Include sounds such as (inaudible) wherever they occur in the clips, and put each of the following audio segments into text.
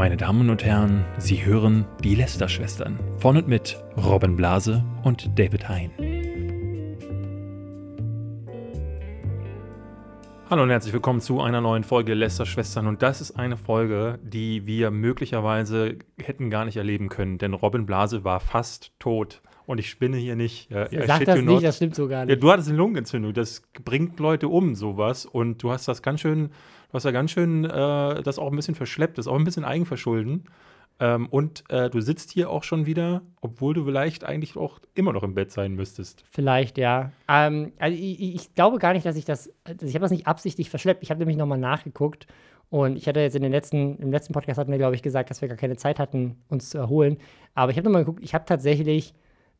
Meine Damen und Herren, Sie hören die Lester-Schwestern von und mit Robin Blase und David Hein. Hallo und herzlich willkommen zu einer neuen Folge Lester-Schwestern. Und das ist eine Folge, die wir möglicherweise hätten gar nicht erleben können, denn Robin Blase war fast tot. Und ich spinne hier nicht. Äh, Sag das nicht, das stimmt so gar nicht. Ja, du hattest eine Lungenentzündung, das bringt Leute um, sowas. Und du hast das ganz schön, du hast ja ganz schön äh, das auch ein bisschen verschleppt, das ist auch ein bisschen Eigenverschulden. Ähm, und äh, du sitzt hier auch schon wieder, obwohl du vielleicht eigentlich auch immer noch im Bett sein müsstest. Vielleicht, ja. Ähm, also ich, ich, glaube gar nicht, dass ich das, also ich habe das nicht absichtlich verschleppt. Ich habe nämlich nochmal nachgeguckt und ich hatte jetzt in den letzten, im letzten Podcast hatten wir, glaube ich, gesagt, dass wir gar keine Zeit hatten, uns zu erholen. Aber ich habe nochmal geguckt, ich habe tatsächlich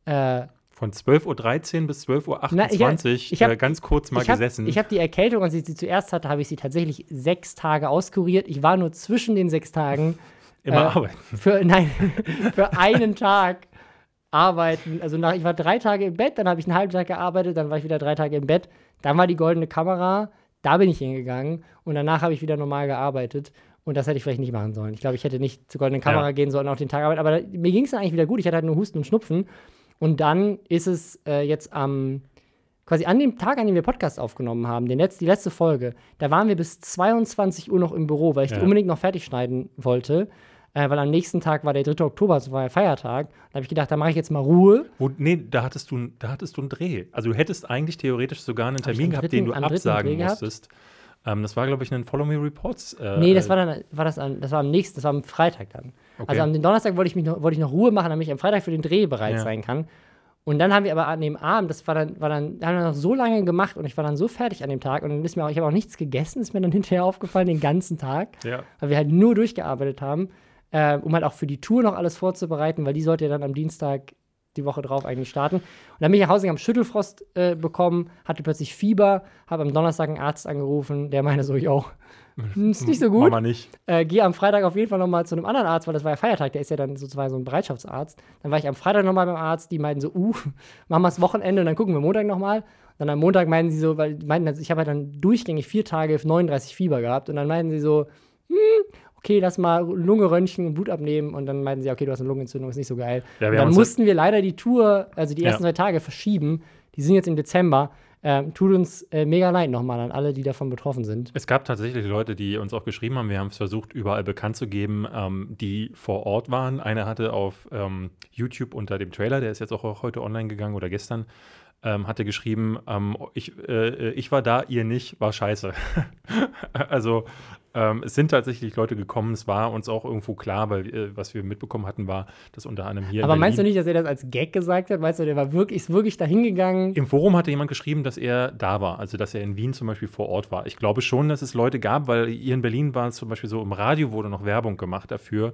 äh, von 12.13 Uhr bis 12.28 Uhr äh, ganz kurz mal ich hab, gesessen. Ich habe die Erkältung, als ich sie zuerst hatte, habe ich sie tatsächlich sechs Tage auskuriert. Ich war nur zwischen den sechs Tagen (laughs) Immer äh, arbeiten. Für, (laughs) nein, für einen Tag arbeiten. Also nach, ich war drei Tage im Bett, dann habe ich einen halben Tag gearbeitet, dann war ich wieder drei Tage im Bett. Dann war die goldene Kamera, da bin ich hingegangen und danach habe ich wieder normal gearbeitet. Und das hätte ich vielleicht nicht machen sollen. Ich glaube, ich hätte nicht zur goldenen Kamera ja. gehen sollen, auch den Tag arbeiten. Aber mir ging es dann eigentlich wieder gut. Ich hatte halt nur Husten und Schnupfen. Und dann ist es äh, jetzt am, quasi an dem Tag, an dem wir Podcast aufgenommen haben, den Letz-, die letzte Folge, da waren wir bis 22 Uhr noch im Büro, weil ich ja. die unbedingt noch fertig schneiden wollte äh, weil am nächsten Tag war der 3. Oktober, das war ja Feiertag. Da habe ich gedacht, da mache ich jetzt mal Ruhe. Wo, nee, da hattest, du, da hattest du einen Dreh. Also du hättest eigentlich theoretisch sogar einen Termin gehabt, den du absagen musstest. Ähm, das war, glaube ich, ein Follow Me Reports. Äh, nee, das war dann, war das, an, das war am nächsten, das war am Freitag dann. Okay. Also am Donnerstag wollte ich, mich noch, wollte ich noch Ruhe machen, damit ich am Freitag für den Dreh bereit ja. sein kann. Und dann haben wir aber an dem Abend, das war dann, war dann, haben wir noch so lange gemacht und ich war dann so fertig an dem Tag und dann ist mir auch, ich habe auch nichts gegessen, ist mir dann (laughs) hinterher aufgefallen, den ganzen Tag. Ja. Weil wir halt nur durchgearbeitet haben äh, um halt auch für die Tour noch alles vorzubereiten, weil die sollte ja dann am Dienstag die Woche drauf eigentlich starten. Und dann bin ich nach Hause, habe Schüttelfrost äh, bekommen, hatte plötzlich Fieber, habe am Donnerstag einen Arzt angerufen, der meinte so, yo, ist nicht so gut. Mama nicht. Äh, Gehe am Freitag auf jeden Fall nochmal zu einem anderen Arzt, weil das war ja Feiertag, der ist ja dann sozusagen so ein Bereitschaftsarzt. Dann war ich am Freitag nochmal beim Arzt, die meinten so, uh, (laughs) machen wir das Wochenende und dann gucken wir Montag nochmal. Dann am Montag meinten sie so, weil meinten, ich habe halt dann durchgängig vier Tage 39 Fieber gehabt und dann meinten sie so, hm, okay, lass mal Lunge röntgen und Blut abnehmen. Und dann meinten sie, okay, du hast eine Lungenentzündung, ist nicht so geil. Ja, dann mussten wir leider die Tour, also die ersten ja. zwei Tage, verschieben. Die sind jetzt im Dezember. Ähm, tut uns äh, mega leid nochmal an alle, die davon betroffen sind. Es gab tatsächlich Leute, die uns auch geschrieben haben, wir haben es versucht, überall bekannt zu geben, ähm, die vor Ort waren. Einer hatte auf ähm, YouTube unter dem Trailer, der ist jetzt auch heute online gegangen oder gestern, ähm, hatte geschrieben, ähm, ich, äh, ich war da, ihr nicht, war scheiße. (laughs) also ähm, es sind tatsächlich Leute gekommen, es war uns auch irgendwo klar, weil äh, was wir mitbekommen hatten, war, dass unter anderem hier. Aber meinst du nicht, dass er das als Gag gesagt hat? Meinst du, der war wirklich, ist wirklich dahin gegangen? Im Forum hatte jemand geschrieben, dass er da war, also dass er in Wien zum Beispiel vor Ort war. Ich glaube schon, dass es Leute gab, weil hier in Berlin war es zum Beispiel so, im Radio wurde noch Werbung gemacht dafür.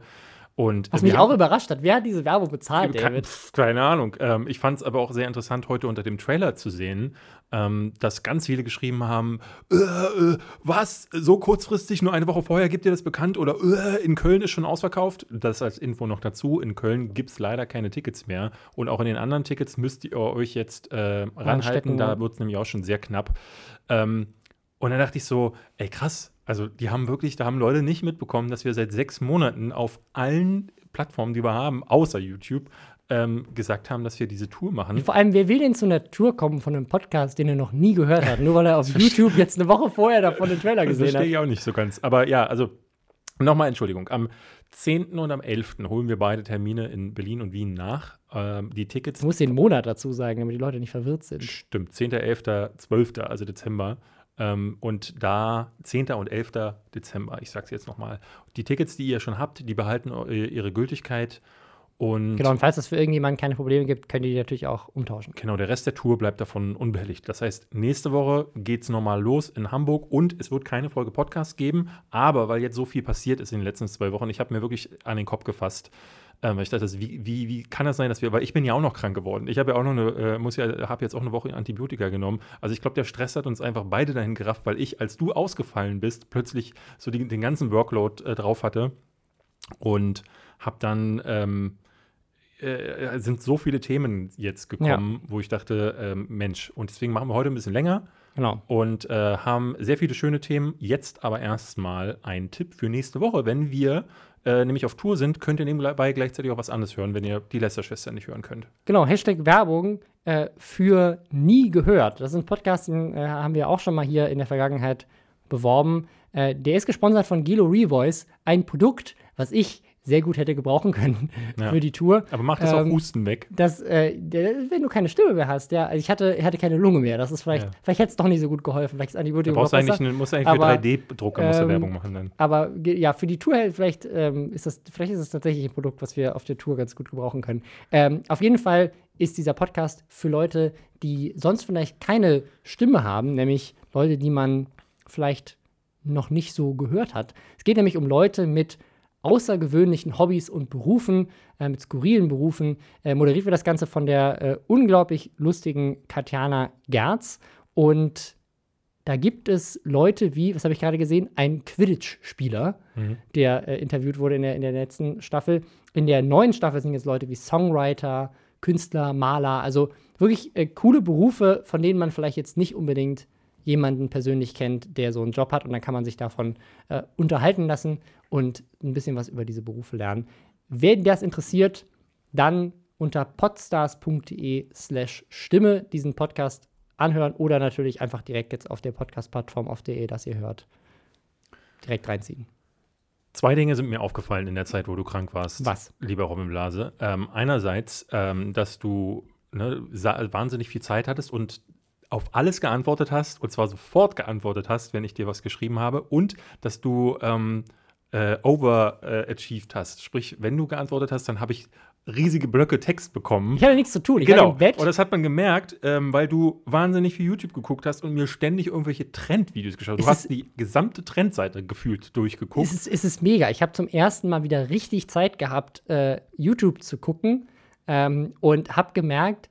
Und Was mich auch überrascht hat, wer hat diese Werbung bezahlt, David? Keine Ahnung. Ähm, ich fand es aber auch sehr interessant, heute unter dem Trailer zu sehen, ähm, dass ganz viele geschrieben haben: äh, äh, Was? So kurzfristig, nur eine Woche vorher gibt ihr das bekannt? Oder äh, in Köln ist schon ausverkauft? Das als Info noch dazu. In Köln gibt es leider keine Tickets mehr. Und auch in den anderen Tickets müsst ihr euch jetzt äh, ranhalten. Da wird es nämlich auch schon sehr knapp. Ähm, und dann dachte ich so: Ey, krass also die haben wirklich, da haben Leute nicht mitbekommen, dass wir seit sechs Monaten auf allen Plattformen, die wir haben, außer YouTube, ähm, gesagt haben, dass wir diese Tour machen. Vor allem, wer will denn zu einer Tour kommen von einem Podcast, den er noch nie gehört hat, nur weil er auf (laughs) YouTube jetzt eine Woche vorher davon den Trailer gesehen hat? Das verstehe ich auch nicht so ganz. Aber ja, also nochmal Entschuldigung. Am 10. und am 11. holen wir beide Termine in Berlin und Wien nach. Ähm, die Tickets. Du musst den Monat dazu sagen, damit die Leute nicht verwirrt sind. Stimmt, 10., 11., 12., also Dezember. Ähm, und da 10. und 11. Dezember, ich sage es jetzt nochmal. Die Tickets, die ihr schon habt, die behalten ihre Gültigkeit. Und genau, und falls es für irgendjemanden keine Probleme gibt, könnt ihr die natürlich auch umtauschen. Genau, der Rest der Tour bleibt davon unbehelligt. Das heißt, nächste Woche geht es nochmal los in Hamburg und es wird keine Folge Podcast geben. Aber weil jetzt so viel passiert ist in den letzten zwei Wochen, ich habe mir wirklich an den Kopf gefasst, ähm, ich dachte, wie, wie, wie kann das sein, dass wir, weil ich bin ja auch noch krank geworden. Ich habe ja auch noch eine, äh, muss ja, habe jetzt auch eine Woche Antibiotika genommen. Also ich glaube, der Stress hat uns einfach beide dahin gerafft, weil ich, als du ausgefallen bist, plötzlich so die, den ganzen Workload äh, drauf hatte und habe dann ähm, äh, sind so viele Themen jetzt gekommen, ja. wo ich dachte, ähm, Mensch, und deswegen machen wir heute ein bisschen länger. Genau. Und äh, haben sehr viele schöne Themen. Jetzt aber erstmal ein Tipp für nächste Woche, wenn wir äh, nämlich auf Tour sind, könnt ihr nebenbei gleichzeitig auch was anderes hören, wenn ihr die Lester-Schwestern nicht hören könnt. Genau, Hashtag Werbung äh, für nie gehört. Das ist ein Podcast, den äh, haben wir auch schon mal hier in der Vergangenheit beworben. Äh, der ist gesponsert von Gilo Revoice, ein Produkt, was ich sehr gut hätte gebrauchen können (laughs) Ja. für die Tour. Aber macht das Ähm, auch Husten weg. Das, äh, wenn du keine Stimme mehr hast, ja, also ich hatte, ich hatte keine Lunge mehr. Das ist vielleicht, Ja. vielleicht hätte es doch nicht so gut geholfen. Vielleicht ist Antibiotikum brauchst du noch eigentlich, besser. musst eigentlich für Aber, 3D-Drucker musst du ähm, Werbung machen dann. Aber ja, für die Tour vielleicht ähm, ist das, vielleicht ist es tatsächlich ein Produkt, was wir auf der Tour ganz gut gebrauchen können. Ähm, auf jeden Fall ist dieser Podcast für Leute, die sonst vielleicht keine Stimme haben, nämlich Leute, die man vielleicht noch nicht so gehört hat. Es geht nämlich um Leute mit außergewöhnlichen Hobbys und Berufen, äh, mit skurrilen Berufen. Äh, moderiert wird das Ganze von der äh, unglaublich lustigen Katjana Gerz. Und da gibt es Leute wie, was habe ich gerade gesehen, ein Quidditch-Spieler, Mhm. der äh, interviewt wurde in der, in der letzten Staffel. In der neuen Staffel sind jetzt Leute wie Songwriter, Künstler, Maler, also wirklich äh, coole Berufe, von denen man vielleicht jetzt nicht unbedingt jemanden persönlich kennt, der so einen Job hat und dann kann man sich davon äh, unterhalten lassen und ein bisschen was über diese Berufe lernen. Wen das interessiert, dann unter podstars.de slash Stimme diesen Podcast anhören oder natürlich einfach direkt jetzt auf der Podcast-Plattform auf der ihr das ihr hört. Direkt reinziehen. Zwei Dinge sind mir aufgefallen in der Zeit, wo du krank warst. Was? Lieber Robin Blase. Ähm, einerseits, ähm, dass du ne, wahnsinnig viel Zeit hattest und auf alles geantwortet hast, und zwar sofort geantwortet hast, wenn ich dir was geschrieben habe, und dass du ähm, äh, overachieved hast. Sprich, wenn du geantwortet hast, dann habe ich riesige Blöcke Text bekommen. Ich hatte nichts zu tun. Ich Genau. im Bett. Und das hat man gemerkt, ähm, weil du wahnsinnig viel YouTube geguckt hast und mir ständig irgendwelche Trendvideos geschaut. Du Es hast die gesamte Trendseite gefühlt durchgeguckt. Es ist, es ist mega. Ich habe zum ersten Mal wieder richtig Zeit gehabt, äh, YouTube zu gucken ähm, und habe gemerkt,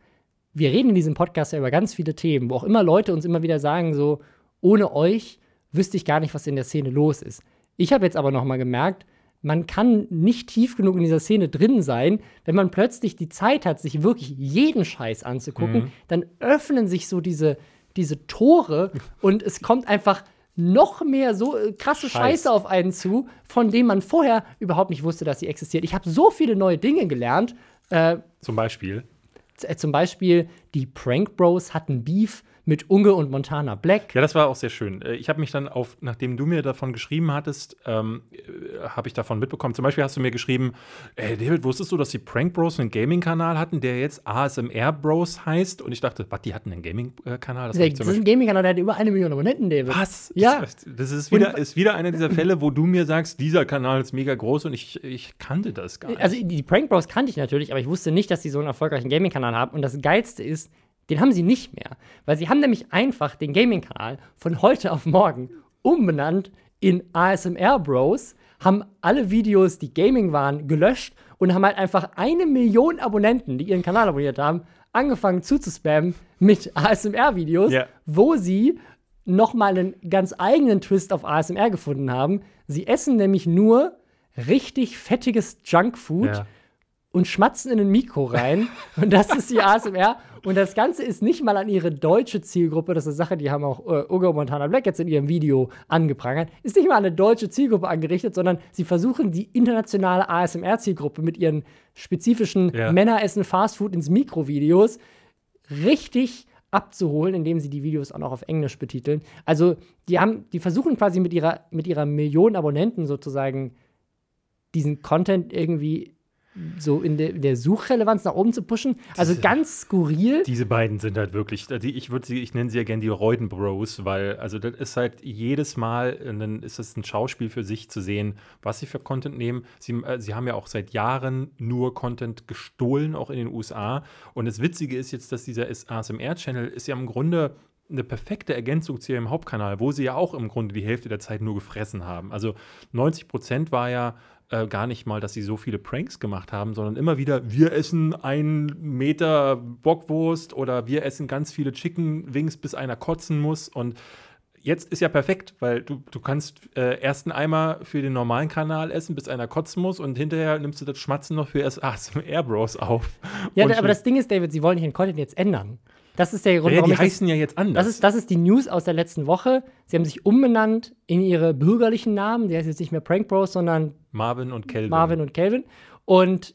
wir reden in diesem Podcast ja über ganz viele Themen, wo auch immer Leute uns immer wieder sagen, so, ohne euch wüsste ich gar nicht, was in der Szene los ist. Ich habe jetzt aber noch mal gemerkt, man kann nicht tief genug in dieser Szene drin sein, wenn man plötzlich die Zeit hat, sich wirklich jeden Scheiß anzugucken, dann öffnen sich so diese, diese Tore (laughs) und es kommt einfach noch mehr so äh, krasse Scheiß. Scheiße auf einen zu, von denen man vorher überhaupt nicht wusste, dass sie existiert. Ich habe so viele neue Dinge gelernt. Äh, Zum Beispiel. Äh, zum Beispiel, die Prank Bros hatten Beef mit Unge und Montana Black. Ja, das war auch sehr schön. Äh, Ich habe mich dann auf, nachdem du mir davon geschrieben hattest, ähm, äh, habe ich davon mitbekommen. Zum Beispiel hast du mir geschrieben, ey David, wusstest du, dass die Prank Bros einen Gaming-Kanal hatten, der jetzt ASMR Bros heißt? Und ich dachte, was, die hatten einen Gaming-Kanal? Das Das ist ein Gaming-Kanal, der hat über eine Million Abonnenten, David. Was? Ja. Das, das ist, wieder, Und- ist wieder einer dieser (laughs) Fälle, wo du mir sagst, dieser Kanal ist mega groß und ich, ich kannte das gar nicht. Also die Prank Bros kannte ich natürlich, aber ich wusste nicht, dass sie so einen erfolgreichen Gaming-Kanal haben. Und das Geilste ist, den haben sie nicht mehr. Weil sie haben nämlich einfach den Gaming-Kanal von heute auf morgen umbenannt in ASMR Bros, haben alle Videos, die Gaming waren, gelöscht und haben halt einfach eine Million Abonnenten, die ihren Kanal abonniert haben, angefangen zuzuspammen mit ASMR-Videos, Ja. wo sie nochmal einen ganz eigenen Twist auf ASMR gefunden haben. Sie essen nämlich nur richtig fettiges Junkfood Ja. und schmatzen in ein Mikro rein. (laughs) und das ist die ASMR. Und das Ganze ist nicht mal an ihre deutsche Zielgruppe, das ist eine Sache, die haben auch äh, Ugo Montana Black jetzt in ihrem Video angeprangert, ist nicht mal an eine deutsche Zielgruppe angerichtet, sondern sie versuchen die internationale ASMR-Zielgruppe mit ihren spezifischen Ja. Männer essen Fastfood ins Mikro-Videos richtig abzuholen, indem sie die Videos auch noch auf Englisch betiteln. Also, die haben, die versuchen quasi mit ihrer, mit ihrer Million Abonnenten sozusagen diesen Content irgendwie so in der, in der Suchrelevanz nach oben zu pushen. Also Diese- ganz skurril. Diese beiden sind halt wirklich, die, ich würde sie, ich nenne sie ja gerne die Reuden Bros, weil, also das ist halt jedes Mal, und dann ist es ein Schauspiel für sich zu sehen, was sie für Content nehmen. Sie, äh, sie haben ja auch seit Jahren nur Content gestohlen, auch in den USA. Und das Witzige ist jetzt, dass dieser ASMR-Channel ist ja im Grunde eine perfekte Ergänzung zu ihrem Hauptkanal, wo sie ja auch im Grunde die Hälfte der Zeit nur gefressen haben. Also 90 Prozent war ja äh, gar nicht mal, dass sie so viele Pranks gemacht haben, sondern immer wieder, wir essen einen Meter Bockwurst oder wir essen ganz viele Chicken Wings, bis einer kotzen muss. Und jetzt ist ja perfekt, weil du, du kannst äh, erst einen Eimer für den normalen Kanal essen, bis einer kotzen muss und hinterher nimmst du das Schmatzen noch für erst (laughs) ASMR Bros auf. Ja, aber das Ding ist, David, sie wollen ihren Content jetzt ändern. Das ist der Grund, Ja, warum die ich das, heißen ja jetzt anders. das ist, das ist die News aus der letzten Woche. Sie haben sich umbenannt in ihre bürgerlichen Namen. Die heißt jetzt nicht mehr Prank Bros, sondern Marvin und Kelvin. Marvin und Calvin. Und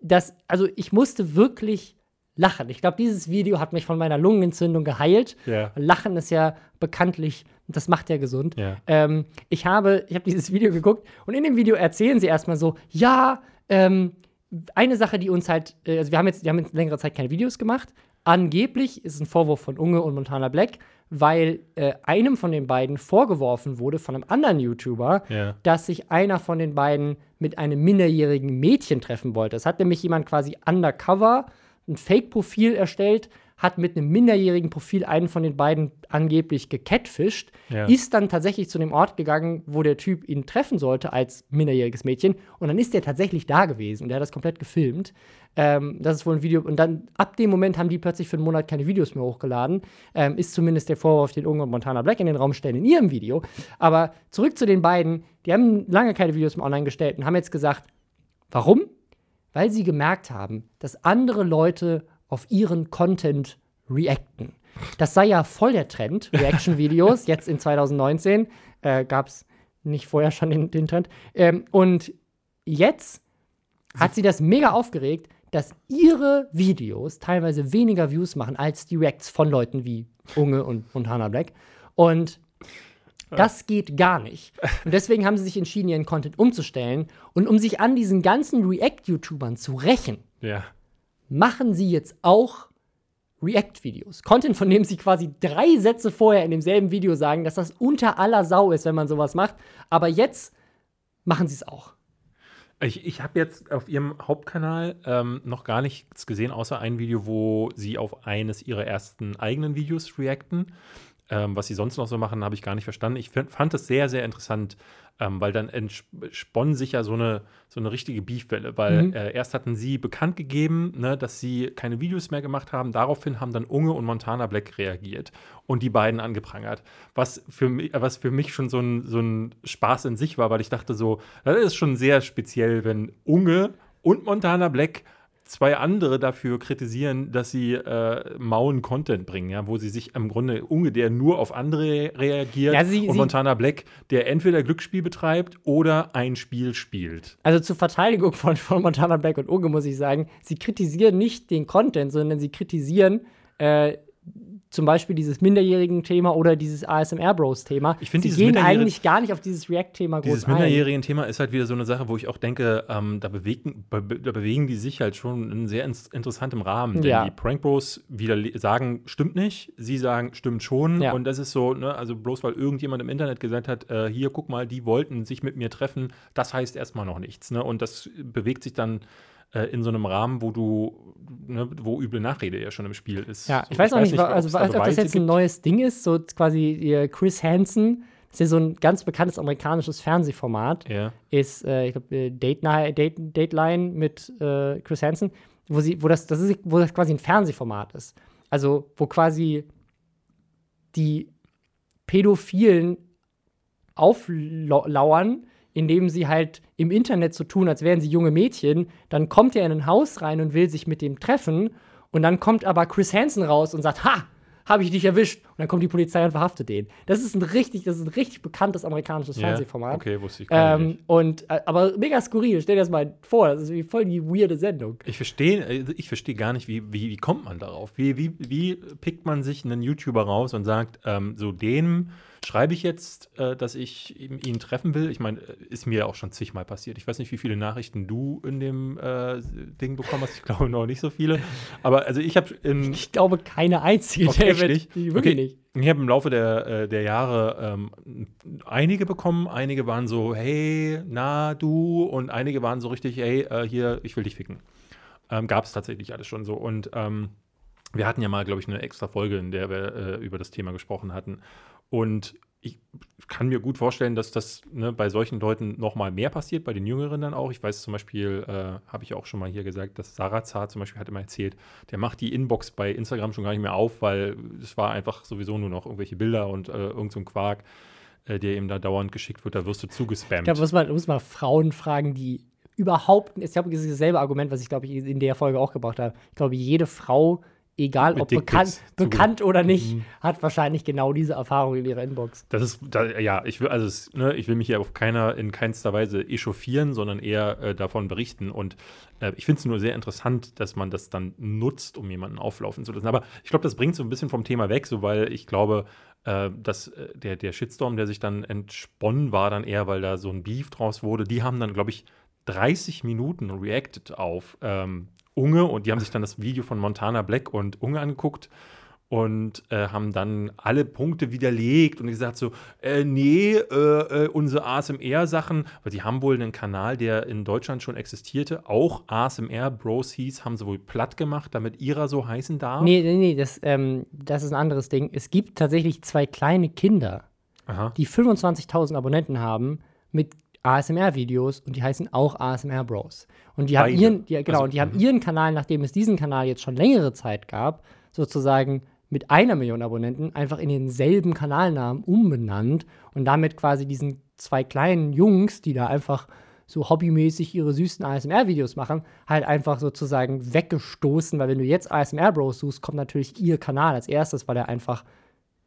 das, also ich musste wirklich lachen. Ich glaube, dieses Video hat mich von meiner Lungenentzündung geheilt. Ja. Lachen ist ja bekanntlich, das macht ja gesund. Ja. Ähm, ich habe, ich habe dieses (laughs) Video geguckt und in dem Video erzählen sie erstmal so, ja, ähm, eine Sache, die uns halt, äh, also wir haben jetzt, wir haben jetzt längere Zeit keine Videos gemacht. Angeblich ist es ein Vorwurf von Unge und Montana Black, weil äh, einem von den beiden vorgeworfen wurde von einem anderen YouTuber, Ja. dass sich einer von den beiden mit einem minderjährigen Mädchen treffen wollte. Es hat nämlich jemand quasi undercover ein Fake-Profil erstellt, hat mit einem minderjährigen Profil einen von den beiden angeblich gecatfischt, Ja. ist dann tatsächlich zu dem Ort gegangen, wo der Typ ihn treffen sollte als minderjähriges Mädchen. Und dann ist der tatsächlich da gewesen und der hat das komplett gefilmt. Ähm, das ist wohl ein Video. Und dann ab dem Moment haben die plötzlich für einen Monat keine Videos mehr hochgeladen. Ähm, ist zumindest der Vorwurf, den Unge und Montana Black in den Raum stellen in ihrem Video. Aber zurück zu den beiden. Die haben lange keine Videos mehr online gestellt und haben jetzt gesagt, warum? Weil sie gemerkt haben, dass andere Leute auf ihren Content reacten. Das sei ja voll der Trend, (laughs) Reaction-Videos, jetzt in 2019. Äh, Gab es nicht vorher schon den, den Trend. Ähm, und jetzt hat sie das mega aufgeregt, dass ihre Videos teilweise weniger Views machen als die Reacts von Leuten wie Unge und, und Hannah Black. Und das geht gar nicht. Und deswegen haben sie sich entschieden, ihren Content umzustellen. Und um sich an diesen ganzen React-YouTubern zu rächen, Ja. Machen sie jetzt auch React-Videos. Content, von dem sie quasi drei Sätze vorher in demselben Video sagen, dass das unter aller Sau ist, wenn man sowas macht. Aber jetzt machen sie es auch. Ich, ich habe jetzt auf ihrem Hauptkanal ähm, noch gar nichts gesehen, außer ein Video, wo sie auf eines ihrer ersten eigenen Videos reacten. Ähm, was sie sonst noch so machen, habe ich gar nicht verstanden. Ich fand das sehr, sehr interessant, ähm, weil dann entsponnen sich ja so eine, so eine richtige Beefwelle. Weil Mhm. äh, erst hatten sie bekannt gegeben, ne, dass sie keine Videos mehr gemacht haben. Daraufhin haben dann Unge und Montana Black reagiert und die beiden angeprangert. Was für mich, was für mich schon so ein, so ein Spaß in sich war, weil ich dachte so, das ist schon sehr speziell, wenn Unge und Montana Black zwei andere dafür kritisieren, dass sie äh, mauen Content bringen, ja, wo sie sich im Grunde Unge, der nur auf andere reagiert, Ja, sie- und Montana Black, der entweder Glücksspiel betreibt oder ein Spiel spielt. Also zur Verteidigung von, von Montana Black und Unge muss ich sagen, sie kritisieren nicht den Content, sondern sie kritisieren äh, zum Beispiel dieses minderjährigen Thema oder dieses ASMR-Bros-Thema. Ich finde sie dieses gehen eigentlich gar nicht auf dieses React-Thema groß Dieses ein. minderjährigen Thema ist halt wieder so eine Sache, wo ich auch denke, ähm, da, bewegen, be da bewegen die sich halt schon in sehr ins interessantem Rahmen. Denn Ja. die Prank Bros wieder sagen, stimmt nicht, sie sagen, stimmt schon. Ja. Und das ist so, ne, also bloß weil irgendjemand im Internet gesagt hat, äh, hier, guck mal, die wollten sich mit mir treffen, das heißt erstmal noch nichts. Ne? Und das bewegt sich dann äh, in so einem Rahmen, wo du, ne, wo üble Nachrede ja schon im Spiel ist. Ja, So, ich weiß auch nicht, wa- ob also, da ob das jetzt ein neues Ding ist, so quasi ihr Chris Hansen, das ist ja so ein ganz bekanntes amerikanisches Fernsehformat, Ja. ist, äh, ich glaube, Date Night- Date, Dateline mit äh, Chris Hansen, wo sie, wo das, das ist, wo das quasi ein Fernsehformat ist. Also, wo quasi die Pädophilen auflauern, indem sie halt im Internet so tun, als wären sie junge Mädchen. Dann kommt er in ein Haus rein und will sich mit dem treffen. Und dann kommt aber Chris Hansen raus und sagt, ha, habe ich dich erwischt. Und dann kommt die Polizei und verhaftet den. Das ist ein richtig, das ist ein richtig bekanntes amerikanisches Ja, Fernsehformat. Okay, wusste ich gar Ähm, nicht. und, äh, aber mega skurril. Stell dir das mal vor. Das ist wie voll die weirde Sendung. Ich verstehe äh, ich versteh gar nicht, wie, wie, wie kommt man darauf? Wie, wie, wie pickt man sich einen YouTuber raus und sagt, ähm, so dem schreibe ich jetzt, äh, dass ich ihn treffen will? Ich meine, äh, ist mir auch schon zigmal passiert. Ich weiß nicht, wie viele Nachrichten du in dem äh, Ding bekommen hast. Ich glaube noch nicht so viele. Aber also ich habe in (laughs) Ich glaube, keine einzige, Okay, nicht? Die- Wirklich Okay. nicht. Ich habe im Laufe der, äh, der Jahre ähm, einige bekommen. Einige waren so, hey, na, du. Und einige waren so richtig, hey, äh, hier, ich will dich ficken. Ähm, Gab es tatsächlich alles schon so. Und ähm, wir hatten ja mal, glaube ich, eine extra Folge, in der wir äh, über das Thema gesprochen hatten. Und ich kann mir gut vorstellen, dass das ne, bei solchen Leuten noch mal mehr passiert, bei den Jüngeren dann auch. Ich weiß zum Beispiel, äh, habe ich auch schon mal hier gesagt, dass Sarazar zum Beispiel hat immer erzählt, der macht die Inbox bei Instagram schon gar nicht mehr auf, weil es war einfach sowieso nur noch irgendwelche Bilder und äh, irgend so ein Quark, äh, der ihm da dauernd geschickt wird, da wirst du zugespammt. Da muss man, muss man Frauen fragen, die überhaupt, ich glaube, das dasselbe Argument, was ich, glaube ich, in der Folge auch gebracht habe. Ich glaube, jede Frau egal ob bekannt, bekannt oder nicht, Mhm. hat wahrscheinlich genau diese Erfahrung in ihrer Inbox. Das ist, da, ja, ich will, also es, ne, ich will mich hier auf keiner, in keinster Weise echauffieren, sondern eher äh, davon berichten. Und äh, ich finde es nur sehr interessant, dass man das dann nutzt, um jemanden auflaufen zu lassen. Aber ich glaube, das bringt so ein bisschen vom Thema weg, so weil ich glaube, äh, dass äh, der, der Shitstorm, der sich dann entsponnen war, dann eher, weil da so ein Beef draus wurde, die haben dann, glaube ich, 30 Minuten reacted auf ähm, Unge und die haben sich dann das Video von Montana Black und Unge angeguckt und äh, haben dann alle Punkte widerlegt und gesagt so, äh, nee, äh, äh, unsere ASMR-Sachen, weil die haben wohl einen Kanal, der in Deutschland schon existierte, auch ASMR Bros hieß, haben sie wohl platt gemacht, damit ihrer so heißen darf. Nee, nee, nee, das, ähm, das ist ein anderes Ding. Es gibt tatsächlich zwei kleine Kinder, Aha. die 25.000 Abonnenten haben mit ASMR-Videos und die heißen auch ASMR Bros. Und die haben Beide. ihren, die, genau, Also, und die haben mhm. ihren Kanal, nachdem es diesen Kanal jetzt schon längere Zeit gab, sozusagen mit einer Million Abonnenten einfach in denselben Kanalnamen umbenannt und damit quasi diesen zwei kleinen Jungs, die da einfach so hobbymäßig ihre süßen ASMR-Videos machen, halt einfach sozusagen weggestoßen, weil wenn du jetzt ASMR Bros suchst, kommt natürlich ihr Kanal als erstes, weil er einfach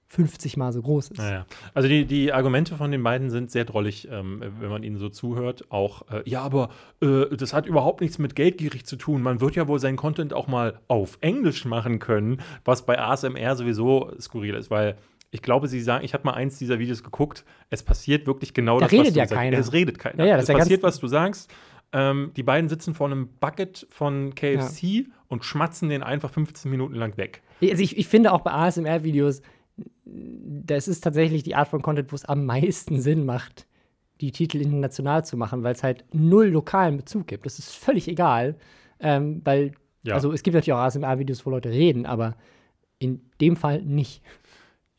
50 mal so groß ist. Naja. Also die, die Argumente von den beiden sind sehr drollig, ähm, wenn man ihnen so zuhört. Auch, äh, ja, aber äh, das hat überhaupt nichts mit geldgierig zu tun. Man wird ja wohl seinen Content auch mal auf Englisch machen können, was bei ASMR sowieso skurril ist, weil ich glaube, sie sagen, ich habe mal eins dieser Videos geguckt, es passiert wirklich genau Da das, redet was du ja sagst. keiner. Es redet keiner. Ja, ja, das es ja passiert, was du sagst. Ähm, die beiden sitzen vor einem Bucket von KFC und schmatzen den einfach 15 Minuten lang weg. Also ich, ich finde auch bei ASMR-Videos, das ist tatsächlich die Art von Content, wo es am meisten Sinn macht, die Titel international zu machen, weil es halt null lokalen Bezug gibt. Das ist völlig egal, ähm, weil, Ja. also es gibt natürlich auch ASMR-Videos, wo Leute reden, aber in dem Fall nicht.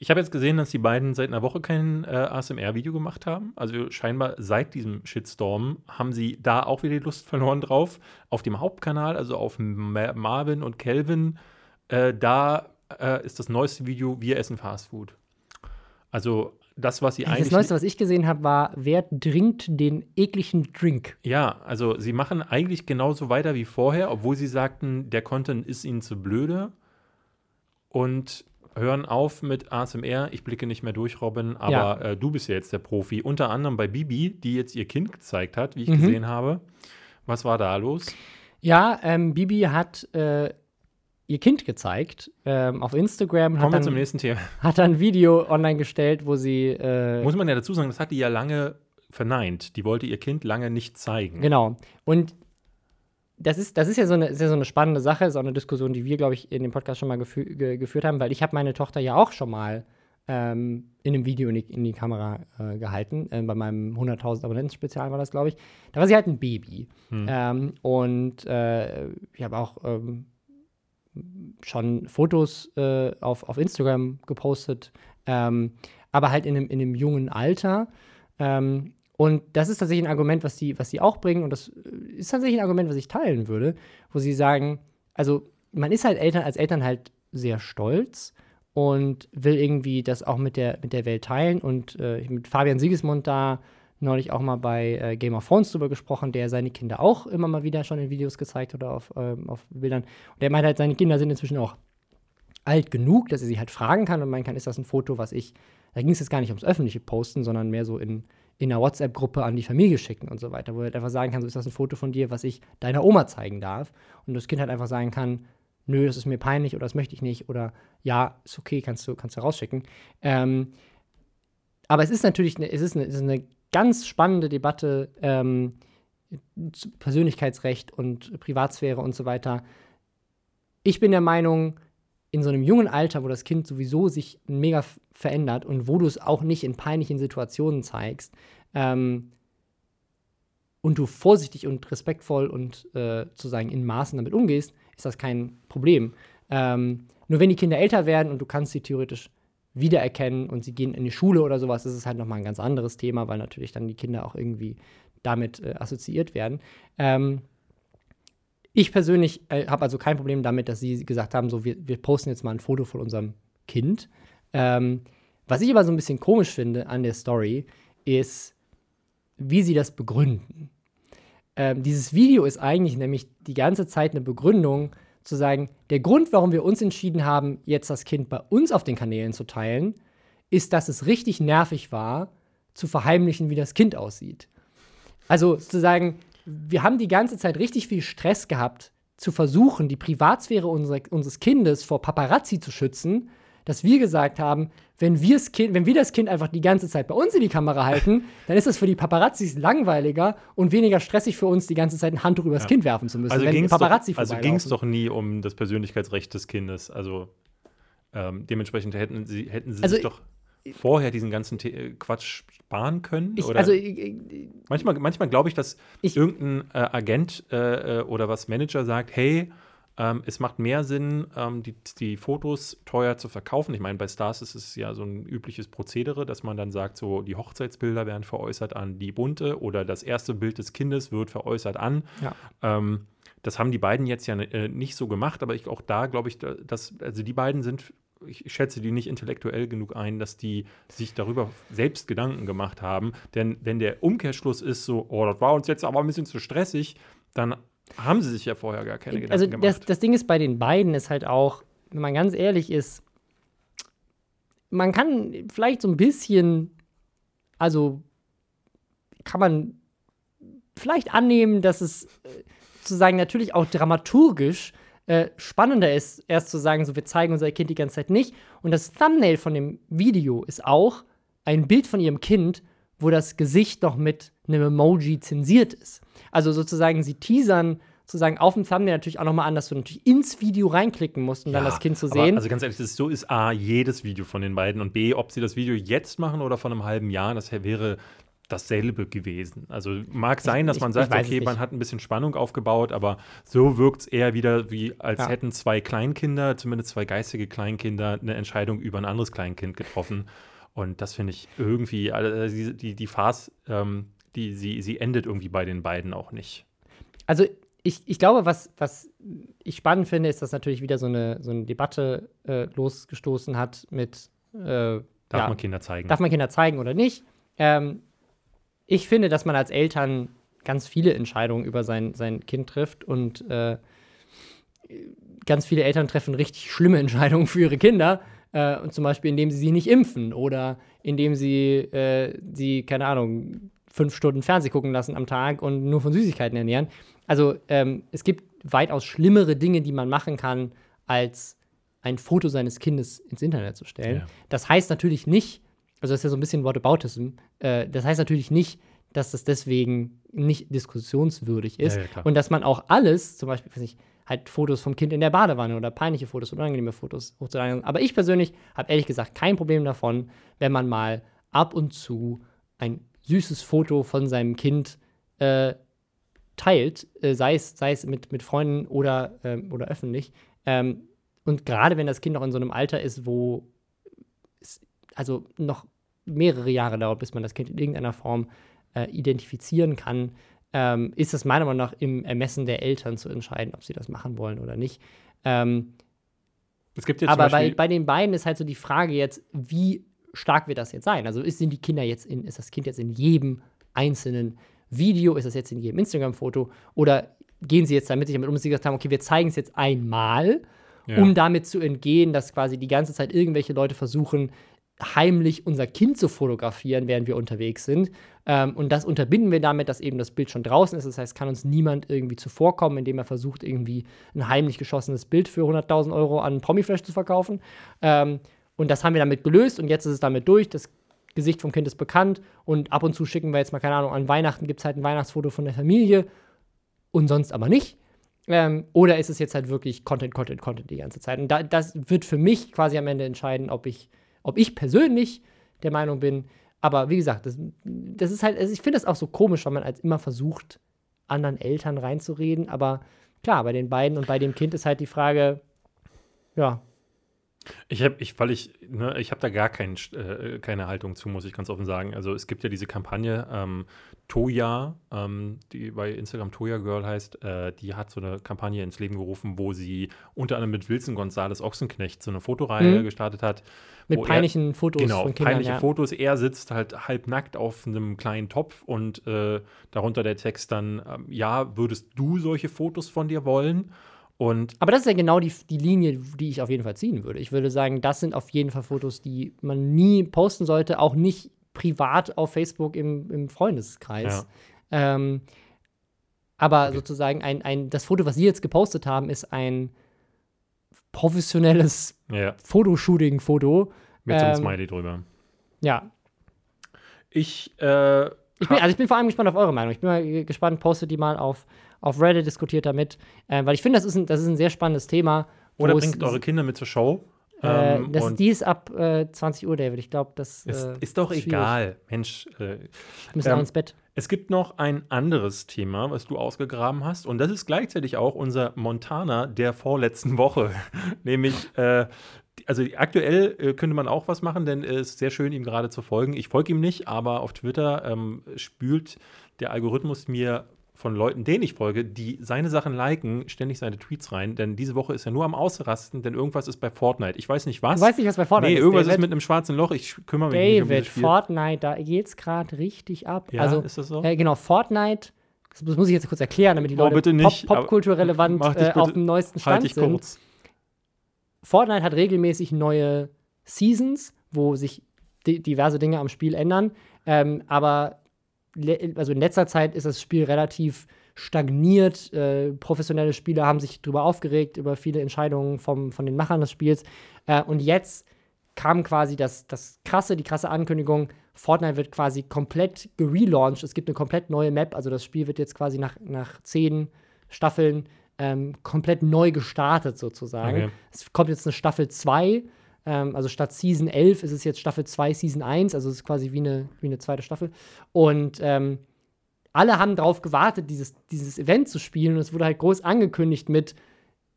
Ich habe jetzt gesehen, dass die beiden seit einer Woche kein äh, ASMR-Video gemacht haben. Also scheinbar seit diesem Shitstorm haben sie da auch wieder die Lust verloren drauf. Auf dem Hauptkanal, also auf Ma Marvin und Kelvin, äh, da äh, ist das neueste Video Wir essen Fast Food. Also das, was sie Das eigentlich. Neueste, was ich gesehen habe, war, wer trinkt den ekligen Drink? Ja, also sie machen eigentlich genauso weiter wie vorher, obwohl sie sagten, der Content ist ihnen zu blöde und hören auf mit ASMR. Ich blicke nicht mehr durch, Robin, aber Ja. äh, du bist ja jetzt der Profi. Unter anderem bei Bibi, die jetzt ihr Kind gezeigt hat, wie ich Mhm. gesehen habe. Was war da los? Ja, ähm, Bibi hat äh, ihr Kind gezeigt ähm, auf Instagram, hat Kommen wir dann, zum nächsten Thema. (laughs) hat dann ein Video online gestellt, wo sie äh, Muss man ja dazu sagen, das hat die ja lange verneint. Die wollte ihr Kind lange nicht zeigen. Genau. Und das ist, das ist ja so eine, ist ja so eine spannende Sache, ist auch eine Diskussion, die wir, glaube ich, in dem Podcast schon mal gefü ge geführt haben, weil ich habe meine Tochter ja auch schon mal ähm, in einem Video in die, in die Kamera äh, gehalten. Ähm, bei meinem 100.000 Abonnenten-Spezial war das, glaube ich. Da war sie halt ein Baby. Ähm, und äh, ich habe auch ähm, schon Fotos äh, auf, auf Instagram gepostet, ähm, aber halt in einem, in einem jungen Alter. Ähm, und das ist tatsächlich ein Argument, was sie, was sie auch bringen. Und das äh, ist tatsächlich ein Argument, was ich teilen würde, wo sie sagen, also man ist halt Eltern, als Eltern halt sehr stolz und will irgendwie das auch mit der, mit der Welt teilen. Und äh, mit Fabian Siegesmund da neulich auch mal bei äh, Game of Thrones drüber gesprochen, der seine Kinder auch immer mal wieder schon in Videos gezeigt oder auf, ähm, auf Bildern. Und der meint halt, seine Kinder sind inzwischen auch alt genug, dass er sie halt fragen kann und meinen kann, ist das ein Foto, was ich, da ging es jetzt gar nicht ums öffentliche Posten, sondern mehr so in, in einer WhatsApp-Gruppe an die Familie schicken und so weiter, wo er halt einfach sagen kann, so ist das ein Foto von dir, was ich deiner Oma zeigen darf. Und das Kind halt einfach sagen kann, nö, das ist mir peinlich oder das möchte ich nicht oder ja, ist okay, kannst du, kannst du rausschicken. Ähm, aber es ist natürlich eine, es ist eine, es ist eine ganz spannende Debatte, ähm, Persönlichkeitsrecht und Privatsphäre und so weiter. Ich bin der Meinung, in so einem jungen Alter, wo das Kind sowieso sich mega verändert und wo du es auch nicht in peinlichen Situationen zeigst, ähm, und du vorsichtig und respektvoll und äh, sozusagen in Maßen damit umgehst, ist das kein Problem. Ähm, nur wenn die Kinder älter werden und du kannst sie theoretisch wiedererkennen und sie gehen in die Schule oder sowas, ist es halt nochmal ein ganz anderes Thema, weil natürlich dann die Kinder auch irgendwie damit äh, assoziiert werden. Ähm, ich persönlich äh, habe also kein Problem damit, dass sie gesagt haben, so wir, wir posten jetzt mal ein Foto von unserem Kind. Ähm, was ich aber so ein bisschen komisch finde an der Story, ist, wie sie das begründen. Ähm, dieses Video ist eigentlich nämlich die ganze Zeit eine Begründung zu sagen, der Grund, warum wir uns entschieden haben, jetzt das Kind bei uns auf den Kanälen zu teilen, ist, dass es richtig nervig war, zu verheimlichen, wie das Kind aussieht. Also sozusagen, wir haben die ganze Zeit richtig viel Stress gehabt, zu versuchen, die Privatsphäre unser, unseres Kindes vor Paparazzi zu schützen, dass wir gesagt haben, wenn, wir's kind, wenn wir das Kind einfach die ganze Zeit bei uns in die Kamera halten, (laughs) dann ist das für die Paparazzis langweiliger und weniger stressig für uns, die ganze Zeit ein Handtuch übers ja. Kind werfen zu müssen. Also ging es doch, also doch nie um das Persönlichkeitsrecht des Kindes. Also ähm, dementsprechend hätten sie, hätten sie also, sich doch vorher diesen ganzen The äh, Quatsch sparen können? Ich? Also, ich, ich, manchmal manchmal glaube ich, dass irgendein äh, Agent äh, äh, oder was Manager sagt, hey, ähm, es macht mehr Sinn, ähm, die, die Fotos teuer zu verkaufen. Ich meine, bei Stars ist es ja so ein übliches Prozedere, dass man dann sagt, so die Hochzeitsbilder werden veräußert an die Bunte oder das erste Bild des Kindes wird veräußert an. Ja. Ähm, das haben die beiden jetzt ja äh, nicht so gemacht, aber ich, auch da glaube ich, dass, also die beiden sind ich schätze die nicht intellektuell genug ein, dass die sich darüber selbst Gedanken gemacht haben. Denn wenn der Umkehrschluss ist so, oh, das war uns jetzt aber ein bisschen zu stressig, dann haben sie sich ja vorher gar keine Gedanken also gemacht. Also das, das Ding ist bei den beiden ist halt auch, wenn man ganz ehrlich ist, man kann vielleicht so ein bisschen, also kann man vielleicht annehmen, dass es äh, sozusagen natürlich auch dramaturgisch äh, spannender ist, erst zu sagen, so wir zeigen unser Kind die ganze Zeit nicht. Und das Thumbnail von dem Video ist auch ein Bild von ihrem Kind, wo das Gesicht noch mit einem Emoji zensiert ist. Also sozusagen, sie teasern sozusagen auf dem Thumbnail natürlich auch nochmal an, dass du natürlich ins Video reinklicken musst, um ja, dann das Kind zu sehen. also ganz ehrlich, das ist, so ist A, jedes Video von den beiden und B, ob sie das Video jetzt machen oder von einem halben Jahr, das wäre dasselbe gewesen. Also mag sein, dass man ich, sagt, ich okay, man hat ein bisschen Spannung aufgebaut, aber so wirkt es eher wieder wie, als ja. hätten zwei Kleinkinder, zumindest zwei geistige Kleinkinder, eine Entscheidung über ein anderes Kleinkind getroffen. Und das finde ich irgendwie, also die, die, die Farce, ähm, die, sie, sie endet irgendwie bei den beiden auch nicht. Also ich, ich glaube, was, was ich spannend finde, ist, dass natürlich wieder so eine, so eine Debatte äh, losgestoßen hat mit äh, Darf ja, man Kinder zeigen? Darf man Kinder zeigen oder nicht? Ähm, ich finde, dass man als Eltern ganz viele Entscheidungen über sein, sein Kind trifft und äh, ganz viele Eltern treffen richtig schlimme (laughs) Entscheidungen für ihre Kinder. Äh, und zum Beispiel, indem sie sie nicht impfen oder indem sie äh, sie, keine Ahnung, fünf Stunden Fernseh gucken lassen am Tag und nur von Süßigkeiten ernähren. Also ähm, es gibt weitaus schlimmere Dinge, die man machen kann, als ein Foto seines Kindes ins Internet zu stellen. Ja. Das heißt natürlich nicht, also das ist ja so ein bisschen Whataboutism, äh, das heißt natürlich nicht, dass das deswegen nicht diskussionswürdig ist. Ja, ja, und dass man auch alles, zum Beispiel, weiß ich, halt Fotos vom Kind in der Badewanne oder peinliche Fotos oder unangenehme Fotos hochzuladen. Aber ich persönlich habe ehrlich gesagt kein Problem davon, wenn man mal ab und zu ein süßes Foto von seinem Kind äh, teilt, äh, sei, es, sei es mit, mit Freunden oder, äh, oder öffentlich. Ähm, und gerade wenn das Kind noch in so einem Alter ist, wo also noch mehrere Jahre dauert, bis man das Kind in irgendeiner Form äh, identifizieren kann, ähm, ist es meiner Meinung nach im Ermessen der Eltern zu entscheiden, ob sie das machen wollen oder nicht. Ähm, es gibt jetzt aber bei, bei den beiden ist halt so die Frage jetzt, wie stark wird das jetzt sein? Also ist, sind die Kinder jetzt in, ist das Kind jetzt in jedem einzelnen Video, ist das jetzt in jedem Instagram-Foto oder gehen sie jetzt damit, damit um, dass sie gesagt haben, okay, wir zeigen es jetzt einmal, ja. um damit zu entgehen, dass quasi die ganze Zeit irgendwelche Leute versuchen, heimlich unser Kind zu fotografieren, während wir unterwegs sind. Ähm, und das unterbinden wir damit, dass eben das Bild schon draußen ist. Das heißt, kann uns niemand irgendwie zuvorkommen, indem er versucht, irgendwie ein heimlich geschossenes Bild für 100.000 Euro an Promiflash zu verkaufen. Ähm, und das haben wir damit gelöst und jetzt ist es damit durch. Das Gesicht vom Kind ist bekannt und ab und zu schicken wir jetzt mal, keine Ahnung, an Weihnachten gibt es halt ein Weihnachtsfoto von der Familie und sonst aber nicht. Ähm, oder ist es jetzt halt wirklich Content, Content, Content die ganze Zeit? Und da, das wird für mich quasi am Ende entscheiden, ob ich ob ich persönlich der Meinung bin, aber wie gesagt, das, das ist halt, also ich finde das auch so komisch, weil man als immer versucht, anderen Eltern reinzureden. Aber klar, bei den beiden und bei dem Kind ist halt die Frage, ja, ich habe, ich, weil ich, ne, ich habe da gar kein, äh, keine Haltung zu, muss ich ganz offen sagen. Also es gibt ja diese Kampagne ähm, Toya, ähm, die bei Instagram Toya Girl heißt, äh, die hat so eine Kampagne ins Leben gerufen, wo sie unter anderem mit Wilson Gonzales Ochsenknecht so eine Fotoreihe mhm. gestartet hat. Mit peinlichen er, Fotos genau, von Kindern. Peinliche ja. Fotos. Er sitzt halt halbnackt auf einem kleinen Topf und äh, darunter der Text dann, ähm, ja, würdest du solche Fotos von dir wollen? Und Aber das ist ja genau die, die Linie, die ich auf jeden Fall ziehen würde. Ich würde sagen, das sind auf jeden Fall Fotos, die man nie posten sollte, auch nicht privat auf Facebook im, im Freundeskreis. Ähm, aber Okay. sozusagen ein, ein, das Foto, was Sie jetzt gepostet haben, ist ein professionelles ja, Fotoshooting-Foto. mit so einem Ähm, Smiley drüber. Ja. Ich, äh, Ich bin, also ich bin vor allem gespannt auf eure Meinung. Ich bin mal ge- gespannt, postet die mal auf, auf Reddit, diskutiert damit. Äh, weil ich finde, das, ist ein- das ist ein sehr spannendes Thema. oder es- bringt eure Kinder mit zur Show. Äh, ähm, das, und die ist ab äh, 20 Uhr, David. Ich glaube, das ist, äh, ist doch schwierig. egal. Mensch, äh, Wir müssen Ähm, auch ins Bett. Es gibt noch ein anderes Thema, was du ausgegraben hast, und das ist gleichzeitig auch unser Montana der vorletzten Woche. (laughs) Nämlich, äh, also aktuell äh, könnte man auch was machen, denn es ist sehr schön, ihm gerade zu folgen. Ich folge ihm nicht, aber auf Twitter ähm, spült der Algorithmus mir von Leuten, denen ich folge, die seine Sachen liken, ständig seine Tweets rein. Denn diese Woche ist er nur am Ausrasten, denn irgendwas ist bei Fortnite. Ich weiß nicht was. Du weißt nicht, was bei Fortnite nee, ist. irgendwas David. ist mit einem schwarzen Loch. Ich kümmere mich nicht um David, Spiel. Fortnite, da geht's gerade richtig ab. Ja, also, ist das so? äh, genau, Fortnite, das, muss ich jetzt kurz erklären, damit die Oh, Leute nicht, Pop, äh, auf dem neuesten Stand Halte ich sind. kurz. Fortnite hat regelmäßig neue Seasons, wo sich di diverse Dinge am Spiel ändern. Ähm, aber also in letzter Zeit ist das Spiel relativ stagniert. Äh, professionelle Spieler haben sich darüber aufgeregt, über viele Entscheidungen vom, von den Machern des Spiels. Äh, und jetzt kam quasi das, das krasse, die krasse Ankündigung, Fortnite wird quasi komplett gelauncht. Es gibt eine komplett neue Map, also das Spiel wird jetzt quasi nach, nach zehn Staffeln ähm, komplett neu gestartet sozusagen. Okay. Es kommt jetzt eine Staffel 2, ähm, also statt Season 11 ist es jetzt Staffel 2, Season 1, also es ist quasi wie eine, wie eine zweite Staffel. Und ähm, alle haben darauf gewartet, dieses, dieses Event zu spielen. Und es wurde halt groß angekündigt mit,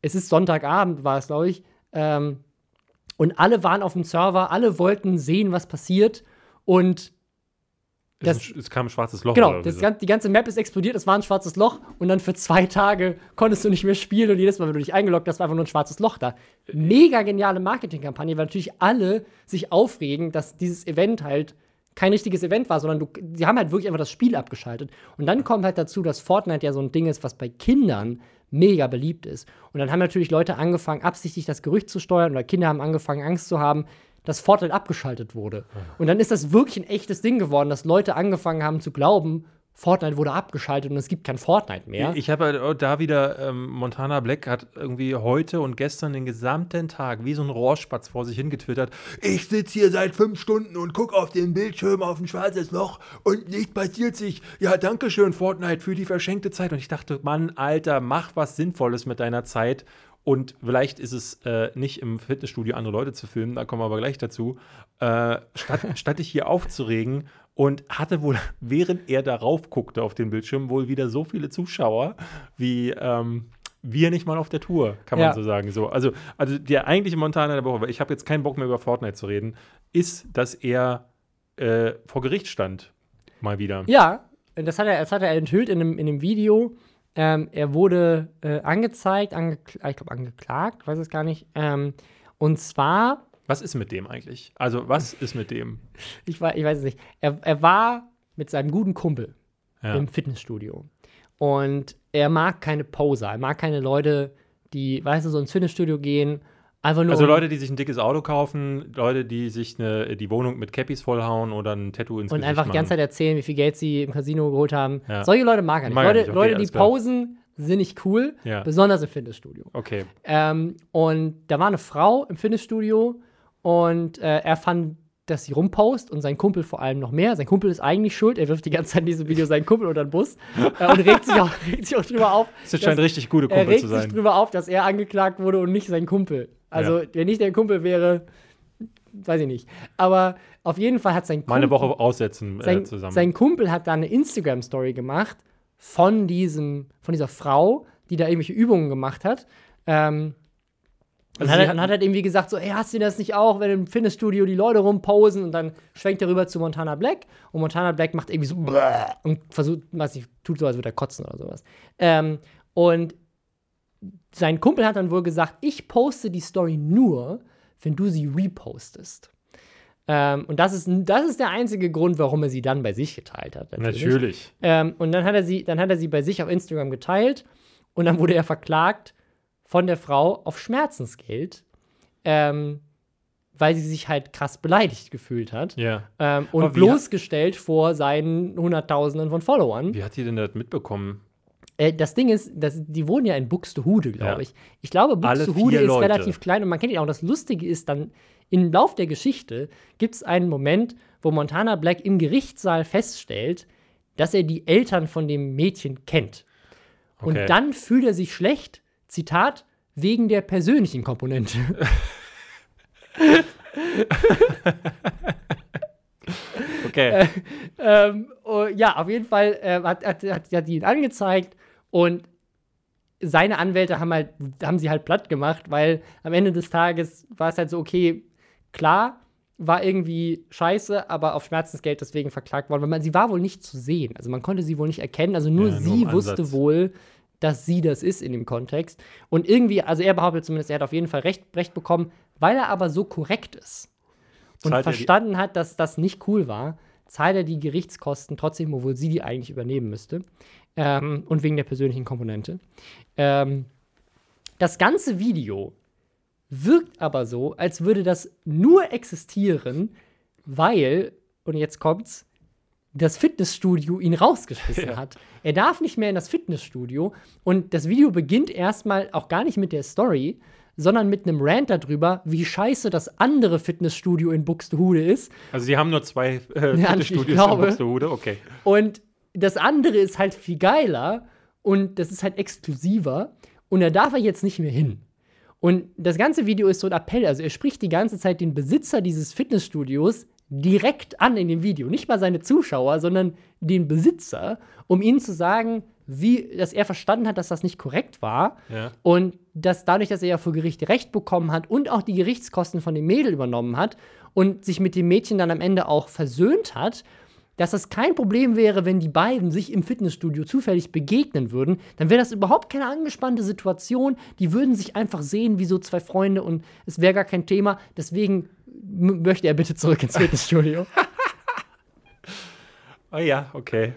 es ist Sonntagabend, war es, glaube ich, ähm, und alle waren auf dem Server, alle wollten sehen, was passiert. Und Das- es, kam ein schwarzes Loch. Genau, das, die ganze Map ist explodiert, es war ein schwarzes Loch und dann für zwei Tage konntest du nicht mehr spielen und jedes Mal, wenn du dich eingeloggt hast, war einfach nur ein schwarzes Loch da. Mega geniale Marketingkampagne, weil natürlich alle sich aufregen, dass dieses Event halt kein richtiges Event war, sondern du, sie haben halt wirklich einfach das Spiel abgeschaltet. Und dann kommt halt dazu, dass Fortnite ja so ein Ding ist, was bei Kindern mega beliebt ist. Und dann haben natürlich Leute angefangen, absichtlich das Gerücht zu steuern oder Kinder haben angefangen, Angst zu haben, dass Fortnite abgeschaltet wurde. Und dann ist das wirklich ein echtes Ding geworden, dass Leute angefangen haben zu glauben, Fortnite wurde abgeschaltet und es gibt kein Fortnite mehr. Ich habe halt auch da wieder, ähm, Montana Black hat irgendwie heute und gestern den gesamten Tag wie so ein Rohrspatz vor sich hingetwittert. Ich sitze hier seit fünf Stunden und gucke auf den Bildschirm auf ein schwarzes Loch und nichts passiert sich. Ja, danke schön, Fortnite, für die verschenkte Zeit. Und ich dachte, Mann, Alter, mach was Sinnvolles mit deiner Zeit. Und vielleicht ist es äh, nicht im Fitnessstudio andere Leute zu filmen, da kommen wir aber gleich dazu, äh, statt, (laughs) statt dich hier aufzuregen und hatte wohl, (laughs) während er darauf guckte auf den Bildschirm, wohl wieder so viele Zuschauer wie ähm, wir nicht mal auf der Tour, kann man Ja. so sagen. So, also, also der eigentliche Montana der Woche, weil ich habe jetzt keinen Bock mehr über Fortnite zu reden, ist, dass er äh, vor Gericht stand. Mal wieder. Ja, das hat er, das hat er enthüllt in einem, in einem Video. Ähm, er wurde äh, angezeigt, angekl ich glaube angeklagt, weiß es gar nicht. Ähm, und zwar, Was ist mit dem eigentlich? Also, was ist mit dem? (laughs) ich, wei- ich weiß es nicht, er, er war mit seinem guten Kumpel Ja. im Fitnessstudio. Und er mag keine Poser, er mag keine Leute, die, weißt du, so ins Fitnessstudio gehen, einfach nur. Also um- Leute, die sich ein dickes Auto kaufen, Leute, die sich eine, die Wohnung mit Cappies vollhauen oder ein Tattoo ins und Gesicht einfach die ganze. Zeit erzählen, wie viel Geld sie im Casino geholt haben. Ja. Solche Leute mag er nicht. Mag er Leute, nicht, okay, Leute die klar. posen, sind nicht cool, Ja. besonders im Fitnessstudio. Okay. Ähm, und da war eine Frau im Fitnessstudio und äh, er fand, dass sie rumpost und sein Kumpel vor allem noch mehr. Sein Kumpel ist eigentlich schuld. Er wirft die ganze Zeit in diesem Video seinen Kumpel unter den Bus äh, und regt sich, auch, (laughs) regt sich auch drüber auf. Das scheint dass- richtig gute er Kumpel regt zu sich sein. drüber auf, dass er angeklagt wurde und nicht sein Kumpel. Also, Ja. wenn nicht der Kumpel wäre, weiß ich nicht. Aber auf jeden Fall hat sein Kumpel. Mal eine Woche aussetzen äh, sein, zusammen. sein Kumpel hat da eine Instagram-Story gemacht von diesem, von dieser Frau, die da irgendwelche Übungen gemacht hat. Ähm, und, Also hat, er- hat- und hat halt irgendwie gesagt, so, ey, hast du das nicht auch, wenn im Fitnessstudio die Leute rumposen und dann schwenkt er rüber zu Montana Black und Montana Black macht irgendwie so und versucht, weiß nicht, tut so, als würde er kotzen oder sowas. Ähm, und sein Kumpel hat dann wohl gesagt, ich poste die Story nur, wenn du sie repostest. Ähm, und das ist, das ist der einzige Grund, warum er sie dann bei sich geteilt hat. Natürlich. Ähm, und dann hat, er sie, dann hat er sie bei sich auf Instagram geteilt und dann wurde er verklagt von der Frau auf Schmerzensgeld, ähm, weil sie sich halt krass beleidigt gefühlt hat. Ja. Ähm, und bloßgestellt vor seinen Hunderttausenden von Followern. Wie hat die denn das mitbekommen? Äh, das Ding ist, das, die wohnen ja in Buxtehude, glaube Ja. ich. Ich glaube, Buxtehude ist Leute. relativ klein und man kennt ihn auch. Das Lustige ist dann, im Lauf der Geschichte gibt es einen Moment, wo Montana Black im Gerichtssaal feststellt, dass er die Eltern von dem Mädchen kennt. Und Okay. dann fühlt er sich schlecht, Zitat, wegen der persönlichen Komponente. (laughs) Okay. (laughs) ähm, oh, ja, auf jeden Fall äh, hat, hat, hat, hat die ihn angezeigt und seine Anwälte haben halt, haben sie halt platt gemacht, weil am Ende des Tages war es halt so, okay, klar, war irgendwie scheiße, aber auf Schmerzensgeld deswegen verklagt worden, weil man, sie war wohl nicht zu sehen. Also man konnte sie wohl nicht erkennen. Also nur Ja, nur sie wusste wohl, dass sie das ist in dem Kontext. Und irgendwie, also er behauptet zumindest, er hat auf jeden Fall Recht, Recht bekommen, weil er aber so korrekt ist und Zahlt er verstanden hat, dass das nicht cool war, zahlt er die Gerichtskosten trotzdem, obwohl sie die eigentlich übernehmen müsste. Ähm, und wegen der persönlichen Komponente. Ähm, das ganze Video wirkt aber so, als würde das nur existieren, weil, und jetzt kommt's, das Fitnessstudio ihn rausgeschmissen (laughs) Ja. hat. Er darf nicht mehr in das Fitnessstudio und das Video beginnt erstmal auch gar nicht mit der Story, sondern mit einem Rant darüber, wie scheiße das andere Fitnessstudio in Buxtehude ist. Also sie haben nur zwei äh, Ja, Fitnessstudios ich in. Buxtehude, okay. Und das andere ist halt viel geiler und das ist halt exklusiver und da darf er jetzt nicht mehr hin. Und das ganze Video ist so ein Appell. Also er spricht die ganze Zeit den Besitzer dieses Fitnessstudios direkt an in dem Video. Nicht mal seine Zuschauer, sondern den Besitzer, um ihnen zu sagen, wie, dass er verstanden hat, dass das nicht korrekt war. Ja. Und dass dadurch, dass er ja vor Gericht Recht bekommen hat und auch die Gerichtskosten von dem Mädel übernommen hat und sich mit dem Mädchen dann am Ende auch versöhnt hat, dass das kein Problem wäre, wenn die beiden sich im Fitnessstudio zufällig begegnen würden, dann wäre das überhaupt keine angespannte Situation. Die würden sich einfach sehen wie so zwei Freunde und es wäre gar kein Thema. Deswegen möchte er bitte zurück ins (laughs) Fitnessstudio. Ah ja, okay.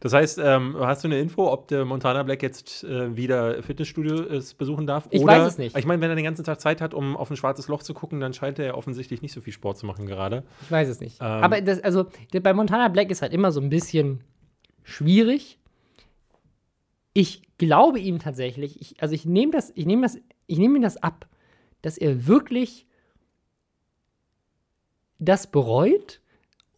Das heißt, ähm, hast du eine Info, ob der Montana Black jetzt äh, wieder Fitnessstudio es besuchen darf? Ich Oder, weiß es nicht. Ich meine, wenn er den ganzen Tag Zeit hat, um auf ein schwarzes Loch zu gucken, dann scheint er ja offensichtlich nicht so viel Sport zu machen gerade. Ich weiß es nicht. Ähm. Aber das, also, bei Montana Black ist halt immer so ein bisschen schwierig. Ich glaube ihm tatsächlich, ich, also ich nehme das, ich nehme das, ich nehme ihm das ab, dass er wirklich das bereut.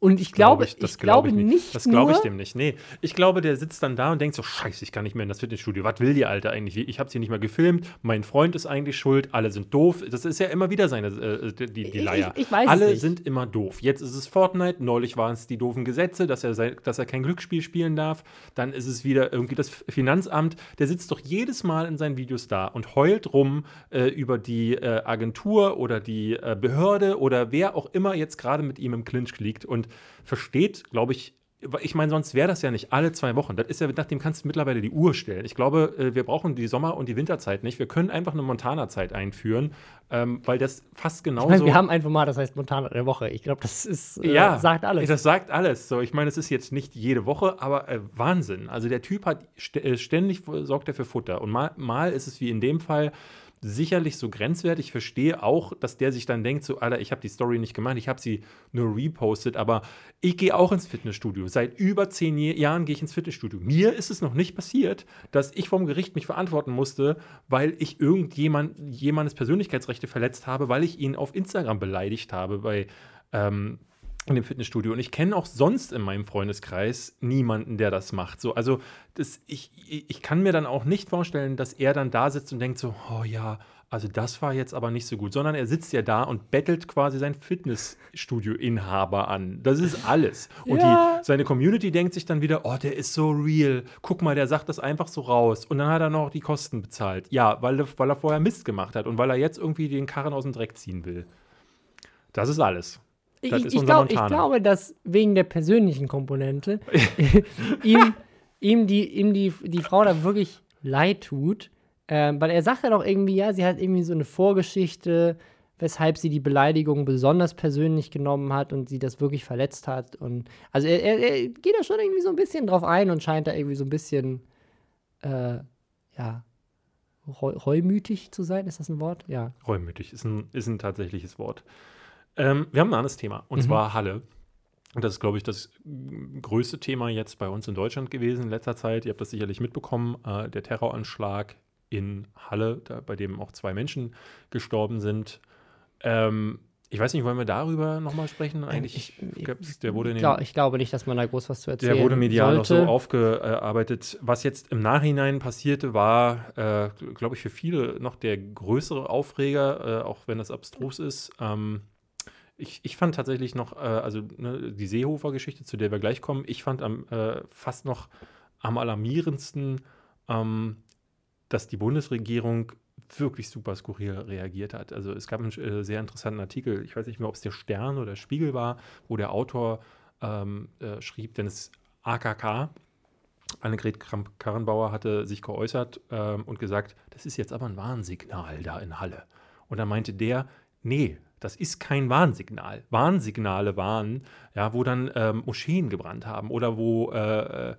Und ich glaube, ich, das glaube glaub ich nicht, Das glaube ich dem nicht. Nee, ich glaube, der sitzt dann da und denkt so, scheiße, ich kann nicht mehr in das Fitnessstudio. Was will die Alte eigentlich? Ich habe sie nicht mehr gefilmt. Mein Freund ist eigentlich schuld. Alle sind doof. Das ist ja immer wieder seine, äh, die, die Ich- Leier. ich weiß es Alle nicht. sind immer doof. Jetzt ist es Fortnite. Neulich waren es die doofen Gesetze, dass er, sei, dass er kein Glücksspiel spielen darf. Dann ist es wieder irgendwie das Finanzamt. Der sitzt doch jedes Mal in seinen Videos da und heult rum äh, über die äh, Agentur oder die äh, Behörde oder wer auch immer jetzt gerade mit ihm im Clinch liegt und versteht, glaube ich, ich meine, sonst wäre das ja nicht alle zwei Wochen. Das ist ja, nach dem kannst du mittlerweile die Uhr stellen. Ich glaube, äh, wir brauchen die Sommer- und die Winterzeit nicht. Wir können einfach eine Montana-Zeit einführen, ähm, weil das fast Ich genauso. meine, wir haben ein Format, das heißt Montana der Woche. Ich glaube, das ist, äh, ja, sagt alles. Das sagt alles. So, ich meine, es ist jetzt nicht jede Woche, aber äh, Wahnsinn. Also der Typ hat st äh, ständig sorgt er für Futter. Und mal, mal ist es wie in dem Fall sicherlich so grenzwertig. Ich verstehe auch, dass der sich dann denkt, so, Alter, ich habe die Story nicht gemacht, ich habe sie nur repostet, aber ich gehe auch ins Fitnessstudio. Seit über zehn Jahren gehe ich ins Fitnessstudio. Mir ist es noch nicht passiert, dass ich vom Gericht mich verantworten musste, weil ich irgendjemand jemandes Persönlichkeitsrechte verletzt habe, weil ich ihn auf Instagram beleidigt habe bei ähm, in dem Fitnessstudio. Und ich kenne auch sonst in meinem Freundeskreis niemanden, der das macht. So, also das, ich, ich kann mir dann auch nicht vorstellen, dass er dann da sitzt und denkt so, oh ja, also das war jetzt aber nicht so gut, sondern er sitzt ja da und bettelt quasi seinen Fitnessstudio-Inhaber an. Das ist alles. Und Ja. die, seine Community denkt sich dann wieder, oh, der ist so real. Guck mal, der sagt das einfach so raus. Und dann hat er noch die Kosten bezahlt. Ja, weil, weil er vorher Mist gemacht hat und weil er jetzt irgendwie den Karren aus dem Dreck ziehen will. Das ist alles. Ich, ich, glaub, ich glaube, dass wegen der persönlichen Komponente (laughs) (laughs) ihm, ihm, die, ihm die, die Frau da wirklich leid tut. Ähm, weil er sagt ja doch irgendwie, ja, sie hat irgendwie so eine Vorgeschichte, weshalb sie die Beleidigung besonders persönlich genommen hat und sie das wirklich verletzt hat. Und also er, er, er geht da schon irgendwie so ein bisschen drauf ein und scheint da irgendwie so ein bisschen, äh, ja, reu reumütig zu sein. Ist das ein Wort? Ja. Reumütig ist ein, ist ein tatsächliches Wort. Ähm, wir haben ein anderes Thema, und Mhm. zwar Halle. Und das ist, glaube ich, das größte Thema jetzt bei uns in Deutschland gewesen in letzter Zeit. Ihr habt das sicherlich mitbekommen. Äh, der Terroranschlag in Halle, da, bei dem auch zwei Menschen gestorben sind. Ähm, ich weiß nicht, wollen wir darüber nochmal sprechen? Eigentlich, ich- gab's- der wurde in Ich, den glaub, ich glaube nicht, dass man da groß was zu erzählen der wurde medial noch sollte. so aufgearbeitet. Was jetzt im Nachhinein passierte, war, äh, glaube ich, für viele noch der größere Aufreger, äh, auch wenn das abstrus ist. Ähm, ich, ich fand tatsächlich noch, äh, also ne, die Seehofer-Geschichte, zu der wir gleich kommen, ich fand am, äh, fast noch am alarmierendsten, ähm, dass die Bundesregierung wirklich super skurril reagiert hat. Also es gab einen äh, sehr interessanten Artikel, ich weiß nicht mehr, ob es der Stern oder der Spiegel war, wo der Autor ähm, äh, schrieb, denn es AKK, Annegret Kramp-Karrenbauer hatte sich geäußert ähm, und gesagt, das ist jetzt aber ein Warnsignal da in Halle. Und dann meinte der, nee, das ist kein Warnsignal. Warnsignale waren, ja, wo dann ähm, Moscheen gebrannt haben oder wo äh,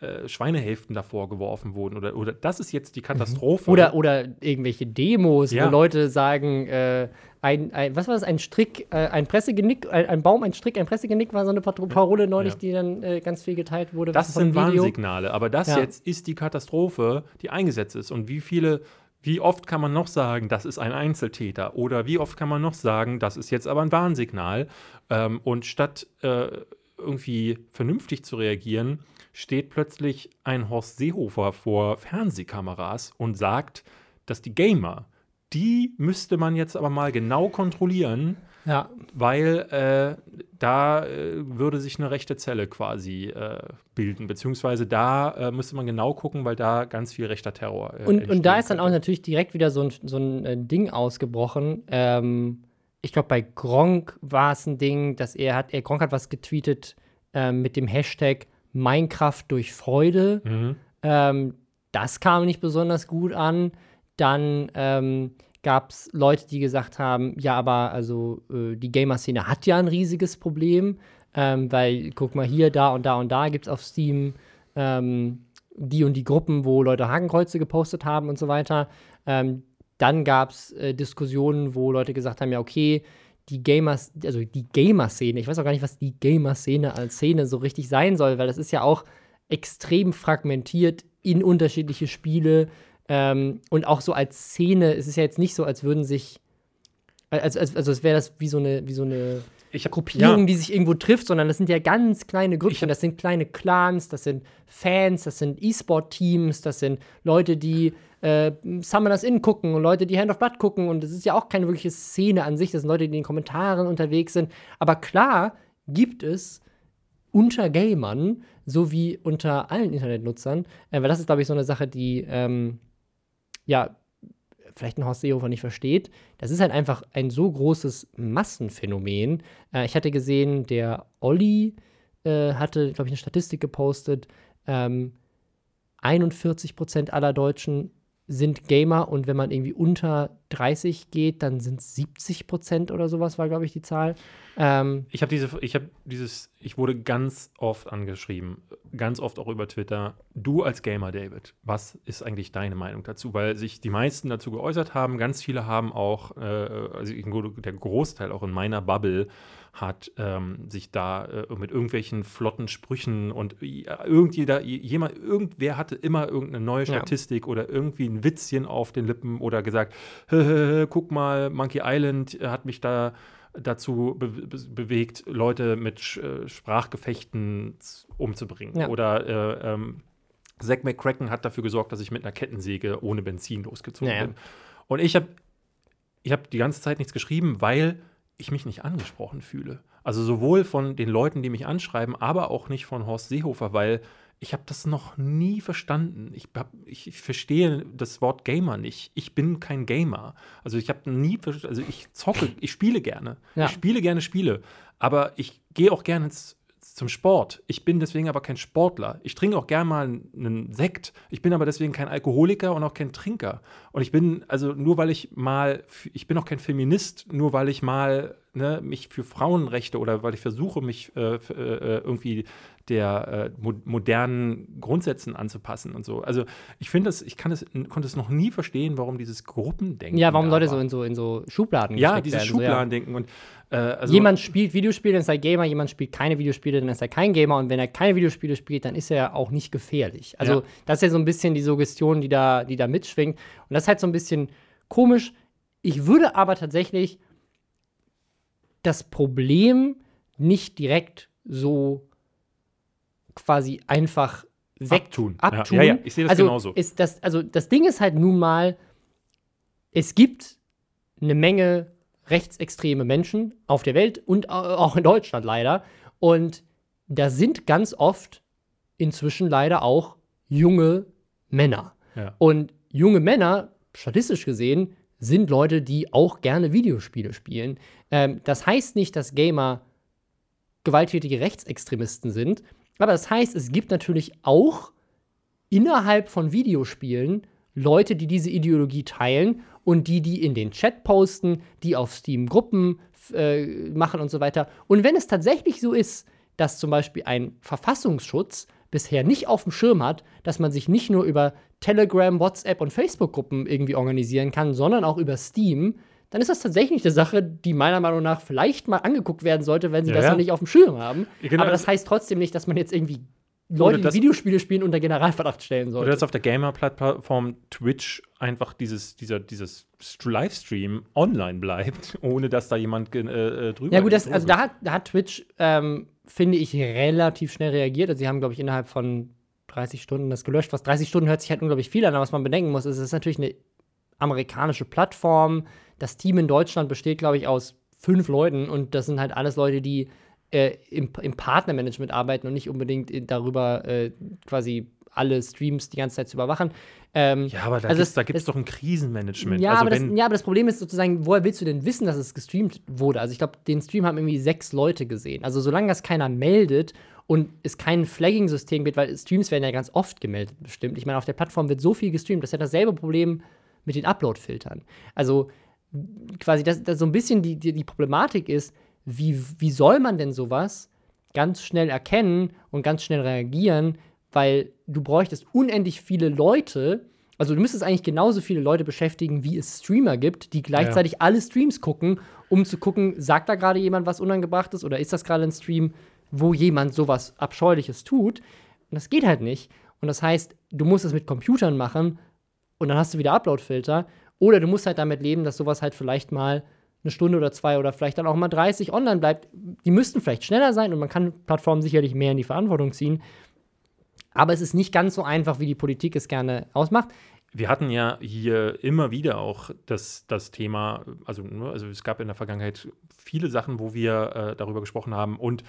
äh, Schweinehälften davor geworfen wurden oder, oder das ist jetzt die Katastrophe. Oder, oder irgendwelche Demos, Ja. wo Leute sagen, äh, ein, ein, was war das, ein Strick, äh, ein Pressegenick, ein, ein Baum, ein Strick, ein Pressegenick war so eine Parole neulich, Ja. die dann äh, ganz viel geteilt wurde. Das sind. Warnsignale, aber das Ja. jetzt ist die Katastrophe, die eingesetzt ist. Und wie viele, wie oft kann man noch sagen, das ist ein Einzeltäter? Oder wie oft kann man noch sagen, das ist jetzt aber ein Warnsignal? Ähm, und statt äh, irgendwie vernünftig zu reagieren, steht plötzlich ein Horst Seehofer vor Fernsehkameras und sagt, dass die Gamer, die müsste man jetzt aber mal genau kontrollieren, Ja, weil äh, da äh, würde sich eine rechte Zelle quasi äh, bilden, beziehungsweise da äh, müsste man genau gucken, weil da ganz viel rechter Terror äh, und, und da ist dann auch natürlich direkt wieder so ein, so ein äh, Ding ausgebrochen. Ähm, ich glaube, bei Gronk war es ein Ding, dass er hat, er Gronk hat was getweetet ähm, mit dem Hashtag Minecraft durch Freude. Mhm. Ähm, das kam nicht besonders gut an. Dann ähm, gab es Leute, die gesagt haben, ja, aber also äh, die Gamer-Szene hat ja ein riesiges Problem, ähm, weil guck mal hier, da und da und da gibt es auf Steam ähm, die und die Gruppen, wo Leute Hakenkreuze gepostet haben und so weiter. Ähm, dann gab es äh, Diskussionen, wo Leute gesagt haben, ja, okay, die Gamers, also die Gamer-Szene, ich weiß auch gar nicht, was die Gamer-Szene als Szene so richtig sein soll, weil das ist ja auch extrem fragmentiert in unterschiedliche Spiele ähm, und auch so als Szene, es ist ja jetzt nicht so, als würden sich, als, als, also es wäre das wie so eine, wie so eine hab, Gruppierung, ja, die sich irgendwo trifft, sondern das sind ja ganz kleine Grüppchen, das sind kleine Clans, das sind Fans, das sind E-Sport-Teams, das sind Leute, die äh, Summoners Inn gucken und Leute, die Hand of Blood gucken. Und das ist ja auch keine wirkliche Szene an sich, das sind Leute, die in den Kommentaren unterwegs sind. Aber klar gibt es unter Gamern sowie unter allen Internetnutzern, äh, weil das ist, glaube ich, so eine Sache, die ähm, ja vielleicht ein Horst Seehofer nicht versteht. Das ist halt einfach ein so großes Massenphänomen. Äh, ich hatte gesehen, der Olli äh, hatte, glaube ich, eine Statistik gepostet. Ähm, 41 Prozent aller Deutschen sind Gamer und wenn man irgendwie unter 30 geht, dann sind es 70 Prozent oder sowas, war, glaube ich, die Zahl. Ähm, ich habe diese, ich habe dieses, ich wurde ganz oft angeschrieben, ganz oft auch über Twitter. Du als Gamer, David, was ist eigentlich deine Meinung dazu? Weil sich die meisten dazu geäußert haben, ganz viele haben auch, äh, also der Großteil auch in meiner Bubble hat ähm, sich da äh, mit irgendwelchen flotten Sprüchen und äh, irgendjeder, jemand, irgendwer hatte immer irgendeine neue Ja. Statistik oder irgendwie ein Witzchen auf den Lippen oder gesagt, "Hä, hä, hä, guck mal, Monkey Island hat mich da dazu be be bewegt, Leute mit Sch äh, Sprachgefechten umzubringen. Ja. Oder äh, ähm, Zack McCracken hat dafür gesorgt, dass ich mit einer Kettensäge ohne Benzin losgezogen Ja, ja. bin. Und ich habe ich hab die ganze Zeit nichts geschrieben, weil ich mich nicht angesprochen fühle. Also sowohl von den Leuten, die mich anschreiben, aber auch nicht von Horst Seehofer, weil ich habe das noch nie verstanden. Ich, hab, ich, verstehe das Wort Gamer nicht. Ich bin kein Gamer. Also ich habe nie, also ich zocke, ich spiele gerne. Ja. Ich spiele gerne Spiele. Aber ich gehe auch gerne ins, zum Sport. Ich bin deswegen aber kein Sportler. Ich trinke auch gerne mal einen Sekt. Ich bin aber deswegen kein Alkoholiker und auch kein Trinker. Und ich bin, also nur weil ich mal, ich bin auch kein Feminist, nur weil ich mal ne, mich für Frauenrechte oder weil ich versuche, mich äh, für, äh, irgendwie der äh, mo modernen Grundsätzen anzupassen und so. Also ich finde das, ich kann das, konnte es noch nie verstehen, warum dieses Gruppendenken. Ja, warum Leute so in so in so Schubladen Ja, dieses werden, so, ja. Schubladendenken und äh, also, jemand spielt Videospiele, dann ist er Gamer, jemand spielt keine Videospiele, dann ist er kein Gamer und wenn er keine Videospiele spielt, dann ist er auch nicht gefährlich. Also Ja. das ist ja so ein bisschen die Suggestion, die da, die da mitschwingt. Und das ist halt so ein bisschen komisch. Ich würde aber tatsächlich das Problem nicht direkt so quasi einfach weg Abtun. abtun. Ja, ja, ja, ich sehe das also genauso. Ist das, also das Ding ist halt nun mal, es gibt eine Menge rechtsextreme Menschen auf der Welt und au- auch in Deutschland leider. Und da sind ganz oft inzwischen leider auch junge Männer. Ja. Und junge Männer, statistisch gesehen, sind Leute, die auch gerne Videospiele spielen. Ähm, das heißt nicht, dass Gamer gewalttätige Rechtsextremisten sind, aber das heißt, es gibt natürlich auch innerhalb von Videospielen Leute, die diese Ideologie teilen und die die in den Chat posten, die auf Steam Gruppen äh, machen und so weiter. Und wenn es tatsächlich so ist, dass zum Beispiel ein Verfassungsschutz bisher nicht auf dem Schirm hat, dass man sich nicht nur über Telegram, WhatsApp und Facebook-Gruppen irgendwie organisieren kann, sondern auch über Steam, dann ist das tatsächlich eine Sache, die meiner Meinung nach vielleicht mal angeguckt werden sollte, wenn sie Ja, das ja. noch nicht auf dem Schirm haben. Genau. Aber das heißt trotzdem nicht, dass man jetzt irgendwie Leute, die Videospiele spielen, unter Generalverdacht stellen Oder sollte. dass auf der Gamer-Plattform Twitch einfach dieses, dieser, dieses St- Livestream online bleibt, (laughs) ohne dass da jemand äh, äh, drüber Ja, gut, das, also da hat, da hat Twitch, ähm, finde ich, relativ schnell reagiert. Also, sie haben, glaube ich, innerhalb von 30 Stunden das gelöscht. Was 30 Stunden hört sich halt unglaublich viel an, aber was man bedenken muss, ist, es ist natürlich eine amerikanische Plattform. Das Team in Deutschland besteht, glaube ich, aus fünf Leuten und das sind halt alles Leute, die äh, im, im Partnermanagement arbeiten und nicht unbedingt in, darüber äh, quasi alle Streams die ganze Zeit zu überwachen. Ähm, Ja, aber da Also gibt es doch ein Krisenmanagement. ja, also aber das, ja, aber das Problem ist sozusagen, woher willst du denn wissen, dass es gestreamt wurde? Also ich glaube, den Stream haben irgendwie sechs Leute gesehen. Also solange das keiner meldet und es kein Flagging-System gibt, weil Streams werden ja ganz oft gemeldet, bestimmt. Ich meine, auf der Plattform wird so viel gestreamt, das ist ja dasselbe Problem mit den Upload-Filtern. Also quasi, das, das so ein bisschen die, die, die Problematik ist, wie, wie soll man denn sowas ganz schnell erkennen und ganz schnell reagieren, weil du bräuchtest unendlich viele Leute, also du müsstest eigentlich genauso viele Leute beschäftigen, wie es Streamer gibt, die gleichzeitig alle Streams gucken, um zu gucken, sagt da gerade jemand was Unangebrachtes oder ist das gerade ein Stream, wo jemand sowas Abscheuliches tut? Und das geht halt nicht. Und das heißt, du musst es mit Computern machen und dann hast du wieder Upload-Filter. Oder du musst halt damit leben, dass sowas halt vielleicht mal eine Stunde oder zwei oder vielleicht dann auch mal 30 online bleibt. Die müssten vielleicht schneller sein und man kann Plattformen sicherlich mehr in die Verantwortung ziehen. Aber es ist nicht ganz so einfach, wie die Politik es gerne ausmacht. wir hatten ja hier immer wieder auch das, das Thema, also, ne, also es gab in der Vergangenheit viele Sachen, wo wir äh, darüber gesprochen haben und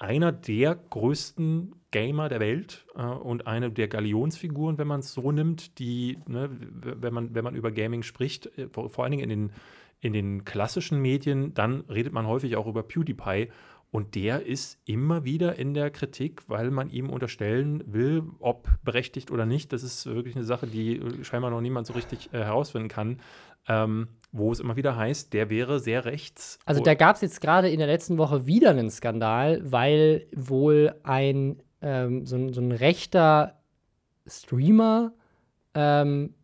einer der größten Gamer der Welt äh, und eine der Galionsfiguren, wenn man es so nimmt, die, ne, wenn, man, wenn man über Gaming spricht, äh, vor, vor allen Dingen in den, in den klassischen Medien, dann redet man häufig auch über PewDiePie. Und der ist immer wieder in der Kritik, weil man ihm unterstellen will, ob berechtigt oder nicht. Das ist wirklich eine Sache, die äh, scheinbar noch niemand so richtig äh, herausfinden kann. Ähm, wo es immer wieder heißt, der wäre sehr rechts. Also Und- da gab es jetzt gerade in der letzten Woche wieder einen Skandal, weil wohl ein ähm, so, ein- so ein rechter Streamer ähm,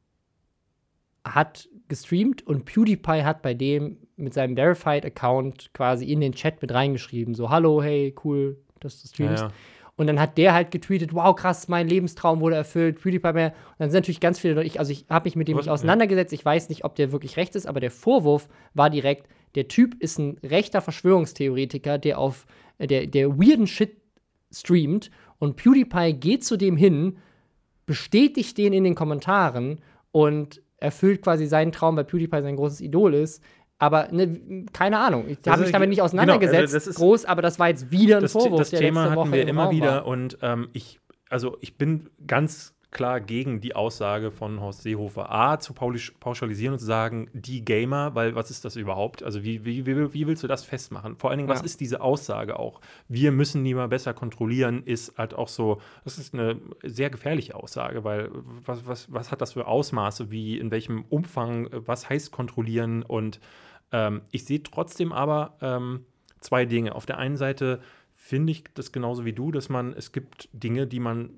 hat gestreamt und PewDiePie hat bei dem mit seinem Verified-Account quasi in den Chat mit reingeschrieben, so hallo, hey, cool, dass du ja, streamst. ja. Und dann hat der halt getweetet, wow, krass, mein Lebenstraum wurde erfüllt, PewDiePie mehr. Und dann sind natürlich ganz viele Leute, also ich habe mich mit dem nicht auseinandergesetzt, ich weiß nicht, ob der wirklich recht ist, aber der Vorwurf war direkt, der Typ ist ein rechter Verschwörungstheoretiker, der auf, der, der weirden Shit streamt und PewDiePie geht zu dem hin, bestätigt den in den Kommentaren und erfüllt quasi seinen Traum, weil PewDiePie sein großes Idol ist. Aber ne, keine Ahnung, ich habe mich damit nicht genau, auseinandergesetzt, also das ist- groß, aber das war jetzt wieder ein das, Vorwurf, das Thema hatten Woche wir im immer wieder war. und ähm, ich, also ich bin ganz klar gegen die Aussage von Horst Seehofer. A, zu pauschalisieren und zu sagen, die Gamer, weil was ist das überhaupt? Also wie, wie, wie, wie willst du das festmachen? Vor allen Dingen, was Ja. ist diese Aussage auch? Wir müssen niemand besser kontrollieren, ist halt auch so, das ist eine sehr gefährliche Aussage, weil was, was, was hat das für Ausmaße, wie, in welchem Umfang, was heißt kontrollieren und Ähm, ich sehe trotzdem aber ähm, zwei Dinge. Auf der einen Seite finde ich das genauso wie du, dass man, es gibt Dinge, die man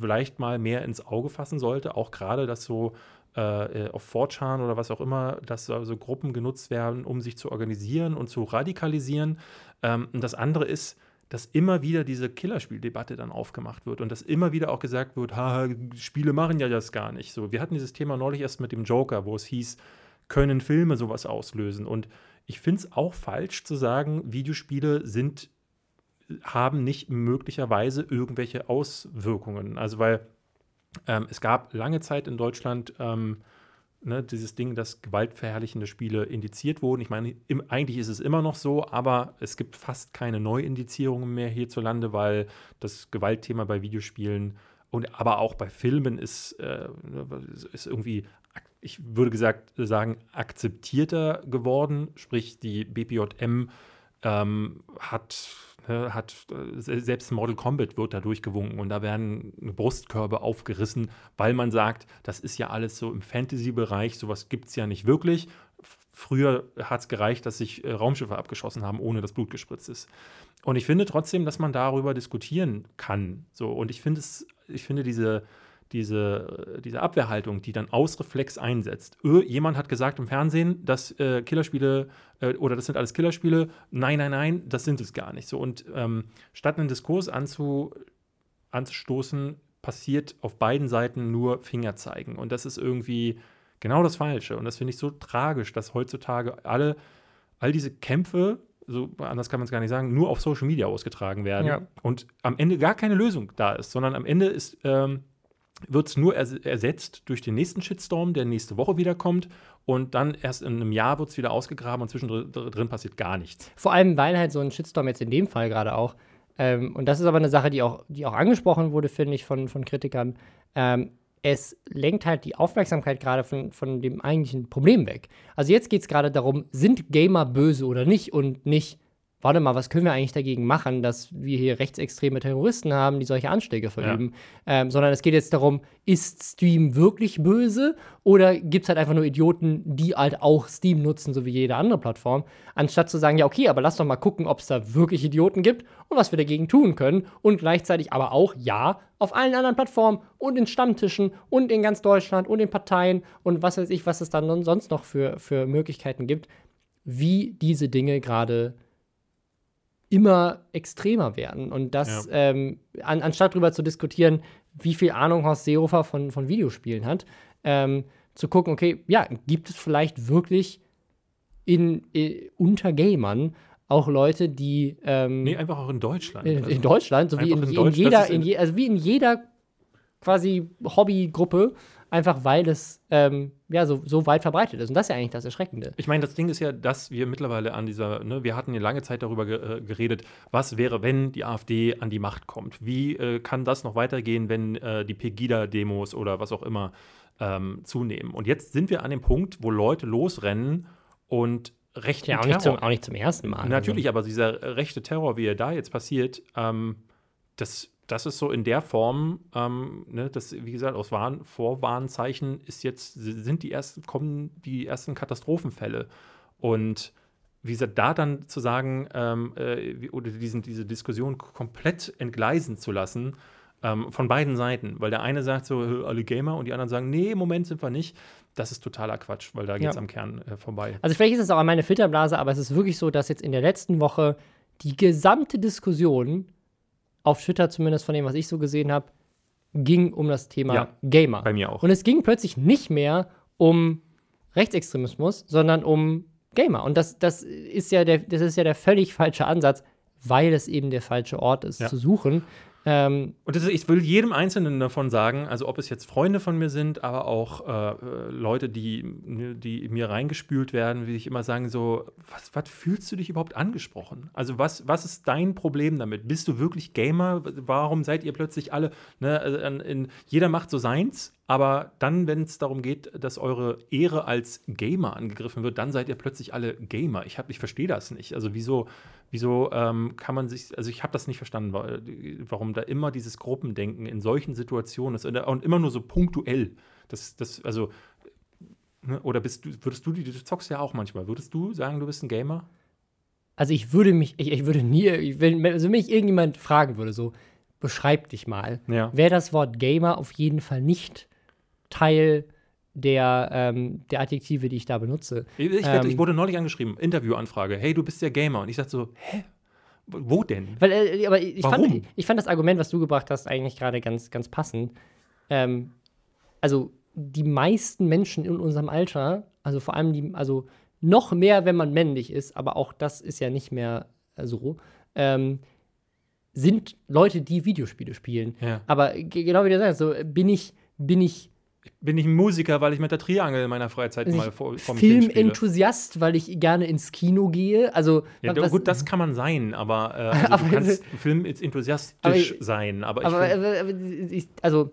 vielleicht mal mehr ins Auge fassen sollte, auch gerade, dass so äh, auf 4chan oder was auch immer, dass also Gruppen genutzt werden, um sich zu organisieren und zu radikalisieren. Ähm, und das andere ist, dass immer wieder diese Killerspieldebatte dann aufgemacht wird und dass immer wieder auch gesagt wird, ha, Spiele machen ja das gar nicht. So, wir hatten dieses Thema neulich erst mit dem Joker, wo es hieß, können Filme sowas auslösen? Und ich finde es auch falsch zu sagen, Videospiele sind, haben nicht möglicherweise irgendwelche Auswirkungen. Also, weil ähm, es gab lange Zeit in Deutschland ähm, ne, dieses Ding, dass gewaltverherrlichende Spiele indiziert wurden. Ich meine, im, eigentlich ist es immer noch so, aber es gibt fast keine Neuindizierungen mehr hierzulande, weil das Gewaltthema bei Videospielen und aber auch bei Filmen ist, äh, ist irgendwie, ich würde gesagt sagen, akzeptierter geworden. Sprich, die BPJM ähm, hat Ne, hat äh, selbst Model Combat wird da durchgewunken und da werden Brustkörbe aufgerissen, weil man sagt, das ist ja alles so im Fantasy-Bereich, sowas gibt es ja nicht wirklich. Früher hat es gereicht, dass sich äh, Raumschiffe abgeschossen haben, ohne dass Blut gespritzt ist. Und ich finde trotzdem, dass man darüber diskutieren kann. So, und ich ich finde diese, diese, diese Abwehrhaltung, die dann aus Reflex einsetzt. Ö, jemand hat gesagt im Fernsehen, dass äh, Killerspiele äh, oder das sind alles Killerspiele. Nein, nein, nein, das sind es gar nicht. So und ähm, statt einen Diskurs anzu, anzustoßen, passiert auf beiden Seiten nur Fingerzeigen und das ist irgendwie genau das Falsche und das finde ich so tragisch, dass heutzutage alle all diese Kämpfe so anders kann man es gar nicht sagen, nur auf Social Media ausgetragen werden ja. und am Ende gar keine Lösung da ist, sondern am Ende ist ähm, wird es nur ersetzt durch den nächsten Shitstorm, der nächste Woche wiederkommt. Und dann erst in einem Jahr wird es wieder ausgegraben und zwischendrin passiert gar nichts. Vor allem, weil halt so ein Shitstorm jetzt in dem Fall gerade auch, ähm, und das ist aber eine Sache, die auch, die auch angesprochen wurde, finde ich, von, von Kritikern, ähm, es lenkt halt die Aufmerksamkeit gerade von, von dem eigentlichen Problem weg. Also jetzt geht es gerade darum, sind Gamer böse oder nicht und nicht, warte mal, was können wir eigentlich dagegen machen, dass wir hier rechtsextreme Terroristen haben, die solche Anschläge verüben, ja. ähm, sondern es geht jetzt darum, ist Steam wirklich böse oder gibt es halt einfach nur Idioten, die halt auch Steam nutzen, so wie jede andere Plattform, anstatt zu sagen, ja, okay, aber lass doch mal gucken, ob es da wirklich Idioten gibt und was wir dagegen tun können und gleichzeitig aber auch, ja, auf allen anderen Plattformen und in Stammtischen und in ganz Deutschland und in Parteien und was weiß ich, was es dann sonst noch für, für Möglichkeiten gibt, wie diese Dinge gerade immer extremer werden. Und das, ja. ähm, an, anstatt darüber zu diskutieren, wie viel Ahnung Horst Seehofer von, von Videospielen hat, ähm, zu gucken, okay, ja, gibt es vielleicht wirklich in, in unter Gamern auch Leute, die ähm, Nee, einfach auch in Deutschland. In, also in Deutschland, so wie in, in, in jeder, in je, also wie in jeder quasi Hobbygruppe einfach weil es ähm, ja so, so weit verbreitet ist. Und das ist ja eigentlich das Erschreckende. Ich meine, das Ding ist ja, dass wir mittlerweile an dieser, ne, wir hatten ja lange Zeit darüber ge äh, geredet, was wäre, wenn die AfD an die Macht kommt? Wie äh, kann das noch weitergehen, wenn äh, die Pegida-Demos oder was auch immer ähm, zunehmen? Und jetzt sind wir an dem Punkt, wo Leute losrennen und rechten ja, auch Terror. Nicht zum, auch nicht zum ersten Mal. Natürlich, also. aber dieser rechte Terror, wie er da jetzt passiert, ähm, das das ist so in der Form, ähm, ne, das, wie gesagt, aus Warn Vorwarnzeichen ist jetzt, sind die ersten, kommen die ersten Katastrophenfälle. Und wie gesagt, da dann zu sagen, ähm, äh, oder diesen, diese Diskussion komplett entgleisen zu lassen, ähm, von beiden Seiten, weil der eine sagt so, alle Gamer und die anderen sagen, nee, im Moment sind wir nicht. Das ist totaler Quatsch, weil da geht es ja. am Kern äh, vorbei. Also vielleicht ist es auch an meine Filterblase, aber es ist wirklich so, dass jetzt in der letzten Woche die gesamte Diskussion auf Twitter zumindest von dem, was ich so gesehen habe, ging um das Thema ja, Gamer. Bei mir auch. Und es ging plötzlich nicht mehr um Rechtsextremismus, sondern um Gamer. Und das, das, ist, ja der, das ist ja der völlig falsche Ansatz, weil es eben der falsche Ort ist ja. zu suchen. Ähm, und ist, ich will jedem Einzelnen davon sagen, also ob es jetzt Freunde von mir sind, aber auch äh, äh, Leute, die, die mir reingespült werden, will ich immer sagen, so, was, was fühlst du dich überhaupt angesprochen? Also was, was ist dein Problem damit? Bist du wirklich Gamer? Warum seid ihr plötzlich alle, ne, also in, in, jeder macht so seins, aber dann, wenn es darum geht, dass eure Ehre als Gamer angegriffen wird, dann seid ihr plötzlich alle Gamer. Ich, ich verstehe das nicht. Also wieso Wieso ähm, kann man sich, also ich habe das nicht verstanden, warum da immer dieses Gruppendenken in solchen Situationen ist und immer nur so punktuell. Das, das, also Ne? Oder bist du, würdest du, du zockst ja auch manchmal, würdest du sagen, du bist ein Gamer? Also ich würde mich, ich, ich würde nie, wenn, also wenn mich irgendjemand fragen würde, so, beschreib dich mal, Ja. wäre das Wort Gamer auf jeden Fall nicht Teil der, ähm, der Adjektive, die ich da benutze. Ich, ich, werd, Ähm. ich wurde neulich angeschrieben, Interviewanfrage, hey, du bist ja Gamer. Und ich sagte so, hä? Wo denn? Weil, äh, aber ich Warum? fand, ich fand das Argument, was du gebracht hast, eigentlich gerade ganz, ganz passend. Ähm, also die meisten Menschen in unserem Alter, also vor allem die, also noch mehr, wenn man männlich ist, aber auch das ist ja nicht mehr äh, so, ähm, sind Leute, die Videospiele spielen. Ja. Aber ge- genau wie du sagst, so bin ich, bin ich Bin ich ein Musiker, weil ich mit der Triangel in meiner Freizeit Also mal vor, vor mich hinspiele? Filmenthusiast, weil ich gerne ins Kino gehe. Also Ja, was- gut, das kann man sein, aber, äh, (laughs) also Aber- du kannst filmenthusiastisch Aber ich- sein. Aber, ich aber, aber, ich, also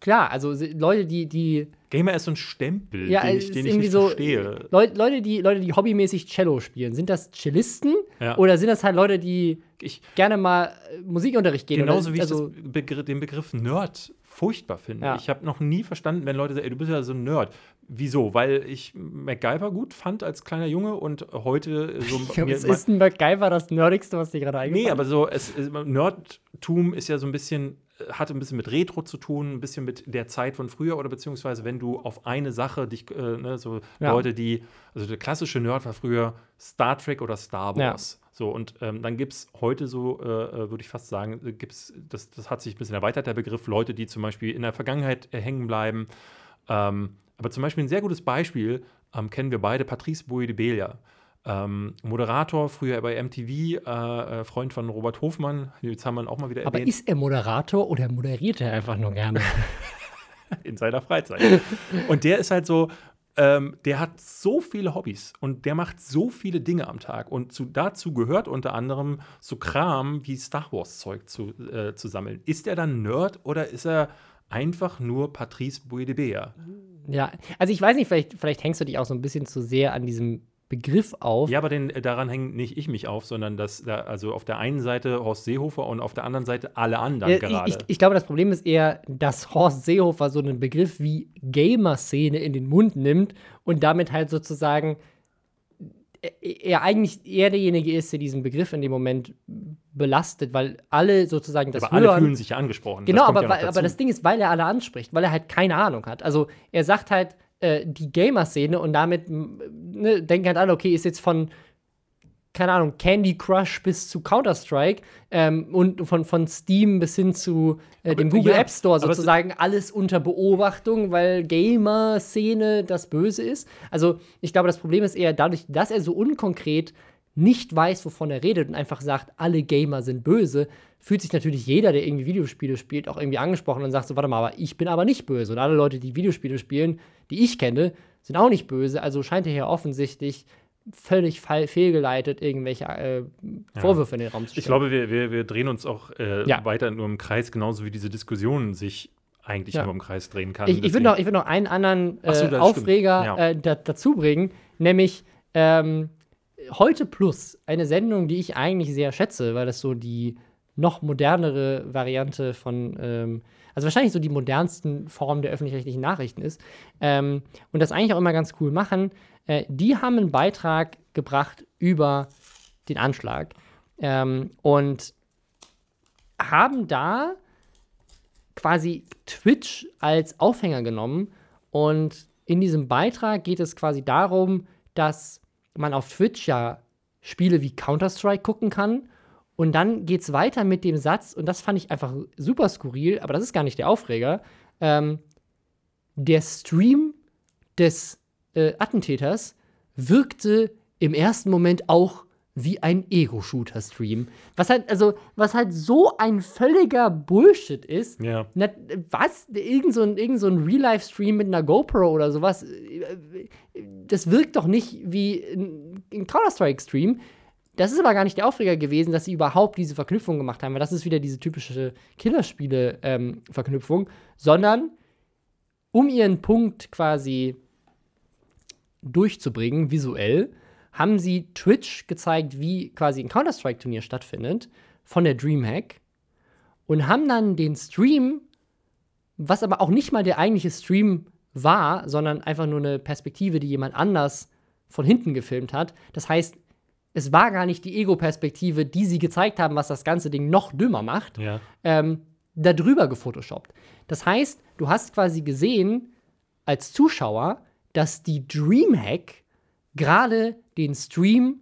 klar, also Leute, die, die Gamer ist so ein Stempel, ja, den ich, den ich nicht so verstehe. Leute, Leute, die Leute, die hobbymäßig Cello spielen, sind das Cellisten Ja. oder sind das halt Leute, die Ich, gerne mal äh, Musikunterricht gehen? genauso oder, wie also, ich das Begr den Begriff Nerd furchtbar finde. Ja. Ich habe noch nie verstanden, wenn Leute sagen, ey, du bist ja so ein Nerd. Wieso? Weil ich MacGyver gut fand als kleiner Junge und heute so (laughs) Ja, mir- ist ein MacGyver das Nerdigste, was dir gerade eingefallen Nee, aber so, es, es, Nerdtum ist ja so ein bisschen, äh, hat ein bisschen mit Retro zu tun, ein bisschen mit der Zeit von früher oder beziehungsweise wenn du auf eine Sache dich, äh, ne, so Ja. Leute, die, also der klassische Nerd war früher Star Trek oder Star Ja. So, und ähm, dann gibt es heute so, äh, äh, würde ich fast sagen, äh, gibt's, das, das hat sich ein bisschen erweitert, der Begriff, Leute, die zum Beispiel in der Vergangenheit äh, hängen bleiben. Ähm, aber zum Beispiel ein sehr gutes Beispiel ähm, kennen wir beide, Patrice Bouydebelia. Ähm, Moderator, früher bei MTV, äh, Freund von Robert Hofmann, jetzt haben wir ihn auch mal wieder Aber erwähnt, ist er Moderator oder moderiert er einfach nur gerne? (laughs) in seiner Freizeit. und der ist halt so, ähm, der hat so viele Hobbys und der macht so viele Dinge am Tag. Und zu, dazu gehört unter anderem so Kram wie Star Wars-Zeug zu, äh, zu sammeln. Ist er dann Nerd oder ist er einfach nur Patrice Bouydebeer? ja, also ich weiß nicht, vielleicht, vielleicht hängst du dich auch so ein bisschen zu sehr an diesem Begriff auf. Ja, aber den, äh, daran hängt nicht ich mich auf, sondern dass da, also auf der einen Seite Horst Seehofer und auf der anderen Seite alle anderen Ja, gerade. ich, ich, glaube, das Problem ist eher, dass Horst Seehofer so einen Begriff wie Gamer-Szene in den Mund nimmt und damit halt sozusagen äh, er eigentlich eher derjenige ist, der diesen Begriff in dem Moment belastet, weil alle sozusagen das aber alle hören. fühlen sich ja angesprochen. Genau, Das aber, ja aber das Ding ist, weil er alle anspricht, weil er halt keine Ahnung hat. Also er sagt halt äh, die Gamer-Szene und damit ne, denken halt alle, okay, ist jetzt von, keine Ahnung, Candy Crush bis zu Counter-Strike ähm, und von, von Steam bis hin zu äh, dem Aber, Google ja, App Store sozusagen alles unter Beobachtung, weil Gamer-Szene das Böse ist. Also ich glaube, das Problem ist eher dadurch, dass er so unkonkret nicht weiß, wovon er redet und einfach sagt, alle Gamer sind böse, fühlt sich natürlich jeder, der irgendwie Videospiele spielt, auch irgendwie angesprochen und sagt so, warte mal, aber ich bin aber nicht böse. Und alle Leute, die Videospiele spielen, die ich kenne, sind auch nicht böse. Also scheint er hier offensichtlich völlig fehlgeleitet irgendwelche äh, Vorwürfe in den Raum zu stellen. Ich glaube, wir, wir, wir drehen uns auch äh, Ja. weiter nur im Kreis, genauso wie diese Diskussion sich eigentlich Ja. nur im Kreis drehen kann. Ich, ich würde Deswegen- noch, ich noch einen anderen so, äh, das Aufreger. Ja. äh, da, dazu bringen, nämlich ähm, Heute Plus, eine Sendung, die ich eigentlich sehr schätze, weil das so die noch modernere Variante von, ähm, also wahrscheinlich so die modernsten Formen der öffentlich-rechtlichen Nachrichten ist ähm, und das eigentlich auch immer ganz cool machen. Äh, die haben einen Beitrag gebracht über den Anschlag ähm, und haben da quasi Twitch als Aufhänger genommen. Und in diesem Beitrag geht es quasi darum, dass man auf Twitch ja Spiele wie Counter-Strike gucken kann. Und dann geht es weiter mit dem Satz, und das fand ich einfach super skurril, aber das ist gar nicht der Aufreger. Ähm, der Stream des äh, Attentäters wirkte im ersten Moment auch wie ein Ego-Shooter-Stream. Was halt, also, was halt so ein völliger Bullshit ist. Ja. Na, was? Irgend so ein, irgend so ein Real-Life-Stream mit einer GoPro oder sowas. Das wirkt doch nicht wie ein, ein Counter-Strike-Stream. Das ist aber gar nicht der Aufreger gewesen, dass sie überhaupt diese Verknüpfung gemacht haben, weil das ist wieder diese typische Killerspiele-Verknüpfung, sondern um ihren Punkt quasi durchzubringen, visuell, haben sie Twitch gezeigt, wie quasi ein Counter-Strike-Turnier stattfindet, von der Dreamhack, und haben dann den Stream, was aber auch nicht mal der eigentliche Stream war, sondern einfach nur eine Perspektive, die jemand anders von hinten gefilmt hat. Das heißt, es war gar nicht die Ego-Perspektive, die sie gezeigt haben, was das ganze Ding noch dümmer macht, Ja. ähm, da drüber gefotoshoppt. Das heißt, du hast quasi gesehen als Zuschauer, dass die Dreamhack gerade den Stream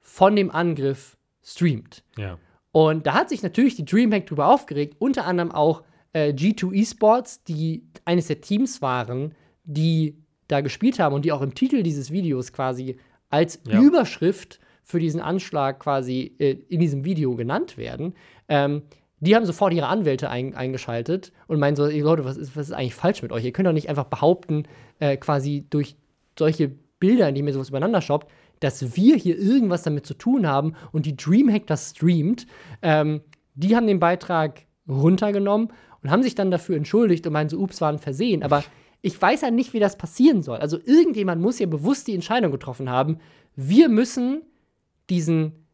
von dem Angriff streamt. Ja. Und da hat sich natürlich die Dreamhack drüber aufgeregt, unter anderem auch äh, G2 Esports, die eines der Teams waren, die da gespielt haben und die auch im Titel dieses Videos quasi als Ja. Überschrift für diesen Anschlag quasi äh, in diesem Video genannt werden. Ähm, die haben sofort ihre Anwälte ein, eingeschaltet und meinen so, ey Leute, was ist, was ist eigentlich falsch mit euch? Ihr könnt doch nicht einfach behaupten, äh, quasi durch solche Bilder, indem ihr sowas übereinander shoppt, dass wir hier irgendwas damit zu tun haben und die Dreamhack das streamt. Ähm, die haben den Beitrag runtergenommen und haben sich dann dafür entschuldigt und meinen so, ups, war ein Versehen. Aber ich weiß ja nicht, wie das passieren soll. Also irgendjemand muss ja bewusst die Entscheidung getroffen haben, wir müssen diesen,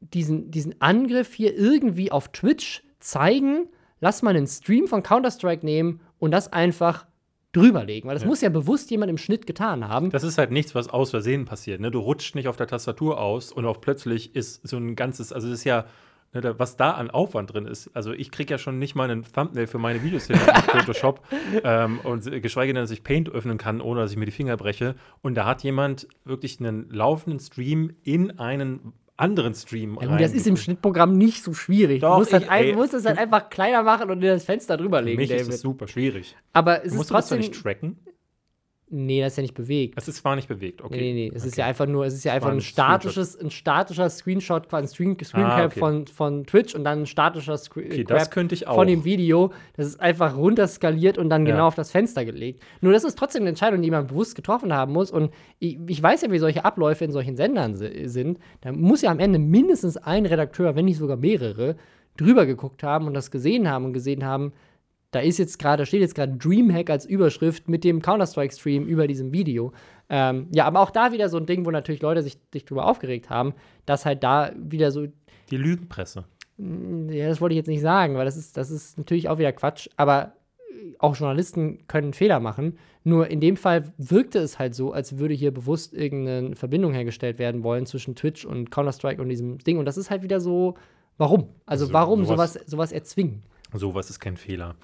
diesen, diesen Angriff hier irgendwie auf Twitch zeigen, lass mal einen Stream von Counter-Strike nehmen und das einfach drüberlegen. Weil das Ja. muss ja bewusst jemand im Schnitt getan haben. Das ist halt nichts, was aus Versehen passiert. Ne? Du rutscht nicht auf der Tastatur aus und auf plötzlich ist so ein ganzes, also das ist ja, ne, was da an Aufwand drin ist. Also ich kriege ja schon nicht mal einen Thumbnail für meine Videos hin in Photoshop (laughs) ähm, und geschweige denn, dass ich Paint öffnen kann, ohne dass ich mir die Finger breche. Und da hat jemand wirklich einen laufenden Stream in einen anderen Stream Ja, gut, das ist im Schnittprogramm nicht so schwierig. Doch, du musst, halt ich- ey, musst es halt einfach kleiner machen und in das Fenster Für drüberlegen, mich ist David. es super schwierig. Aber es Du musst ist du das trotzdem. nicht tracken? Nee, das ist ja nicht bewegt. Das ist zwar nicht bewegt, okay. Nee, nee, nee. Es ist Okay. ja einfach nur, es ist ja einfach ein ein statisches, ein statischer Screenshot, quasi ein Screen, Screencap Ah, okay. von, von Twitch und dann ein statischer Screen Okay, das könnte ich auch. von dem Video. Das ist einfach runterskaliert und dann Ja. genau auf das Fenster gelegt. Nur das ist trotzdem eine Entscheidung, die man bewusst getroffen haben muss. Und ich, ich weiß ja, wie solche Abläufe in solchen Sendern si- sind. Da muss ja am Ende mindestens ein Redakteur, wenn nicht sogar mehrere, drüber geguckt haben und das gesehen haben und gesehen haben, da ist jetzt gerade, steht jetzt gerade Dreamhack als Überschrift mit dem Counter-Strike-Stream über diesem Video. Ähm, ja, aber auch da wieder so ein Ding, wo natürlich Leute sich, sich drüber aufgeregt haben, dass halt da wieder so, Die Lügenpresse. ja, das wollte ich jetzt nicht sagen, weil das ist, das ist natürlich auch wieder Quatsch, aber äh, auch Journalisten können Fehler machen. Nur in dem Fall wirkte es halt so, als würde hier bewusst irgendeine Verbindung hergestellt werden wollen zwischen Twitch und Counter-Strike und diesem Ding. Und das ist halt wieder so, warum? Also, Also warum sowas, sowas erzwingen? Sowas ist kein Fehler.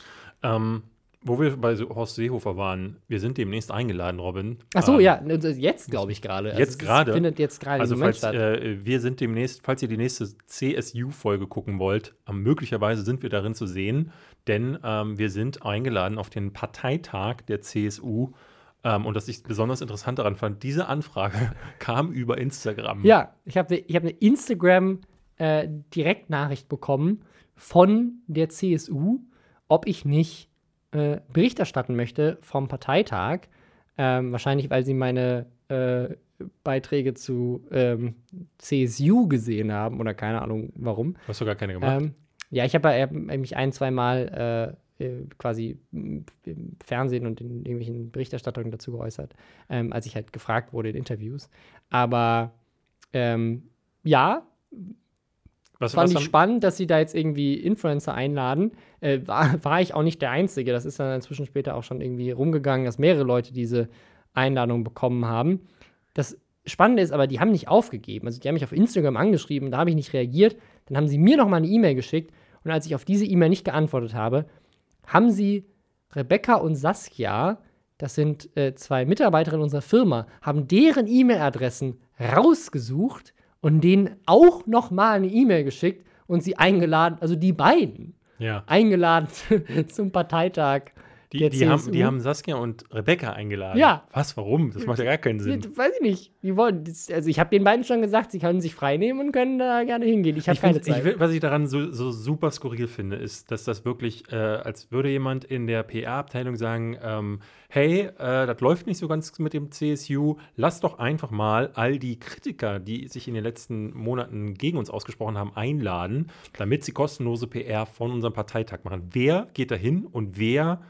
Ähm, wo wir bei Horst Seehofer waren, wir sind demnächst eingeladen, Robin. Ach so, Ähm, ja, ne, jetzt glaube ich gerade. Also Jetzt gerade? Findet jetzt gerade Also falls statt. äh, wir sind demnächst, falls ihr die nächste CSU-Folge gucken wollt, ähm, möglicherweise sind wir darin zu sehen, denn ähm, wir sind eingeladen auf den Parteitag der CSU. Ähm, und was ich besonders interessant daran fand, diese Anfrage (laughs) kam über Instagram. Ja, ich habe ich hab eine Instagram-Direktnachricht bekommen von der CSU, ob ich nicht äh, Bericht erstatten möchte vom Parteitag. Ähm, wahrscheinlich, weil sie meine äh, Beiträge zu ähm, CSU gesehen haben oder keine Ahnung warum. Hast du gar keine gemacht? Ähm, ja, ich habe ja, hab mich ein, zwei Mal äh, äh, quasi im Fernsehen und in irgendwelchen Berichterstattungen dazu geäußert, ähm, als ich halt gefragt wurde in Interviews. Aber ähm, ja, was fand was ich spannend, dass sie da jetzt irgendwie Influencer einladen. Äh, war, war ich auch nicht der Einzige. Das ist dann inzwischen später auch schon irgendwie rumgegangen, dass mehrere Leute diese Einladung bekommen haben. Das Spannende ist aber, die haben nicht aufgegeben. Also die haben mich auf Instagram angeschrieben, da habe ich nicht reagiert. Dann haben sie mir noch mal eine E-Mail geschickt und als ich auf diese E-Mail nicht geantwortet habe, haben sie Rebecca und Saskia, das sind äh, zwei Mitarbeiterinnen unserer Firma, haben deren E-Mail-Adressen rausgesucht und denen auch noch mal eine E-Mail geschickt und sie eingeladen, also die beiden Ja. eingeladen (laughs) zum Parteitag Die, die, haben, CSU. die haben Saskia und Rebecca eingeladen. Ja. Was, warum? Das macht ja gar keinen Sinn. Ja, weiß ich nicht. Die wollen, das, also ich habe den beiden schon gesagt, sie können sich frei nehmen und können da gerne hingehen. Ich habe keine find, Zeit. ich, will- was ich daran so, so super skurril finde, ist, dass das wirklich, äh, als würde jemand in der PR-Abteilung sagen, ähm, hey, äh, das läuft nicht so ganz mit dem CSU, lass doch einfach mal all die Kritiker, die sich in den letzten Monaten gegen uns ausgesprochen haben, einladen, damit sie kostenlose PR von unserem Parteitag machen. Wer geht da hin und wer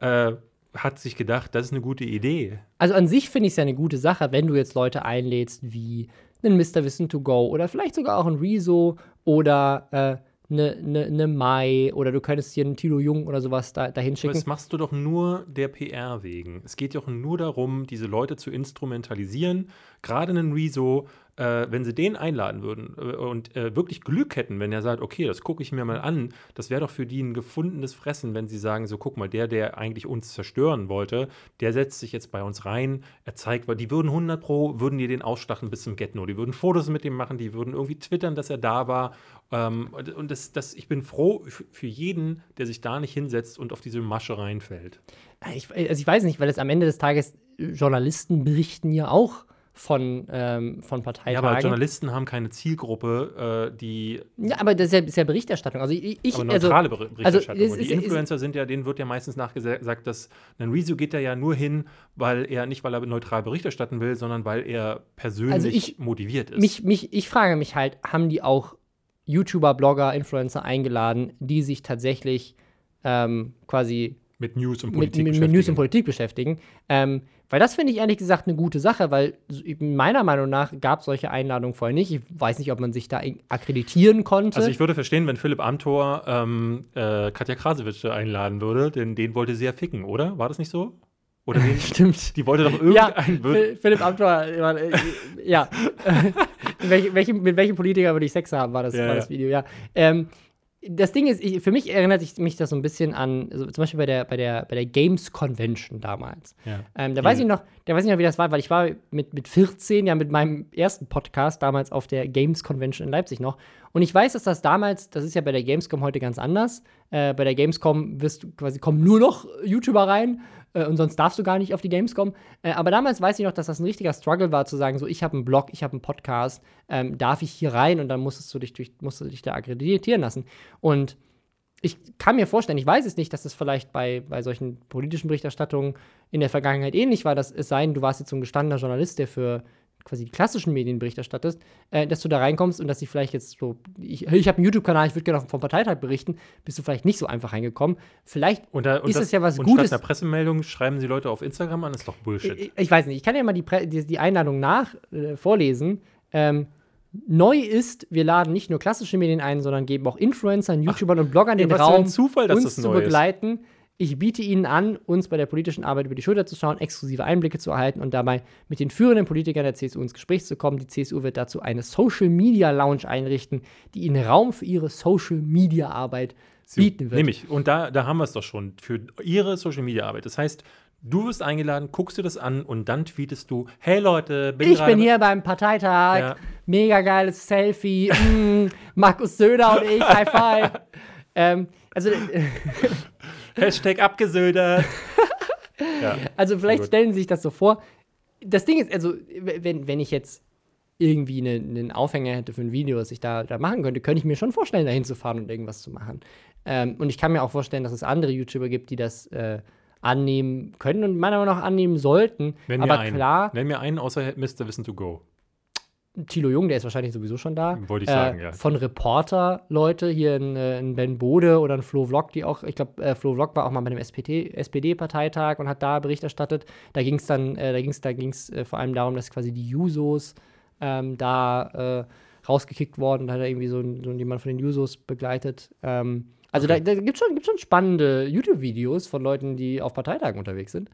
äh, hat sich gedacht, das ist eine gute Idee? Also an sich finde ich es ja eine gute Sache, wenn du jetzt Leute einlädst wie einen Mr. Wissen to Go oder vielleicht sogar auch einen Rezo oder äh, eine, eine, eine Mai oder du könntest hier einen Tilo Jung oder sowas da, dahin Aber schicken. das machst du doch nur der PR wegen. Es geht doch nur darum, diese Leute zu instrumentalisieren. Gerade einen Rezo, äh, wenn sie den einladen würden äh, und äh, wirklich Glück hätten, wenn er sagt, okay, das gucke ich mir mal an, das wäre doch für die ein gefundenes Fressen, wenn sie sagen, so guck mal, der, der eigentlich uns zerstören wollte, der setzt sich jetzt bei uns rein, er zeigt, weil die würden 100 pro, würden die den ausstatten bis zum Get-No, die würden Fotos mit ihm machen, die würden irgendwie twittern, dass er da war ähm, und- das, das, ich bin froh für jeden, der sich da nicht hinsetzt und auf diese Masche reinfällt. Ich, also ich weiß nicht, weil es am Ende des Tages äh, Journalisten berichten ja auch von, ähm, von Ja, Parteitagen. aber Journalisten haben keine Zielgruppe, äh, die Ja, aber das ist ja, ist ja Berichterstattung. Also ich, aber also, neutrale Ber- Berichterstattung. und ist- die es ist- Influencer sind ja, denen wird ja meistens nachgesagt, dass ein Rezo geht da ja nur hin, weil er nicht, weil er neutral Bericht erstatten will, sondern weil er persönlich Also ich- motiviert ist. mich, mich, ich frage mich halt, haben die auch YouTuber, Blogger, Influencer eingeladen, die sich tatsächlich ähm, quasi mit News und mit, Politik mit, mit News und. Politik beschäftigen. Ähm, weil das finde ich ehrlich gesagt eine gute Sache, weil meiner Meinung nach gab es solche Einladungen vorher nicht. Ich weiß nicht, ob man sich da akkreditieren konnte. Also ich würde verstehen, wenn Philipp Amthor ähm, äh, Katja Krasowitsch einladen würde, denn den wollte sie ja ficken, oder? War das nicht so? Oder den, (laughs) Stimmt. die wollte doch Ja, irgendeinen Phil- Philipp Amthor, äh, ja. (laughs) Welche, welchem, mit welchem Politiker würde ich Sex haben, war das, Ja, war das ja. Video, ja. Ähm, das Ding ist, ich, für mich erinnert sich mich das so ein bisschen an, also zum Beispiel bei der, bei der, bei der Games Convention damals. Ja. Ähm, da weiß ich noch, da weiß ich noch, wie das war, weil ich war mit, mit 14 ja mit meinem ersten Podcast damals auf der Games Convention in Leipzig noch. Und ich weiß, dass das damals, das ist ja bei der Gamescom heute ganz anders. Äh, bei der Gamescom wirst du quasi kommen nur noch YouTuber rein äh, und sonst darfst du gar nicht auf die Gamescom. Äh, aber damals weiß ich noch, dass das ein richtiger Struggle war, zu sagen, so ich habe einen Blog, ich habe einen Podcast, ähm, darf ich hier rein und dann musstest du dich durch, musst du dich da akkreditieren lassen. Und ich kann mir vorstellen, ich weiß es nicht, dass es vielleicht bei, bei solchen politischen Berichterstattungen in der Vergangenheit ähnlich war, dass es sein, du warst jetzt so ein gestandener Journalist, der für quasi die klassischen Medien Bericht erstattest, äh, dass du da reinkommst und dass sie vielleicht jetzt so, ich, ich habe einen YouTube-Kanal, ich würde gerne vom Parteitag berichten, bist du vielleicht nicht so einfach reingekommen. Vielleicht, Und da, und Ist das, es ja was und Gutes. Statt einer Pressemeldung schreiben sie Leute auf Instagram an, ist doch Bullshit. ich, ich weiß nicht, ich kann ja mal die, Pre die, die Einladung nach äh, vorlesen. Ähm, Neu ist, wir laden nicht nur klassische Medien ein, sondern geben auch Influencern, YouTubern und Bloggern den ein Raum, Zufall, dass uns das zu neu ist. Ich biete Ihnen an, uns bei der politischen Arbeit über die Schulter zu schauen, exklusive Einblicke zu erhalten und dabei mit den führenden Politikern der CSU ins Gespräch zu kommen. Die CSU wird dazu eine Social Media Lounge einrichten, die Ihnen Raum für Ihre Social Media Arbeit bieten wird. Nämlich, und da, da haben wir es doch schon, für ihre Social Media Arbeit. Das heißt, du wirst eingeladen, guckst dir das an und dann tweetest du, hey Leute, bin Ich bin hier beim Parteitag, Ja. mega geiles Selfie, mm, (laughs) Markus Söder und ich, High Five. (laughs) ähm, also, (laughs) Hashtag abgesödert. (laughs) ja. also vielleicht stellen Sie sich das so vor. Das Ding ist, also, wenn, wenn ich jetzt irgendwie eine- einen Aufhänger hätte für ein Video, was ich da, da machen könnte, könnte ich mir schon vorstellen, da hinzufahren und irgendwas zu machen. Ähm, und ich kann mir auch vorstellen, dass es andere YouTuber gibt, die das äh, annehmen können und meiner Meinung nach annehmen sollten. Nenn Aber mir einen. klar, Nenn mir einen außer Mr. Wissen to Go. Thilo Jung, der ist wahrscheinlich sowieso schon da. Wollte ich Äh, sagen, ja. Von Reporter-Leute, hier ein, äh, ein Ben Bode oder ein Flo Vlog, die auch, ich glaube, äh, Flo Vlog war auch mal bei dem SPD SPD-Parteitag und hat da Bericht erstattet. Da ging es dann, äh, da ging es da ging's, äh, vor allem darum, dass quasi die Jusos ähm, da äh, rausgekickt worden. Da hat er irgendwie so, so jemand von den Jusos begleitet. Ähm, also Okay. da, da gibt es schon, gibt's schon spannende YouTube-Videos von Leuten, die auf Parteitagen unterwegs sind.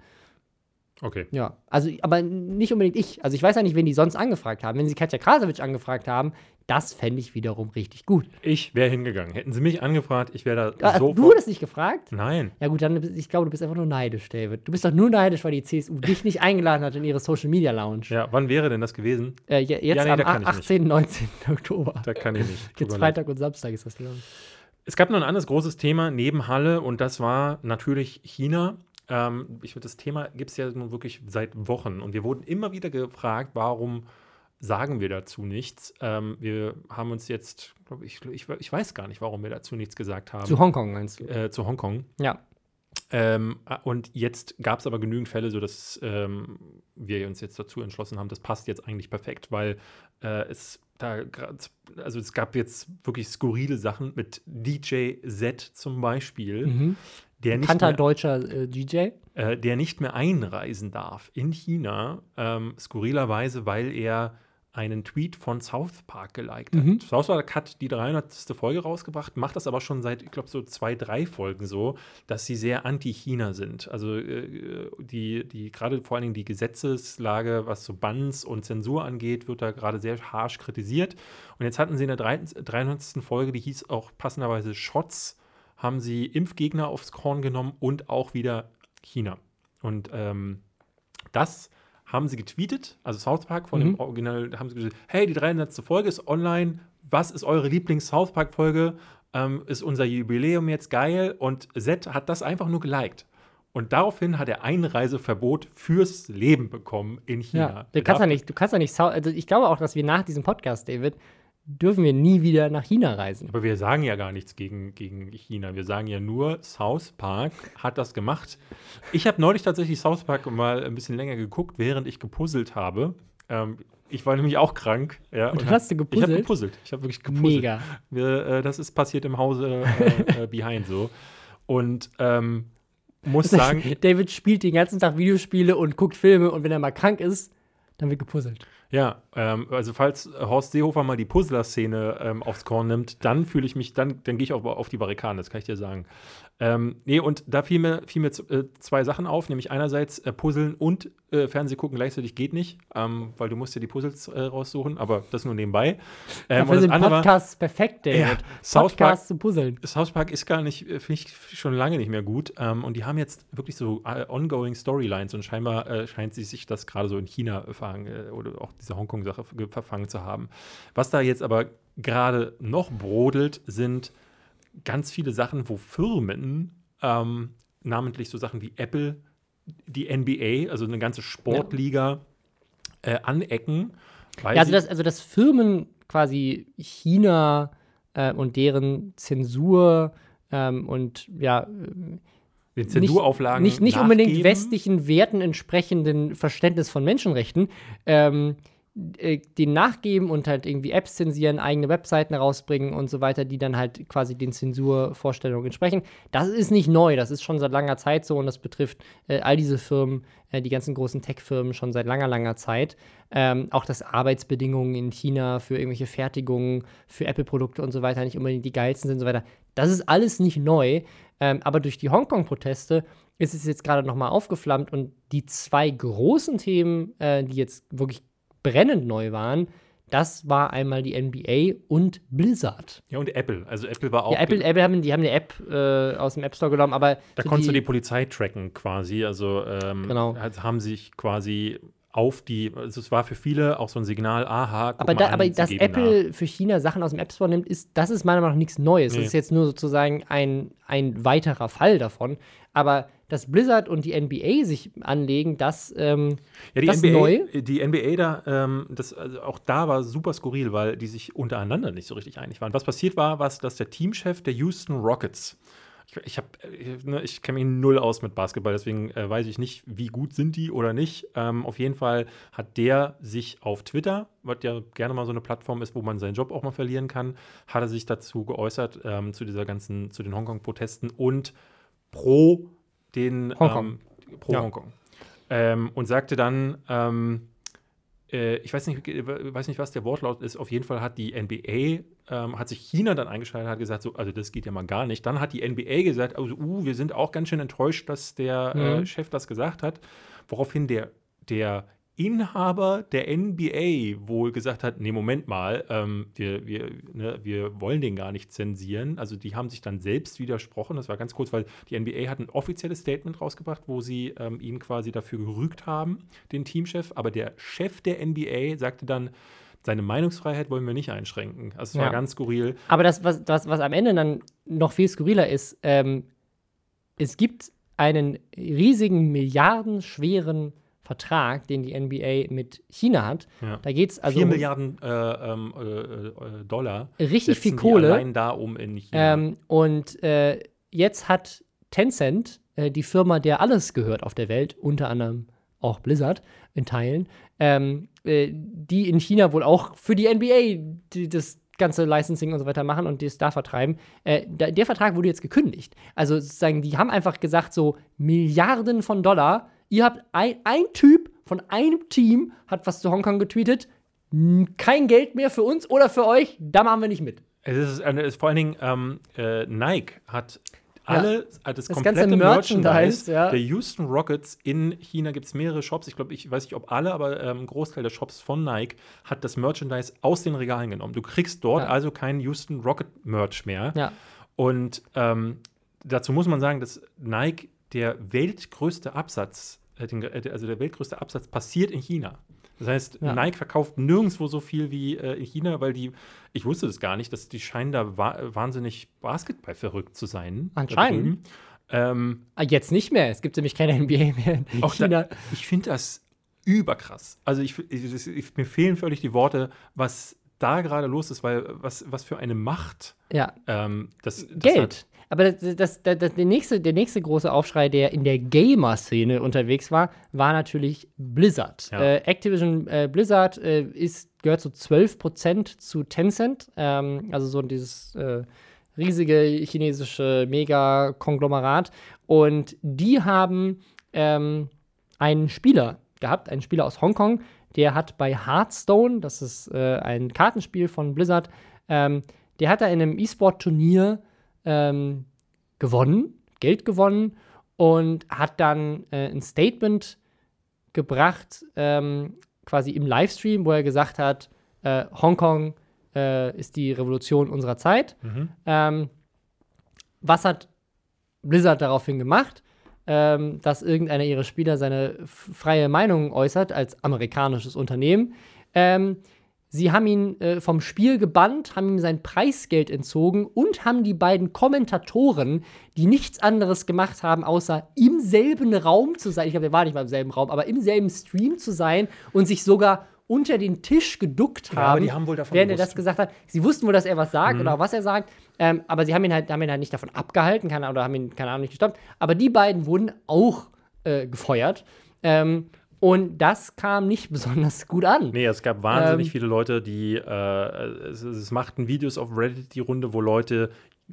Okay. Ja, also, aber nicht unbedingt ich. Also, ich weiß ja nicht, wen die sonst angefragt haben. Wenn sie Katja Krasowitsch angefragt haben, das fände ich wiederum richtig gut. Ich wäre hingegangen. Hätten sie mich angefragt, ich wäre da Ah, sofort. du wurdest nicht gefragt? Nein. Ja, gut, dann, ich glaube, du bist einfach nur neidisch, David. Du bist doch nur neidisch, weil die CSU (laughs) dich nicht eingeladen hat in ihre Social Media Lounge. Ja, wann wäre denn das gewesen? Äh, je- jetzt Ja, nee, am da kann ich 18., 19. (laughs) Oktober. Da kann ich nicht. Jetzt. Freitag und Samstag ist das, glaube ich. Es gab noch ein anderes großes Thema neben Halle und das war natürlich China. Ähm, ich, das Thema gibt es ja nun wirklich seit Wochen und wir wurden immer wieder gefragt, warum sagen wir dazu nichts. Ähm, wir haben uns jetzt, glaube ich, ich, ich weiß gar nicht, warum wir dazu nichts gesagt haben. Zu Hongkong meinst du? äh, zu Hongkong. Ja. Ähm, und jetzt gab es aber genügend Fälle, sodass ähm, wir uns jetzt dazu entschlossen haben, das passt jetzt eigentlich perfekt, weil äh, es da grad, also es gab jetzt wirklich skurrile Sachen mit DJ Z zum Beispiel, Mhm. Der, nicht Bekannter mehr, deutscher äh, DJ. äh, der nicht mehr einreisen darf in China, ähm, skurrilerweise, weil er einen Tweet von South Park geliked Mhm. hat. South Park hat die 300. Folge rausgebracht, macht das aber schon seit, ich glaube, so zwei, drei Folgen so, dass sie sehr anti-China sind. Also äh, die, die gerade vor allen Dingen die Gesetzeslage, was so Bans und Zensur angeht, wird da gerade sehr harsch kritisiert. Und jetzt hatten sie in der 300. Folge, die hieß auch passenderweise Shots, haben sie Impfgegner aufs Korn genommen und auch wieder China. Und ähm, das haben sie getweetet, also South Park von Mhm. dem Original, haben sie gesagt, hey, die 300. Folge ist online, was ist eure Lieblings-South Park-Folge? Ähm, ist unser Jubiläum jetzt geil? Und Zed hat das einfach nur geliked. Und daraufhin hat er Einreiseverbot fürs Leben bekommen in China. Ja, du kannst ja nicht, du kannst ja nicht, also ich glaube auch, dass wir nach diesem Podcast, David, dürfen wir nie wieder nach China reisen. Aber wir sagen ja gar nichts gegen, gegen China. Wir sagen ja nur, South Park hat das gemacht. Ich habe neulich tatsächlich South Park mal ein bisschen länger geguckt, während ich gepuzzelt habe. Ähm, ich war nämlich auch krank. Ja, Und hab- hast du Ich habe gepuzzelt? gepuzzelt. Ich habe wirklich gepuzzelt. Mega. Wir, äh, das ist passiert im Hause äh, äh, Behind so. Und ähm, muss sagen, David spielt den ganzen Tag Videospiele und guckt Filme und wenn er mal krank ist, dann wird gepuzzelt. Ja, ähm, also falls Horst Seehofer mal die Puzzler-Szene ähm, aufs Korn nimmt, dann fühle ich mich, dann, dann gehe ich auch auf die Barrikaden, das kann ich dir sagen. Ähm, nee, und da fiel mir, fiel mir äh, zwei Sachen auf, nämlich einerseits äh, Puzzeln und äh, Fernseh gucken gleichzeitig geht nicht, ähm, weil du musst dir die Puzzles äh, raussuchen, aber das nur nebenbei. Ähm, Dafür sind Podcasts perfekt, David. Ja, South Park- Podcasts zu puzzeln. South Park ist gar nicht, äh, finde ich schon lange nicht mehr gut. Ähm, und die haben jetzt wirklich so äh, ongoing Storylines und scheinbar äh, scheint sie sich das gerade so in China äh, äh, oder auch diese Hongkong-Sache ge- verfangen zu haben. Was da jetzt aber gerade noch brodelt, sind ganz viele Sachen, wo Firmen, ähm, namentlich so Sachen wie Apple, die NBA, also eine ganze Sportliga, äh, anecken. Ja, also dass, also dass Firmen quasi China äh, und deren Zensur ähm, und ja, den nicht, Zensurauflagen nicht, nicht unbedingt westlichen Werten entsprechenden Verständnis von Menschenrechten. Ähm, äh, den nachgeben und halt irgendwie Apps zensieren, eigene Webseiten rausbringen und so weiter, die dann halt quasi den Zensurvorstellungen entsprechen. Das ist nicht neu, das ist schon seit langer Zeit so und das betrifft äh, all diese Firmen, äh, die ganzen großen Tech-Firmen schon seit langer, langer Zeit. Ähm, auch dass Arbeitsbedingungen in China für irgendwelche Fertigungen, für Apple-Produkte und so weiter nicht unbedingt die geilsten sind und so weiter. Das ist alles nicht neu, ähm, aber durch die Hongkong-Proteste ist es jetzt gerade nochmal aufgeflammt und die zwei großen Themen, äh, die jetzt wirklich brennend neu waren, das war einmal die NBA und Blizzard. Ja, und Apple. Also Apple war auch. Ja, Apple, Apple haben, die haben eine App äh, aus dem App Store genommen, aber Da so konntest du die Polizei tracken quasi. Also ähm, Genau. haben sich quasi auf die, also es war für viele auch so ein Signal, aha, guck Aber, da, an, aber dass Apple für China Sachen aus dem App Store nimmt, ist, das ist meiner Meinung nach nichts Neues. Nee. Das ist jetzt nur sozusagen ein, ein weiterer Fall davon. Aber dass Blizzard und die NBA sich anlegen, das, ähm. Ja, die das ist NBA, neu. die NBA da, ähm, das, also auch da war super skurril, weil die sich untereinander nicht so richtig einig waren. Was passiert war, was, dass der Teamchef der Houston Rockets, ich, ich, hab, äh, ne, ich kenne mich null aus mit Basketball, deswegen äh, weiß ich nicht, wie gut sind die oder nicht. Ähm, auf jeden Fall hat der sich auf Twitter, was ja gerne mal so eine Plattform ist, wo man seinen Job auch mal verlieren kann, hat er sich dazu geäußert, ähm, zu dieser ganzen, zu den Hongkong-Protesten und pro den Hongkong. Ähm, pro Ja. Hongkong. Ähm, und sagte dann, ähm, äh, ich weiß nicht, äh, weiß nicht, was der Wortlaut ist. Auf jeden Fall hat die NBA, ähm, hat sich China dann eingeschaltet, hat gesagt, so, also das geht ja mal gar nicht. Dann hat die NBA gesagt, also, uh, wir sind auch ganz schön enttäuscht, dass der äh, Mhm. Chef das gesagt hat. Woraufhin der, der Inhaber der NBA wohl gesagt hat, nee, Moment mal, ähm, wir, wir, ne, wir wollen den gar nicht zensieren. Also die haben sich dann selbst widersprochen. Das war ganz kurz, weil die NBA hat ein offizielles Statement rausgebracht, wo sie ähm, ihn quasi dafür gerügt haben, den Teamchef. Aber der Chef der NBA sagte dann, seine Meinungsfreiheit wollen wir nicht einschränken. Also es Ja. war ganz skurril. Aber das, was, das, was am Ende dann noch viel skurriler ist, ähm, es gibt einen riesigen, milliardenschweren Vertrag, den die NBA mit China hat. Ja. Da geht es also 4 um Milliarden äh, ähm, äh, äh, Dollar. richtig viel Kohle. Allein da um in China. Ähm, und äh, jetzt hat Tencent, äh, die Firma, der alles gehört auf der Welt, unter anderem auch Blizzard in Teilen, ähm, äh, die in China wohl auch für die NBA die, das ganze Licensing und so weiter machen und das da vertreiben. Äh, der Vertrag wurde jetzt gekündigt. Also sozusagen, die haben einfach gesagt, so Milliarden von Dollar. Ihr habt ein, ein Typ von einem Team hat was zu Hongkong getweetet. kein Geld mehr für uns oder für euch, da machen wir nicht mit. Es ist, es ist vor allen Dingen, ähm, äh, Nike hat alle, ja. das, das komplette ganze Merchandise, Merchandise ja. der Houston Rockets in China gibt es mehrere Shops. Ich glaube, ich weiß nicht, ob alle, aber ähm, ein Großteil der Shops von Nike hat das Merchandise aus den Regalen genommen. Du kriegst dort ja. also kein Houston Rocket Merch mehr. Und ähm, dazu muss man sagen, dass Nike der weltgrößte Absatz, äh, äh, also der weltgrößte Absatz passiert in China. Das heißt, ja. Nike verkauft nirgendwo so viel wie äh, in China, weil die, ich wusste das gar nicht, dass die scheinen da wa wahnsinnig Basketball verrückt zu sein. Anscheinend. Ähm, ah, Jetzt nicht mehr. Es gibt nämlich keine NBA mehr in China. Da, ich finde das überkrass. Also ich, ich, ich, mir fehlen völlig die Worte, was da gerade los ist, weil was, was für eine Macht ja. ähm, das, das Geld. Hat. Aber das, das, das, der, nächste, der nächste große Aufschrei, der in der Gamer-Szene unterwegs war, war natürlich Blizzard. Ja. Äh, Activision äh, Blizzard äh, ist, gehört zu so 12% zu Tencent, ähm, also so dieses äh, riesige chinesische Mega-Konglomerat. Und die haben ähm, einen Spieler gehabt, einen Spieler aus Hongkong, der hat bei Hearthstone, das ist äh, ein Kartenspiel von Blizzard, ähm, der hat da in einem E-Sport-Turnier ähm, gewonnen, Geld gewonnen und hat dann äh, ein Statement gebracht, ähm, quasi im Livestream, wo er gesagt hat, äh, Hongkong äh, ist die Revolution unserer Zeit. Mhm. Ähm, was hat Blizzard daraufhin gemacht? Ähm, dass irgendeiner ihrer Spieler seine freie Meinung äußert als amerikanisches Unternehmen. Ähm, Sie haben ihn äh, vom Spiel gebannt, haben ihm sein Preisgeld entzogen und haben die beiden Kommentatoren, die nichts anderes gemacht haben, außer im selben Raum zu sein, ich glaube, der war nicht mal im selben Raum, aber im selben Stream zu sein und sich sogar unter den Tisch geduckt haben, ja, aber die haben wohl davon während gewusst. er das gesagt hat. Sie wussten wohl, dass er was sagt mhm. oder was er sagt, ähm, aber sie haben ihn, halt, haben ihn halt nicht davon abgehalten keine, oder haben ihn, keine Ahnung, nicht gestoppt. Aber die beiden wurden auch äh, gefeuert. Ähm, und das kam nicht (laughs) besonders gut an. Nee, es gab wahnsinnig ähm, viele Leute, die äh, es, es, machten Videos auf Reddit die Runde, wo Leute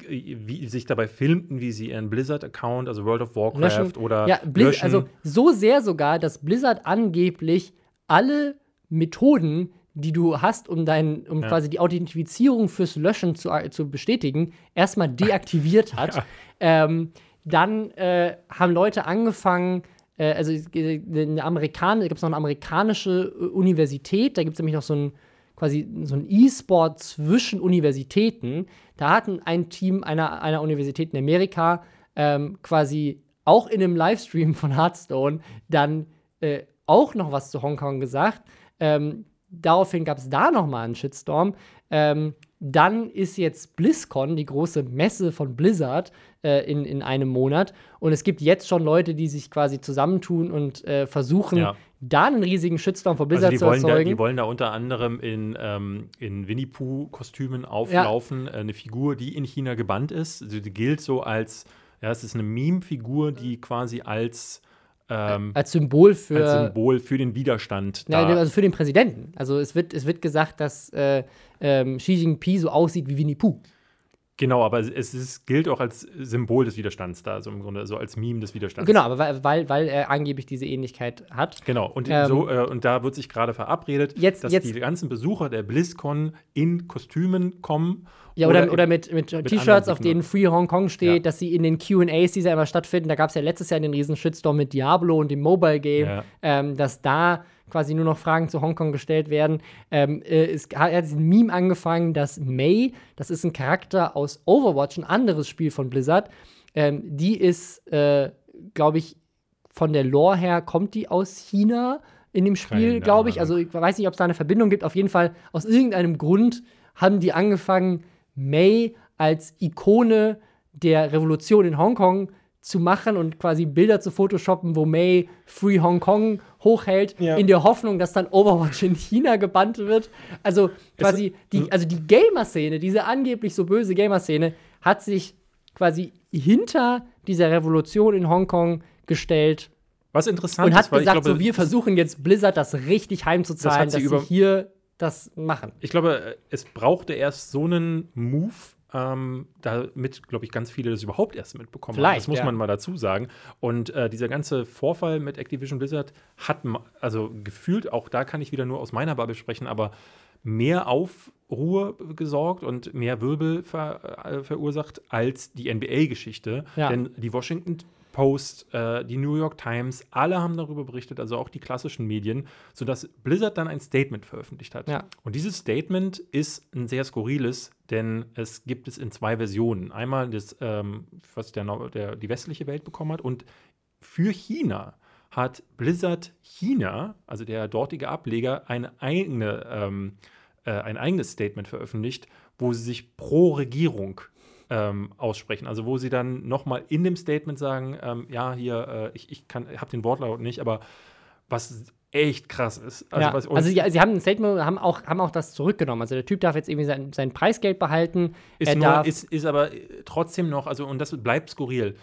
äh, wie, sich dabei filmten, wie sie ihren Blizzard-Account, also World of Warcraft löschen. oder ja, Blizz also so sehr sogar, dass Blizzard angeblich alle Methoden, die du hast, um dein, um ja. quasi die Authentifizierung fürs Löschen zu, zu bestätigen, erstmal deaktiviert (laughs) hat. ja. ähm, dann äh, haben Leute angefangen, äh, also eine Amerikan gibt es noch eine amerikanische äh, Universität, da gibt es nämlich noch so ein quasi so ein E-Sport zwischen Universitäten. Da hatten ein Team einer, einer Universität in Amerika ähm, quasi auch in einem Livestream von Hearthstone dann äh, auch noch was zu Hongkong gesagt. Ähm, daraufhin gab es da noch mal einen Shitstorm. Ähm, dann ist jetzt BlizzCon, die große Messe von Blizzard, äh, in, in einem Monat. Und es gibt jetzt schon Leute, die sich quasi zusammentun und äh, versuchen, ja. da einen riesigen Shitstorm vor Blizzard also zu erzeugen. Da, die wollen da unter anderem in, ähm, in Winnie Pooh-Kostümen auflaufen. Ja. Äh, eine Figur, die in China gebannt ist. Also die gilt so als, ja, es ist eine Meme-Figur, die quasi als ähm, als Symbol für als Symbol für den Widerstand. Ja, also für den Präsidenten. Also es wird, es wird gesagt, dass äh, ähm, Xi Jinping so aussieht wie Winnie Pooh. Genau, aber es ist, gilt auch als Symbol des Widerstands da, also im Grunde so als Meme des Widerstands. Genau, aber weil, weil er angeblich diese Ähnlichkeit hat. Genau, und, ähm, so, äh, und da wird sich gerade verabredet, jetzt, dass jetzt, die ganzen Besucher der BlizzCon in Kostümen kommen. Ja, oder, oder, oder mit, mit, mit T-Shirts, auf denen Free Hong Kong steht, ja. dass sie in den QAs, die ja immer stattfinden, da gab es ja letztes Jahr den riesen Shitstorm mit Diablo und dem Mobile Game, ja. ähm, dass da quasi nur noch Fragen zu Hongkong gestellt werden. Ähm, äh, es hat ein Meme angefangen, dass May, das ist ein Charakter aus Overwatch, ein anderes Spiel von Blizzard, ähm, die ist, äh, glaube ich, von der Lore her kommt die aus China in dem Spiel, glaube ich. Also ich weiß nicht, ob es da eine Verbindung gibt. Auf jeden Fall, aus irgendeinem Grund haben die angefangen, May als Ikone der Revolution in Hongkong zu machen und quasi Bilder zu photoshoppen, wo May Free Hong Kong hochhält, ja. in der Hoffnung, dass dann Overwatch in China gebannt wird. Also quasi die, hm. also die Gamer-Szene, diese angeblich so böse Gamer-Szene, hat sich quasi hinter dieser Revolution in Hongkong gestellt. Was interessant und hat ist, gesagt, glaube, so, wir versuchen jetzt Blizzard das richtig heimzuzahlen, das dass sie hier das machen. Ich glaube, es brauchte erst so einen Move ähm, damit, glaube ich, ganz viele das überhaupt erst mitbekommen Vielleicht, haben. Das muss ja. man mal dazu sagen. Und äh, dieser ganze Vorfall mit Activision Blizzard hat, also gefühlt, auch da kann ich wieder nur aus meiner Bubble sprechen, aber mehr Aufruhr gesorgt und mehr Wirbel ver, äh, verursacht als die NBA-Geschichte. Ja. Denn die Washington Post, äh, die New York Times, alle haben darüber berichtet, also auch die klassischen Medien, sodass Blizzard dann ein Statement veröffentlicht hat. Ja. Und dieses Statement ist ein sehr skurriles, denn es gibt es in zwei Versionen. Einmal das, ähm, was der, der, die westliche Welt bekommen hat und für China hat Blizzard China, also der dortige Ableger, eine eigene, ähm, äh, ein eigenes Statement veröffentlicht, wo sie sich pro Regierung ähm, aussprechen. Also wo sie dann nochmal in dem Statement sagen, ähm, ja, hier, äh, ich, ich habe den Wortlaut nicht, aber was echt krass ist. Also, ja, also ja, sie haben ein Statement, haben auch, haben auch das zurückgenommen. Also der Typ darf jetzt irgendwie sein, sein Preisgeld behalten. Ist, nur, ist, ist aber trotzdem noch, also und das bleibt skurril.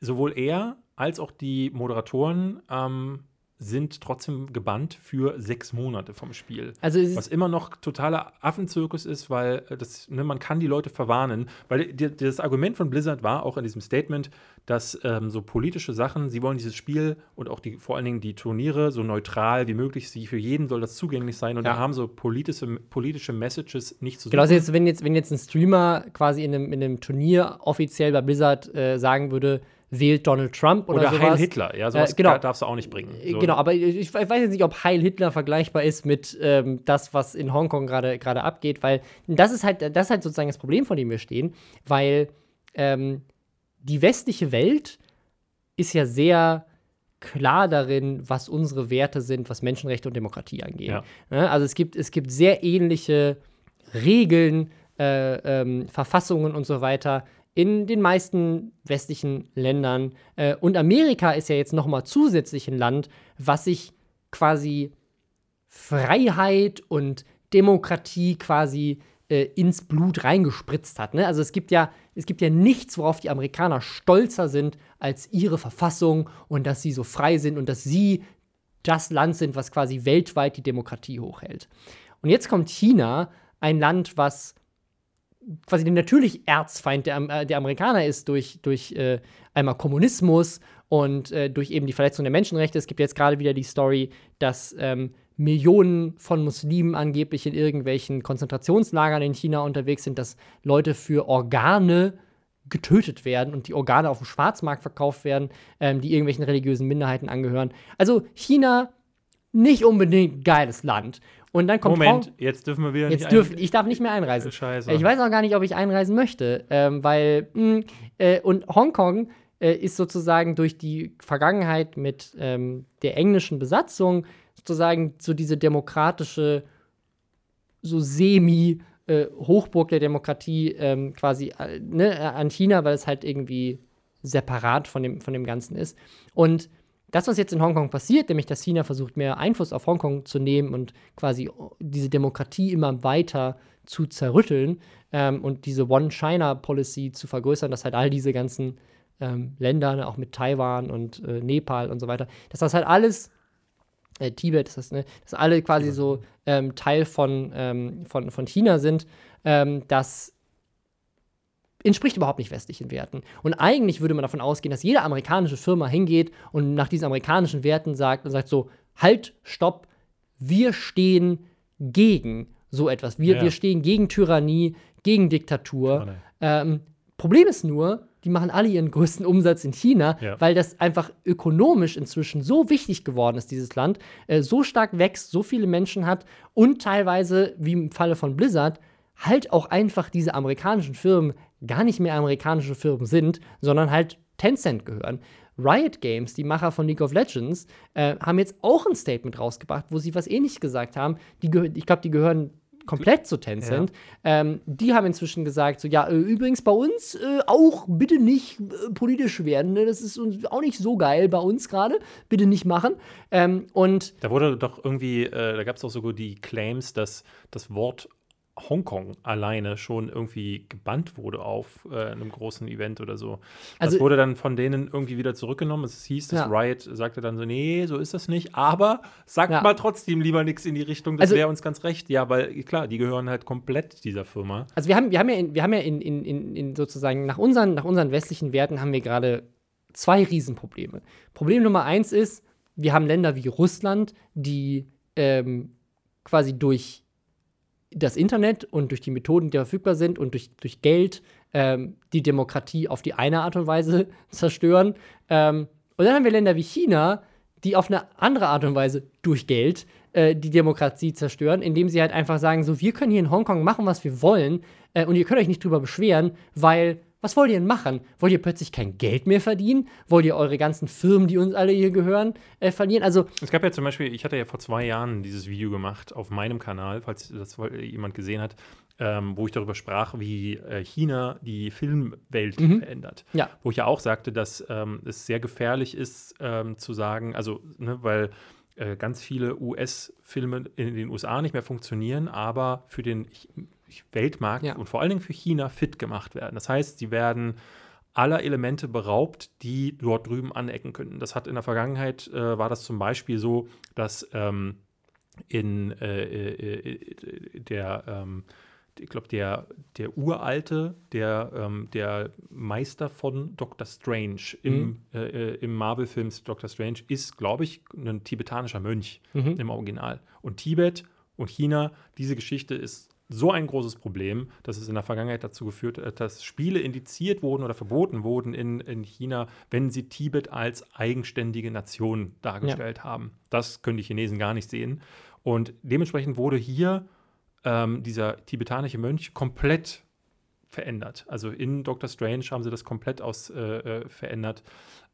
Sowohl er als auch die Moderatoren ähm, sind trotzdem gebannt für sechs Monate vom Spiel. also Was immer noch totaler Affenzirkus ist, weil äh, das, ne, man kann die Leute verwarnen. Weil die, das Argument von Blizzard war auch in diesem Statement, dass ähm, so politische Sachen, sie wollen dieses Spiel und auch die, vor allen Dingen die Turniere so neutral wie möglich, sie für jeden soll das zugänglich sein und Ja. da haben so politische, politische Messages nicht zu Genau, also jetzt, wenn, jetzt, wenn jetzt ein Streamer quasi in einem, in einem Turnier offiziell bei Blizzard äh, sagen würde, wählt Donald Trump oder, Oder sowas. Heil Hitler, ja, sowas Äh, genau. da- darfst du auch nicht bringen. Äh, So. Genau, aber ich, ich weiß jetzt nicht, ob Heil Hitler vergleichbar ist mit ähm, das, was in Hongkong gerade gerade abgeht, weil das ist halt, das ist halt sozusagen das Problem, vor dem wir stehen, weil ähm, die westliche Welt ist ja sehr klar darin, was unsere Werte sind, was Menschenrechte und Demokratie angeht. Ja. Ne? Also es gibt, es gibt sehr ähnliche Regeln, äh, ähm, Verfassungen und so weiter in den meisten westlichen Ländern. Äh, und Amerika ist ja jetzt noch mal zusätzlich ein Land, was sich quasi Freiheit und Demokratie quasi äh, ins Blut reingespritzt hat. Ne? Also es gibt ja, es gibt ja nichts, worauf die Amerikaner stolzer sind als ihre Verfassung und dass sie so frei sind und dass sie das Land sind, was quasi weltweit die Demokratie hochhält. Und jetzt kommt China, ein Land, was quasi der natürlich Erzfeind der, äh, der Amerikaner ist durch, durch äh, einmal Kommunismus und äh, durch eben die Verletzung der Menschenrechte. Es gibt jetzt gerade wieder die Story, dass ähm, Millionen von Muslimen angeblich in irgendwelchen Konzentrationslagern in China unterwegs sind, dass Leute für Organe getötet werden und die Organe auf dem Schwarzmarkt verkauft werden, ähm, die irgendwelchen religiösen Minderheiten angehören. Also China nicht unbedingt geiles Land. Und dann kommt Moment, Hong- jetzt dürfen wir wieder Jetzt nicht dürf, ich darf nicht mehr einreisen. Scheiße. Ich weiß auch gar nicht, ob ich einreisen möchte, ähm, weil mh, äh, und Hongkong äh, ist sozusagen durch die Vergangenheit mit ähm, der englischen Besatzung sozusagen so diese demokratische, so semi äh, Hochburg der Demokratie ähm, quasi äh, ne, äh, an China, weil es halt irgendwie separat von dem, von dem Ganzen ist. Und das, was jetzt in Hongkong passiert, nämlich dass China versucht, mehr Einfluss auf Hongkong zu nehmen und quasi diese Demokratie immer weiter zu zerrütteln ähm, und diese One-China-Policy zu vergrößern, dass halt all diese ganzen ähm, Länder, ne, auch mit Taiwan und äh, Nepal und so weiter, dass das halt alles, äh, Tibet, ist das, ne, dass alle quasi so ähm, Teil von, ähm, von, von China sind, ähm, das entspricht überhaupt nicht westlichen Werten. Und eigentlich würde man davon ausgehen, dass jede amerikanische Firma hingeht und nach diesen amerikanischen Werten sagt und sagt so, halt, stopp, wir stehen gegen so etwas. Wir, Ja. wir stehen gegen Tyrannie, gegen Diktatur. Tyrannie. Ähm, Problem ist nur, die machen alle ihren größten Umsatz in China, Ja. weil das einfach ökonomisch inzwischen so wichtig geworden ist, dieses Land, äh, so stark wächst, so viele Menschen hat und teilweise, wie im Falle von Blizzard, halt auch einfach diese amerikanischen Firmen gar nicht mehr amerikanische Firmen sind, sondern halt Tencent gehören. Riot Games, die Macher von League of Legends, äh, haben jetzt auch ein Statement rausgebracht, wo sie was ähnliches gesagt haben. Die ich glaube, die gehören komplett zu Tencent. Ähm, die haben inzwischen gesagt, so ja, äh, übrigens bei uns äh, auch bitte nicht äh, politisch werden. Ne? Das ist uns auch nicht so geil bei uns gerade. Bitte nicht machen. Ähm, und Da wurde doch irgendwie, äh, da gab es auch sogar die Claims, dass das Wort Hongkong alleine schon irgendwie gebannt wurde auf äh, einem großen Event oder so. Also- das wurde dann von denen irgendwie wieder zurückgenommen. Es hieß, das Ja. Riot sagte dann so, nee, so ist das nicht, aber sagt Ja. mal trotzdem lieber nichts in die Richtung, das Also- wäre uns ganz recht. Ja, weil klar, die gehören halt komplett dieser Firma. Also wir haben, wir haben ja, in, wir haben ja in, in, in, in sozusagen nach unseren, nach unseren westlichen Werten haben wir gerade zwei Riesenprobleme. Problem Nummer eins ist, wir haben Länder wie Russland, die ähm, quasi durch das Internet und durch die Methoden, die verfügbar sind und durch, durch Geld ähm, die Demokratie auf die eine Art und Weise (laughs) zerstören. Ähm, und dann haben wir Länder wie China, die auf eine andere Art und Weise durch Geld äh, die Demokratie zerstören, indem sie halt einfach sagen, so, wir können hier in Hongkong machen, was wir wollen äh, und ihr könnt euch nicht drüber beschweren, weil, was wollt ihr denn machen? Wollt ihr plötzlich kein Geld mehr verdienen? Wollt ihr eure ganzen Firmen, die uns alle hier gehören, äh, verlieren? Also, Es gab ja zum Beispiel, ich hatte ja vor zwei Jahren dieses Video gemacht auf meinem Kanal, falls das jemand gesehen hat, ähm, wo ich darüber sprach, wie äh, China die Filmwelt verändert. ja, Wo ich ja auch sagte, dass ähm, es sehr gefährlich ist, ähm, zu sagen, also, ne, weil äh, ganz viele US-Filme in den USA nicht mehr funktionieren, aber für den Weltmarkt Ja. und vor allen Dingen für China fit gemacht werden. Das heißt, sie werden aller Elemente beraubt, die dort drüben anecken könnten. Das hat in der Vergangenheit, äh, war das zum Beispiel so, dass ähm, in äh, äh, der, ähm, ich glaube, der, der Uralte, der, ähm, der Meister von Doctor Strange im, äh, äh, im Marvel-Film Doctor Strange ist, glaube ich, ein tibetanischer Mönch im Original. Und Tibet und China, diese Geschichte ist so ein großes Problem, dass es in der Vergangenheit dazu geführt hat, dass Spiele indiziert wurden oder verboten wurden in, in China, wenn sie Tibet als eigenständige Nation dargestellt haben. Das können die Chinesen gar nicht sehen. Und dementsprechend wurde hier ähm, dieser tibetanische Mönch komplett verändert. Also in Doctor Strange haben sie das komplett aus äh, äh, verändert.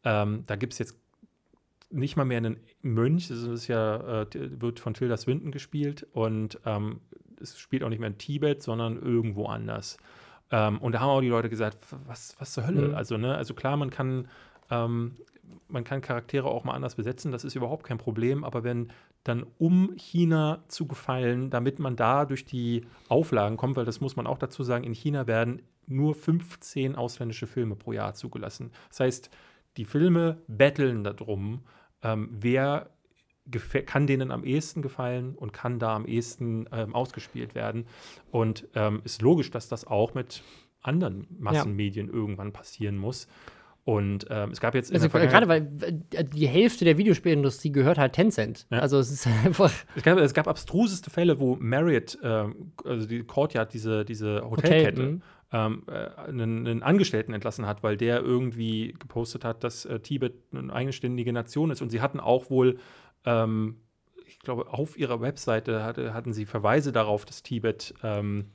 Ähm, da gibt es jetzt nicht mal mehr einen Mönch, das ist ja, äh, wird von Tilda Swinton gespielt und ähm, es spielt auch nicht mehr in Tibet, sondern irgendwo anders. Ähm, und da haben auch die Leute gesagt, was, was zur Hölle? Mhm. Also, ne, also klar, man kann, ähm, man kann Charaktere auch mal anders besetzen, das ist überhaupt kein Problem, aber wenn dann um China zu gefallen, damit man da durch die Auflagen kommt, weil das muss man auch dazu sagen, in China werden nur 15 ausländische Filme pro Jahr zugelassen. Das heißt, die Filme betteln darum, ähm, wer kann denen am ehesten gefallen und kann da am ehesten ähm, ausgespielt werden. Und ähm, ist logisch, dass das auch mit anderen Massenmedien irgendwann passieren muss. Und ähm, es gab jetzt also gerade weil äh, die Hälfte der Videospielindustrie gehört halt Tencent. Ja. Also es ist (laughs) einfach Es gab, es gab abstruseste Fälle, wo Marriott, ähm, also die Courtyard, diese, diese Hotelkette, mhm. ähm, äh, einen, einen Angestellten entlassen hat, weil der irgendwie gepostet hat, dass äh, Tibet eine eigenständige Nation ist. Und sie hatten auch wohl, ähm, ich glaube, auf ihrer Webseite hatte, hatten sie Verweise darauf, dass Tibet ähm,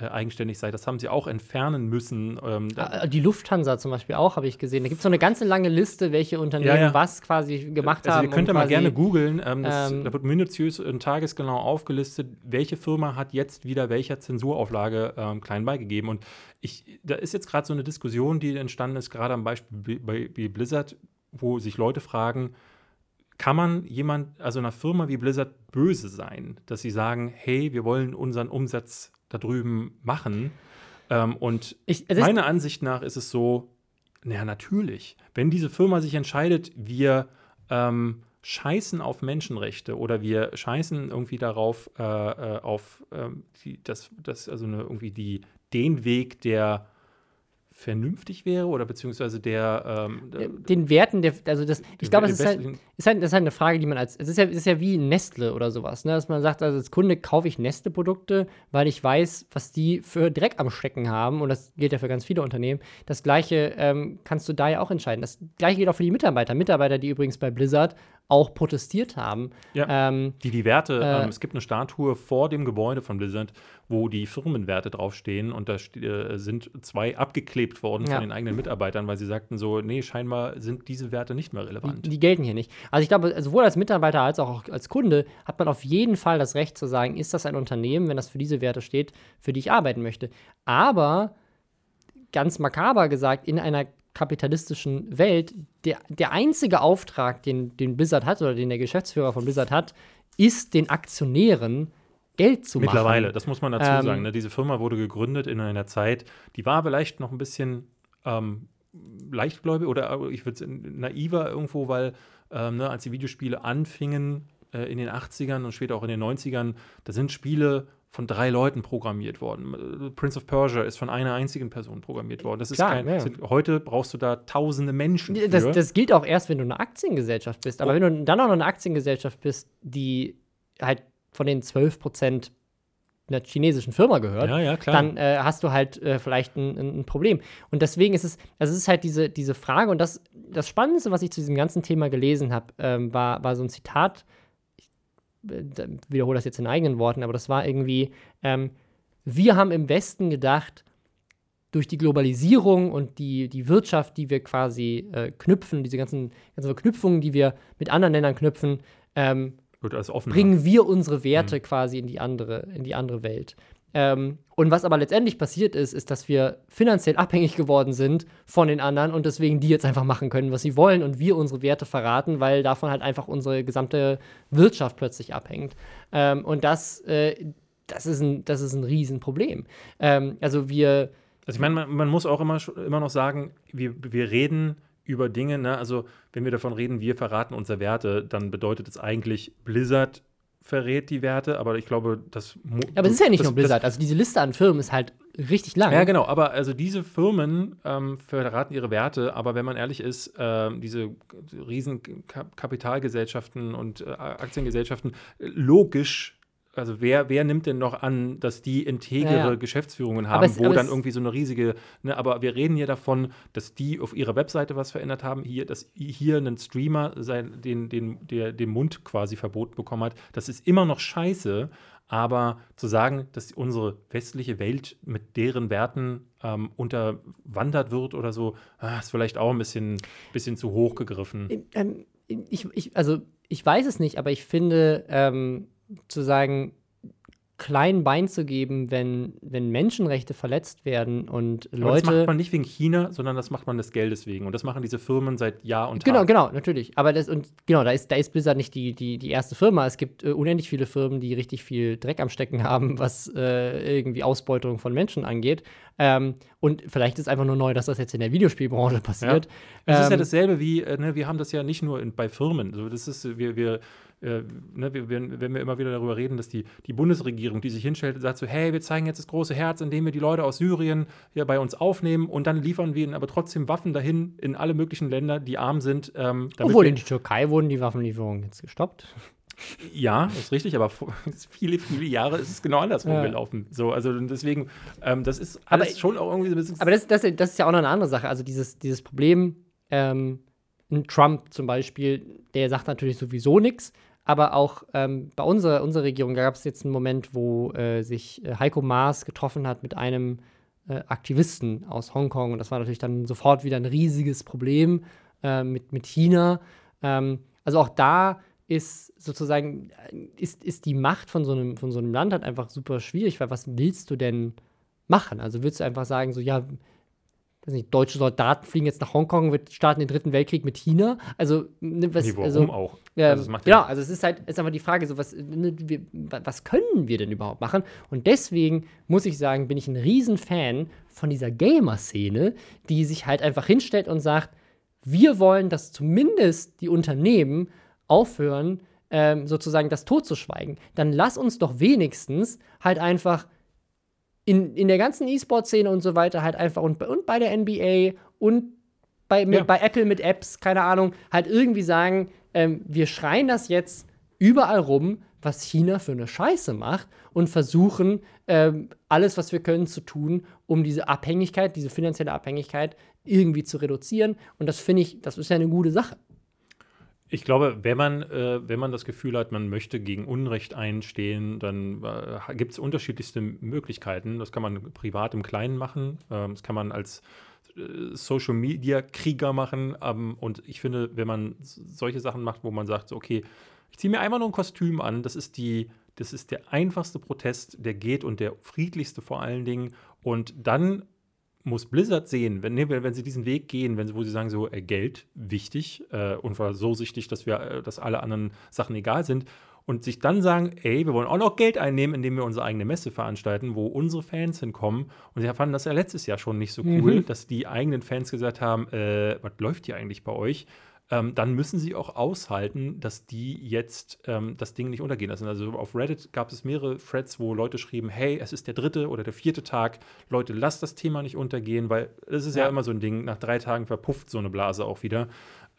äh, eigenständig sei. Das haben sie auch entfernen müssen. Ähm, da, Äh, Die Lufthansa zum Beispiel auch, habe ich gesehen. Da gibt es so eine ganze lange Liste, welche Unternehmen Ja, ja. was quasi gemacht also haben. ihr könnt ja mal gerne googeln. Ähm, ähm, da wird minutiös und tagesgenau aufgelistet, welche Firma hat jetzt wieder welcher Zensurauflage ähm, klein beigegeben. Und ich, da ist jetzt gerade so eine Diskussion, die entstanden ist, gerade am Beispiel bei, bei Blizzard, wo sich Leute fragen, kann man jemand, also einer Firma wie Blizzard böse sein, dass sie sagen, hey, wir wollen unseren Umsatz da drüben machen? Ähm, und Ich, Meiner Ansicht nach ist es so, naja, natürlich. Wenn diese Firma sich entscheidet, wir ähm, scheißen auf Menschenrechte oder wir scheißen irgendwie darauf, äh, äh, auf ähm, die, das, das, also eine, irgendwie die, den Weg, der vernünftig wäre oder beziehungsweise der ähm, äh, den Werten, der, also das, ich glaube, es ist halt, ist halt, das ist halt eine Frage, die man als, es ist ja, ist ja wie Nestle oder sowas, ne? dass man sagt, also als Kunde kaufe ich Nestle-Produkte, weil ich weiß, was die für Dreck am Stecken haben und das gilt ja für ganz viele Unternehmen. Das Gleiche ähm, kannst du da ja auch entscheiden. Das Gleiche gilt auch für die Mitarbeiter. Mitarbeiter, die übrigens bei Blizzard auch protestiert haben. Ja. Ähm, Die, die Werte, Äh, ähm, es gibt eine Statue vor dem Gebäude von Blizzard, wo die Firmenwerte draufstehen und da äh, sind zwei abgeklebt worden Ja. von den eigenen Mitarbeitern, weil sie sagten so, nee, scheinbar sind diese Werte nicht mehr relevant. Die, die gelten hier nicht. Also ich glaube, sowohl als Mitarbeiter als auch als Kunde hat man auf jeden Fall das Recht zu sagen, ist das ein Unternehmen, wenn das für diese Werte steht, für die ich arbeiten möchte. Aber ganz makaber gesagt, in einer kapitalistischen Welt, der, der einzige Auftrag, den, den Blizzard hat oder den der Geschäftsführer von Blizzard hat, ist den Aktionären Geld zu machen. Mittlerweile, das muss man dazu Ähm, sagen. Ne? Diese Firma wurde gegründet in einer Zeit, die war vielleicht noch ein bisschen ähm, leichtgläubig oder äh, ich würde naiver irgendwo, weil ähm, ne, als die Videospiele anfingen äh, in den 80ern und später auch in den 90ern, da sind Spiele von drei Leuten programmiert worden. Prince of Persia ist von einer einzigen Person programmiert worden. Das ist Klar, kein, ja. Sind, heute brauchst du da tausende Menschen. Das, das gilt auch erst, wenn du eine Aktiengesellschaft bist. Aber Oh. wenn du dann auch noch eine Aktiengesellschaft bist, die halt von den 12 Prozent einer chinesischen Firma gehört, ja, ja, dann äh, hast du halt äh, vielleicht ein, ein Problem. Und deswegen ist es, also es ist halt diese, diese Frage, und das, das Spannendste, was ich zu diesem ganzen Thema gelesen habe, ähm, war, war so ein Zitat, wiederhole das jetzt in eigenen Worten, aber das war irgendwie, ähm, wir haben im Westen gedacht, durch die Globalisierung und die, die Wirtschaft, die wir quasi äh, knüpfen, diese ganzen, ganzen Verknüpfungen, die wir mit anderen Ländern knüpfen, ähm, bringen wir unsere Werte quasi in die andere, in die andere Welt. Ähm, und was aber letztendlich passiert ist, ist, dass wir finanziell abhängig geworden sind von den anderen und deswegen die jetzt einfach machen können, was sie wollen und wir unsere Werte verraten, weil davon halt einfach unsere gesamte Wirtschaft plötzlich abhängt. Ähm, und das, äh, das, ist ein, das ist ein Riesenproblem. Ähm, also wir, Also ich meine, man, man muss auch immer, immer noch sagen, wir, wir reden über Dinge, ne? also wenn wir davon reden, wir verraten unsere Werte, dann bedeutet es eigentlich, Blizzard verrät die Werte, aber ich glaube, das aber es ist ja nicht das, nur Blizzard, also diese Liste an Firmen ist halt richtig lang. Ja, genau, aber also diese Firmen ähm, verraten ihre Werte, aber wenn man ehrlich ist, ähm, diese riesen Ka- Kapitalgesellschaften und äh, Aktiengesellschaften, äh, logisch, also wer, wer nimmt denn noch an, dass die integere Ja, ja. Geschäftsführungen haben, es- wo dann irgendwie so eine riesige, ne, aber wir reden hier davon, dass die auf ihrer Webseite was verändert haben, hier, dass hier ein Streamer sein, den, den, der den Mund quasi verboten bekommen hat. Das ist immer noch scheiße, aber zu sagen, dass unsere westliche Welt mit deren Werten ähm, unterwandert wird oder so, ah, ist vielleicht auch ein bisschen, bisschen zu hoch gegriffen. Ähm, ich, ich, also ich weiß es nicht, aber ich finde, ähm, zu sagen, klein Bein zu geben, wenn, wenn Menschenrechte verletzt werden und Aber das macht Leute. man nicht wegen China, sondern das macht man des Geldes wegen. Und das machen diese Firmen seit Jahr und Tag. Genau, genau, natürlich. Aber das und genau, da ist, da ist Blizzard nicht die, die, die erste Firma. Es gibt äh, unendlich viele Firmen, die richtig viel Dreck am Stecken (laughs) haben, was äh, irgendwie Ausbeutung von Menschen angeht. Ähm, und vielleicht ist einfach nur neu, dass das jetzt in der Videospielbranche passiert. Es ist ja Ähm, dasselbe wie, äh, ne, wir haben das ja nicht nur in, bei Firmen. So, das ist, wir, wir, äh, ne, wir, wir, wenn wir immer wieder darüber reden, dass die, die Bundesregierung, die sich hinstellt und sagt so, hey, wir zeigen jetzt das große Herz, indem wir die Leute aus Syrien hier bei uns aufnehmen und dann liefern wir ihnen aber trotzdem Waffen dahin in alle möglichen Länder, die arm sind. Ähm, Obwohl in die Türkei wurden die Waffenlieferungen jetzt gestoppt. Ja, ist richtig, aber vor (laughs) viele, viele Jahre ist es genau andersrum Ja. gelaufen. So, also deswegen, ähm, das ist Aber alles schon auch irgendwie so ein bisschen. Aber das, das, das ist ja auch noch eine andere Sache. Also dieses, dieses Problem, ähm, ein Trump zum Beispiel, der sagt natürlich sowieso nichts, aber auch ähm, bei unserer, unserer Regierung gab es jetzt einen Moment, wo äh, sich äh, Heiko Maas getroffen hat mit einem äh, Aktivisten aus Hongkong und das war natürlich dann sofort wieder ein riesiges Problem äh, mit, mit China. Ähm, also auch da ist sozusagen, äh, ist, ist die Macht von so, einem, von so einem Land halt einfach super schwierig, weil was willst du denn machen? Also willst du einfach sagen, so, ja, weiß nicht, deutsche Soldaten fliegen jetzt nach Hongkong, wir starten den dritten Weltkrieg mit China. Also, ne, was, nee, warum also, auch? ähm, Also, es macht genau, also es ist halt, ist einfach die Frage, so was, ne, wir, wa- was können wir denn überhaupt machen? Und deswegen muss ich sagen, bin ich ein Riesenfan von dieser Gamer-Szene, die sich halt einfach hinstellt und sagt, wir wollen, dass zumindest die Unternehmen aufhören, ähm, sozusagen das totzuschweigen. Dann lass uns doch wenigstens halt einfach in, in der ganzen E-Sport-Szene und so weiter halt einfach und, bei- und bei der NBA und bei, mit, Ja. bei Apple mit Apps, keine Ahnung, halt irgendwie sagen, ähm, wir schreien das jetzt überall rum, was China für eine Scheiße macht und versuchen, ähm, alles, was wir können, zu tun, um diese Abhängigkeit, diese finanzielle Abhängigkeit irgendwie zu reduzieren. Und das finde ich, das ist ja eine gute Sache. Ich glaube, wenn man, äh, wenn man das Gefühl hat, man möchte gegen Unrecht einstehen, dann äh, gibt es unterschiedlichste Möglichkeiten. Das kann man privat im Kleinen machen, ähm, das kann man als äh, Social Media Krieger machen. Ähm, und ich finde, wenn man solche Sachen macht, wo man sagt, so, okay, ich ziehe mir einfach nur ein Kostüm an, das ist die, das ist der einfachste Protest, der geht und der friedlichste vor allen Dingen. Und dann muss Blizzard sehen, wenn, wenn sie diesen Weg gehen, wenn wo sie sagen, so äh, Geld wichtig äh, und war so sichtig, dass wir, äh, dass alle anderen Sachen egal sind. und sich dann sagen, ey, wir wollen auch noch Geld einnehmen, indem wir unsere eigene Messe veranstalten, wo unsere Fans hinkommen. Und sie fanden das ja letztes Jahr schon nicht so cool, Mhm. dass die eigenen Fans gesagt haben, äh, was läuft hier eigentlich bei euch? Ähm, dann müssen sie auch aushalten, dass die jetzt ähm, das Ding nicht untergehen lassen. Also auf Reddit gab es mehrere Threads, wo Leute schrieben, hey, es ist der dritte oder der vierte Tag, Leute, lasst das Thema nicht untergehen, weil es ist ja. Ja. immer so ein Ding, nach drei Tagen verpufft so eine Blase auch wieder.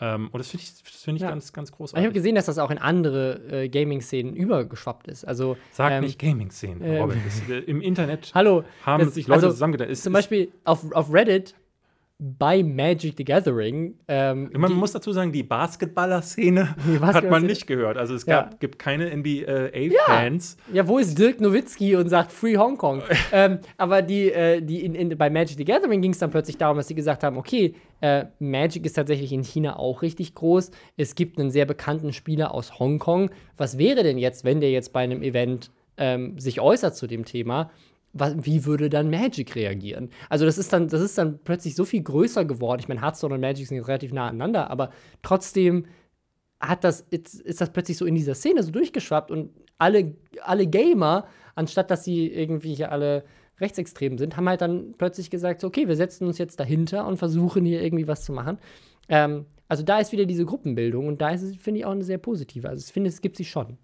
Ähm, und das finde ich, das find ich Ja. ganz, ganz Ich großartig. habe gesehen, dass das auch in andere äh, Gaming-Szenen übergeschwappt ist. Also, Sag ähm, nicht Gaming-Szenen, ähm, Robert. Das, äh, Im Internet (laughs) hallo, haben das- sich Leute also, zusammengetan. Zum ist- Beispiel auf, auf Reddit bei Magic the Gathering. Ähm, Man die- muss dazu sagen, die Basketballer-Szene Die hat man nicht gehört. Also es Ja. gab, gibt keine NBA-Fans. Ja, wo ist Dirk Nowitzki und sagt Free Hong Kong? (laughs) ähm, aber die, äh, die in, in, bei Magic the Gathering ging es dann plötzlich darum, dass sie gesagt haben, okay, äh, Magic ist tatsächlich in China auch richtig groß. Es gibt einen sehr bekannten Spieler aus Hongkong. Was wäre denn jetzt, wenn der jetzt bei einem Event ähm, sich äußert zu dem Thema? Wie würde dann Magic reagieren? Also das ist dann, das ist dann plötzlich so viel größer geworden. Ich meine, Hearthstone und Magic sind jetzt relativ nah aneinander, aber trotzdem hat das, ist, ist das plötzlich so in dieser Szene so durchgeschwappt und alle, alle Gamer, anstatt dass sie irgendwie hier alle rechtsextrem sind, haben halt dann plötzlich gesagt, so, okay, wir setzen uns jetzt dahinter und versuchen hier irgendwie was zu machen. Ähm, also da ist wieder diese Gruppenbildung und da ist es, finde ich, auch eine sehr positive. Also ich finde, es gibt sie schon.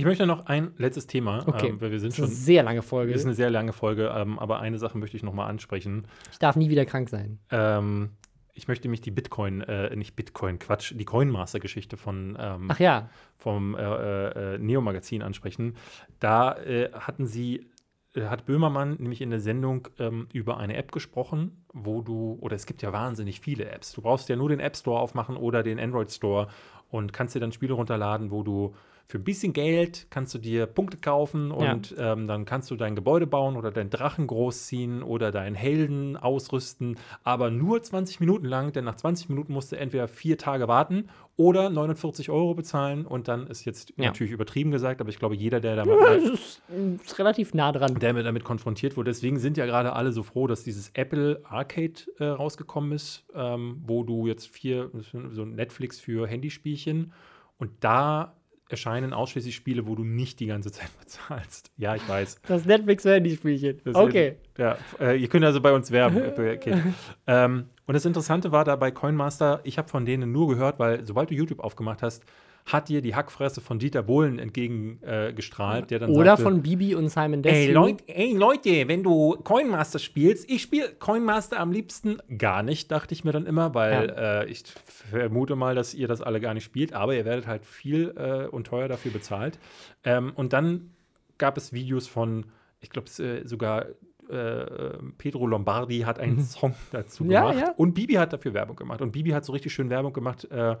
Ich möchte noch ein letztes Thema, Okay. ähm, weil wir sind Das ist eine schon. sehr lange Folge. Das ist eine sehr lange Folge, ähm, aber eine Sache möchte ich noch mal ansprechen. Ich darf nie wieder krank sein. Ähm, ich möchte mich die Bitcoin, äh, nicht Bitcoin, Quatsch, die Coinmaster-Geschichte von ähm, Ach ja, vom äh, äh, Neo-Magazin ansprechen. Da äh, hatten sie, äh, hat Böhmermann nämlich in der Sendung ähm, über eine App gesprochen, wo du, oder es gibt ja wahnsinnig viele Apps. Du brauchst ja nur den App Store aufmachen oder den Android Store und kannst dir dann Spiele runterladen, wo du für ein bisschen Geld kannst du dir Punkte kaufen und ähm, dann kannst du dein Gebäude bauen oder deinen Drachen großziehen oder deinen Helden ausrüsten, aber nur 20 Minuten lang, denn nach 20 Minuten musst du entweder vier Tage warten oder 49 Euro bezahlen und dann ist jetzt Ja. natürlich übertrieben gesagt, aber ich glaube, jeder, der, da das mal, ist, ist relativ nah dran. der damit konfrontiert wurde, deswegen sind ja gerade alle so froh, dass dieses Apple Arcade äh, rausgekommen ist, ähm, wo du jetzt vier, so Netflix für Handyspielchen und da erscheinen ausschließlich Spiele, wo du nicht die ganze Zeit (laughs) bezahlst. Ja, ich weiß. Das Netflix-Handy-Spielchen. Okay. Ja, äh, ihr könnt also bei uns werben. (laughs) Okay. ähm, und das Interessante war da bei Coinmaster, ich habe von denen nur gehört, weil sobald du YouTube aufgemacht hast, hat dir die Hackfresse von Dieter Bohlen entgegengestrahlt, äh, der dann Oder sagte, von Bibi und Simon Desue. Ey, Leut, ey Leute, wenn du Coinmaster spielst, ich spiele Coinmaster am liebsten gar nicht, dachte ich mir dann immer, weil äh, ich vermute mal, dass ihr das alle gar nicht spielt, aber ihr werdet halt viel äh, und teuer dafür bezahlt. Ähm, und dann gab es Videos von, ich glaube, äh, sogar äh, Pedro Lombardi hat einen Song dazu Mhm. Ja, gemacht ja. und Bibi hat dafür Werbung gemacht. Und Bibi hat so richtig schön Werbung gemacht. Äh,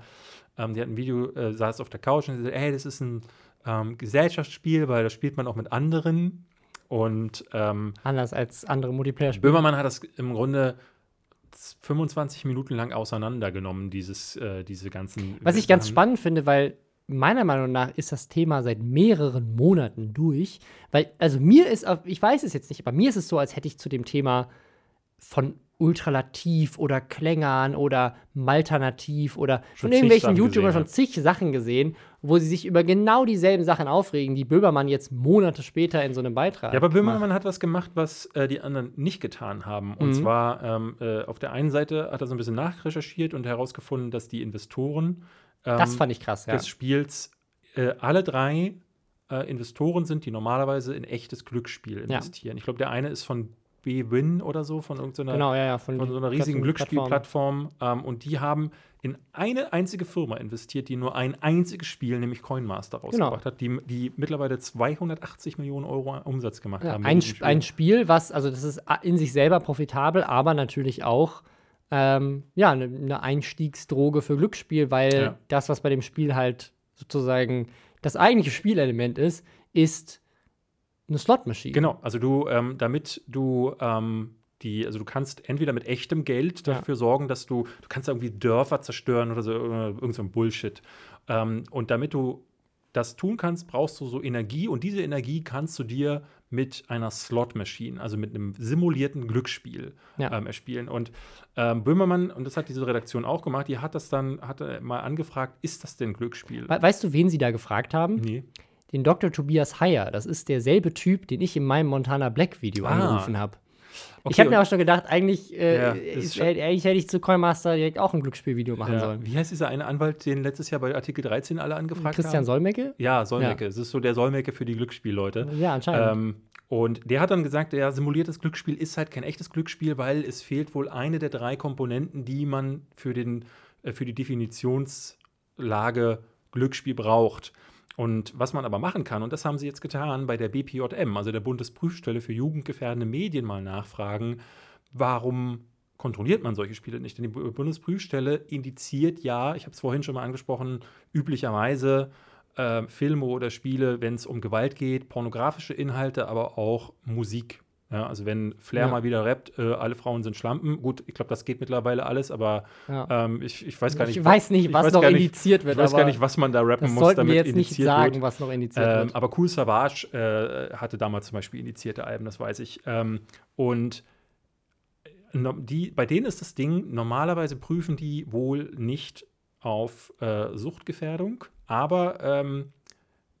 ähm, die hat ein Video, äh, saß auf der Couch und sie sagte, ey, das ist ein ähm, Gesellschaftsspiel, weil da spielt man auch mit anderen. Und ähm, Anders als andere Multiplayer-Spiele. Böhmermann hat das im Grunde 25 Minuten lang auseinandergenommen, dieses, äh, diese ganzen. Was ich ganz spannend finde, weil meiner Meinung nach ist das Thema seit mehreren Monaten durch. Weil, also mir ist, ich weiß es jetzt nicht, aber mir ist es so, als hätte ich zu dem Thema von Ultralativ oder Klängern oder Malternativ oder Schon von irgendwelchen YouTubern schon zig Sachen gesehen, wo sie sich über genau dieselben Sachen aufregen, die Böhmermann jetzt Monate später in so einem Beitrag Ja, aber macht. Böhmermann hat was gemacht, was äh, die anderen nicht getan haben. Und Mhm. zwar ähm, äh, auf der einen Seite hat er so ein bisschen nachrecherchiert und herausgefunden, dass die Investoren ähm, Das fand ich krass, ja. des Spiels äh, alle drei äh, Investoren sind, die normalerweise in echtes Glücksspiel investieren. Ich glaube, der eine ist von B-Win oder so, von irgendeiner Genau, ja, ja. Von, von so einer riesigen Glücksspielplattform. Ähm, und die haben in eine einzige Firma investiert, die nur ein einziges Spiel, nämlich Coinmaster, rausgebracht hat, die, die mittlerweile 280 Millionen Euro Umsatz gemacht Ja, haben. ein, mit diesem Sp- ein Spiel, was, also das ist in sich selber profitabel, aber natürlich auch ähm, ja, eine ne Einstiegsdroge für Glücksspiel, weil Ja. das, was bei dem Spiel halt sozusagen das eigentliche Spielelement ist, ist eine Slot-Maschine. Genau, also du, ähm, damit du ähm, die, also du kannst entweder mit echtem Geld Ja. dafür sorgen, dass du, du kannst irgendwie Dörfer zerstören oder so, oder irgend so ein Bullshit. Ähm, und damit du das tun kannst, brauchst du so Energie und diese Energie kannst du dir mit einer Slot-Machine, also mit einem simulierten Glücksspiel Ja. ähm, erspielen. Und ähm, Böhmermann, und das hat diese Redaktion auch gemacht, die hat das dann hat er mal angefragt, ist das denn Glücksspiel? We weißt du, wen sie da gefragt haben? Nee. Den Dr. Tobias Heyer. Das ist derselbe Typ, den ich in meinem Montana Black Video Ah. angerufen habe. Ich Okay, habe mir auch schon gedacht, eigentlich, äh, Ja, ist, ist eigentlich hätte ich zu Coinmaster direkt auch ein Glücksspielvideo machen Ja. sollen. Wie heißt dieser eine Anwalt, den letztes Jahr bei Artikel 13 alle angefragt Christian haben? Solmecke? Ja, Solmecke. Es ist so der Solmecke für die Glücksspielleute. Ja, anscheinend. Ähm, und der hat dann gesagt, ja, simuliertes Glücksspiel ist halt kein echtes Glücksspiel, weil es fehlt wohl eine der drei Komponenten, die man für, den, äh, für die Definitionslage Glücksspiel braucht. Und was man aber machen kann, und das haben sie jetzt getan bei der BPJM, also der Bundesprüfstelle für jugendgefährdende Medien, mal nachfragen, warum kontrolliert man solche Spiele nicht? Denn die Bu- Bundesprüfstelle indiziert ja, ich habe es vorhin schon mal angesprochen, üblicherweise äh, Filme oder Spiele, wenn es um Gewalt geht, pornografische Inhalte, aber auch Musik. Ja, also wenn Flair Ja. mal wieder rappt, äh, alle Frauen sind Schlampen. Gut, ich glaube, das geht mittlerweile alles, aber ja. ähm, ich, ich weiß gar nicht. ich weiß nicht, ich was weiß noch gar nicht- indiziert wird. Ich weiß gar nicht, was man da rappen das muss, sollten damit wir jetzt nicht indiziert sagen, wird. was noch indiziert Ähm, wird. aber Cool Savage äh, hatte damals zum Beispiel initiierte Alben, das weiß ich. Ähm, und no, die, bei denen ist das Ding, normalerweise prüfen die wohl nicht auf äh, Suchtgefährdung, aber ähm,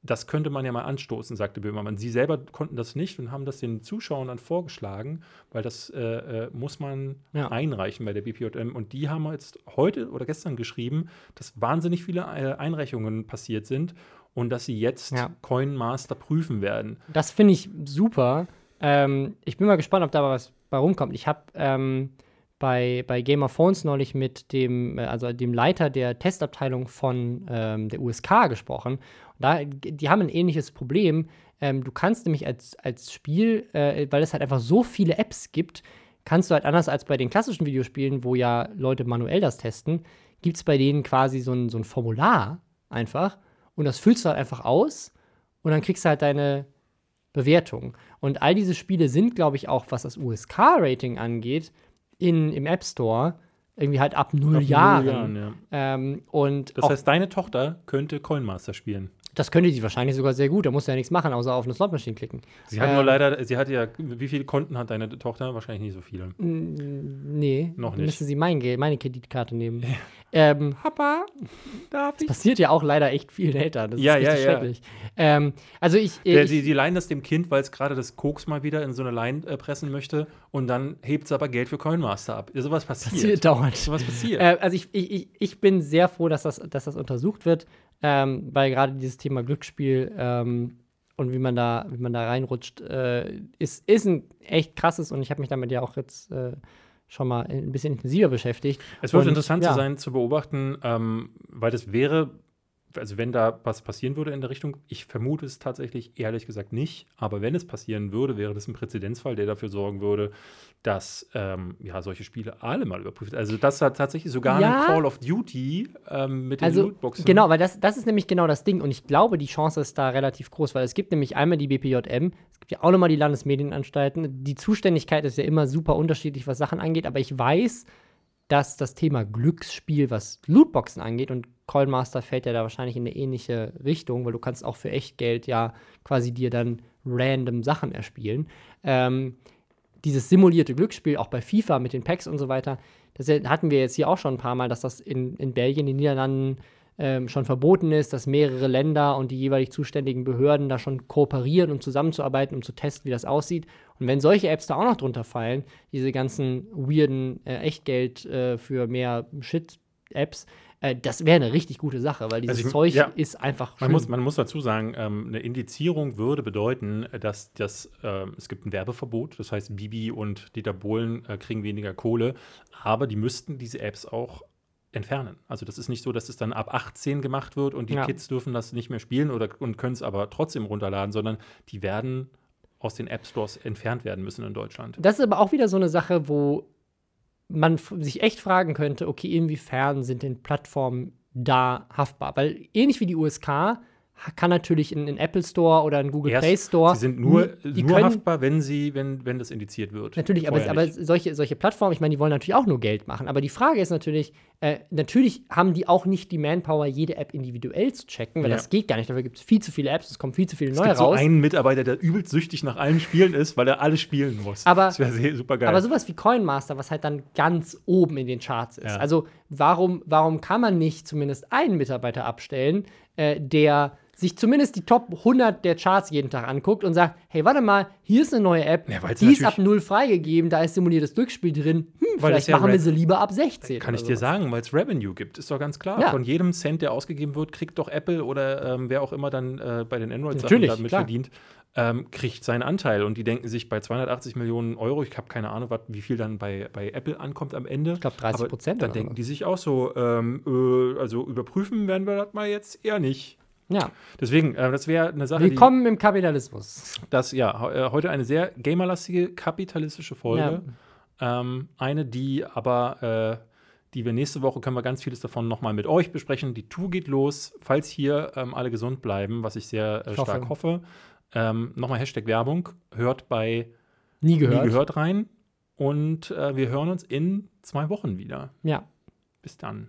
das könnte man ja mal anstoßen, sagte Böhmermann. Sie selber konnten das nicht und haben das den Zuschauern dann vorgeschlagen, weil das äh, äh, muss man Ja. einreichen bei der BPJM. Und die haben jetzt heute oder gestern geschrieben, dass wahnsinnig viele äh, Einreichungen passiert sind und dass sie jetzt Ja. Coin Master prüfen werden. Das finde ich super. Ähm, ich bin mal gespannt, ob da was bei rumkommt. Ich habe ähm, bei, bei Game of Thrones neulich mit dem, äh, also dem Leiter der Testabteilung von ähm, der USK gesprochen. Da, die haben ein ähnliches Problem. Ähm, du kannst nämlich als, als Spiel, äh, weil es halt einfach so viele Apps gibt, kannst du halt anders als bei den klassischen Videospielen, wo ja Leute manuell das testen, gibt es bei denen quasi so ein, so ein Formular einfach. Und das füllst du halt einfach aus und dann kriegst du halt deine Bewertung. Und all diese Spiele sind, glaube ich, auch, was das USK-Rating angeht, in, im App Store irgendwie halt ab null Ab null Jahren. Jahren, ja. ähm, und Das heißt, deine Tochter könnte Coin Master spielen. Das könnte sie wahrscheinlich sogar sehr gut. Da musst du ja nichts machen, außer auf eine Slotmaschine klicken. Sie hat Ähm, nur leider, sie hat ja, wie viele Konten hat deine Tochter? Wahrscheinlich nicht so viele. Nee, Noch dann nicht. müsste sie mein Geld, meine Kreditkarte nehmen. Ähm, Papa, darf das passiert ja auch leider echt vielen Eltern. Das Ja, ist ja, richtig ja. schrecklich. Ähm, also ich, Der, ich sie, sie leihen das dem Kind, weil es gerade das Koks mal wieder in so eine Line äh, pressen möchte und dann hebt es aber Geld für Coinmaster ab. Ja, sowas passiert. passiert dauernd. Sowas passiert. Äh, also ich, ich, ich, ich bin sehr froh, dass das, dass das untersucht wird, ähm, weil gerade dieses Thema Glücksspiel ähm, und wie man da, wie man da reinrutscht, äh, ist, ist ein echt krasses und ich habe mich damit ja auch jetzt äh, schon mal ein bisschen intensiver beschäftigt. es wird und, interessant ja. zu sein, zu beobachten, ähm, weil das wäre, also wenn da was passieren würde in der Richtung, ich vermute es tatsächlich ehrlich gesagt nicht, aber wenn es passieren würde, wäre das ein Präzedenzfall, der dafür sorgen würde, dass ähm, ja, solche Spiele alle mal überprüft. Also das hat tatsächlich sogar Ja. ein Call of Duty ähm, mit den Also, Lootboxen. genau, weil das, das ist nämlich genau das Ding. Und ich glaube, die Chance ist da relativ groß, weil es gibt nämlich einmal die BPJM, es gibt ja auch nochmal die Landesmedienanstalten. Die Zuständigkeit ist ja immer super unterschiedlich, was Sachen angeht, aber ich weiß, dass das Thema Glücksspiel, was Lootboxen angeht, und Coinmaster fällt ja da wahrscheinlich in eine ähnliche Richtung, weil du kannst auch für Echtgeld ja quasi dir dann random Sachen erspielen. Ähm, dieses simulierte Glücksspiel, auch bei FIFA mit den Packs und so weiter, das hatten wir jetzt hier auch schon ein paar Mal, dass das in, in Belgien, den Niederlanden ähm, schon verboten ist, dass mehrere Länder und die jeweilig zuständigen Behörden da schon kooperieren, um zusammenzuarbeiten, um zu testen, wie das aussieht. Und wenn solche Apps da auch noch drunter fallen, diese ganzen weirden äh, Echtgeld äh, für mehr Shit-Apps, äh, das wäre eine richtig gute Sache, weil dieses Also ich- Zeug ja. ist einfach Man schlimm. muss, man muss dazu sagen, ähm, eine Indizierung würde bedeuten, dass das, ähm, es gibt ein Werbeverbot, das heißt, Bibi und Dieter Bohlen äh, kriegen weniger Kohle, aber die müssten diese Apps auch entfernen. Also das ist nicht so, dass es dann ab 18 gemacht wird und die Ja. Kids dürfen das nicht mehr spielen oder und können es aber trotzdem runterladen, sondern die werden aus den App Stores entfernt werden müssen in Deutschland. Das ist aber auch wieder so eine Sache, wo man sich echt fragen könnte, okay, inwiefern sind denn Plattformen da haftbar? Weil ähnlich wie die USK kann natürlich in, in Apple Store oder in Google Erst, Play Store. Sie sind nur, die nur können- haftbar, wenn, sie, wenn, wenn das indiziert wird. Natürlich, aber, aber solche, solche Plattformen, ich meine, die wollen natürlich auch nur Geld machen. Aber die Frage ist natürlich, äh, natürlich haben die auch nicht die Manpower, jede App individuell zu checken, weil Ja. das geht gar nicht. Dafür gibt es viel zu viele Apps, es kommen viel zu viele es neue gibt so raus. einen Mitarbeiter, der übelst süchtig nach allen Spielen ist, weil er alle spielen muss. Aber- das wäre super geil. Aber sowas wie Coinmaster, was halt dann ganz oben in den Charts ist. Ja. Also warum, warum kann man nicht zumindest einen Mitarbeiter abstellen, äh, der sich zumindest die Top 100 der Charts jeden Tag anguckt und sagt, hey, warte mal, hier ist eine neue App, Ja, die ist ab null freigegeben, da ist simuliertes Durchspiel drin. Hm, vielleicht ja machen wir sie lieber ab 16. Kann ich dir sagen, weil es Revenue gibt, ist doch ganz klar. Ja. Von jedem Cent, der ausgegeben wird, kriegt doch Apple oder ähm, wer auch immer dann äh, bei den Android-Sachen damit klar. verdient, ähm, kriegt seinen Anteil. Und die denken sich bei 280 Millionen Euro, ich habe keine Ahnung, wat, wie viel dann bei, bei Apple ankommt am Ende. Ich glaube 30 Aber Prozent. Dann denken die sich auch so, ähm, äh, also überprüfen werden wir das mal jetzt eher nicht. Ja, Deswegen, äh, das wäre eine Sache, willkommen im Kapitalismus. die das, ja, äh, heute eine sehr gamerlastige, kapitalistische Folge. Ähm, eine, die aber, äh, die wir nächste Woche können wir ganz vieles davon nochmal mit euch besprechen. Die Tour geht los, falls hier ähm, alle gesund bleiben, was ich sehr äh, Ich hoffe. stark hoffe. Ähm, nochmal Hashtag Werbung, hört bei Nie gehört. Nie gehört rein. Und äh, wir hören uns in zwei Wochen wieder. Ja. Bis dann.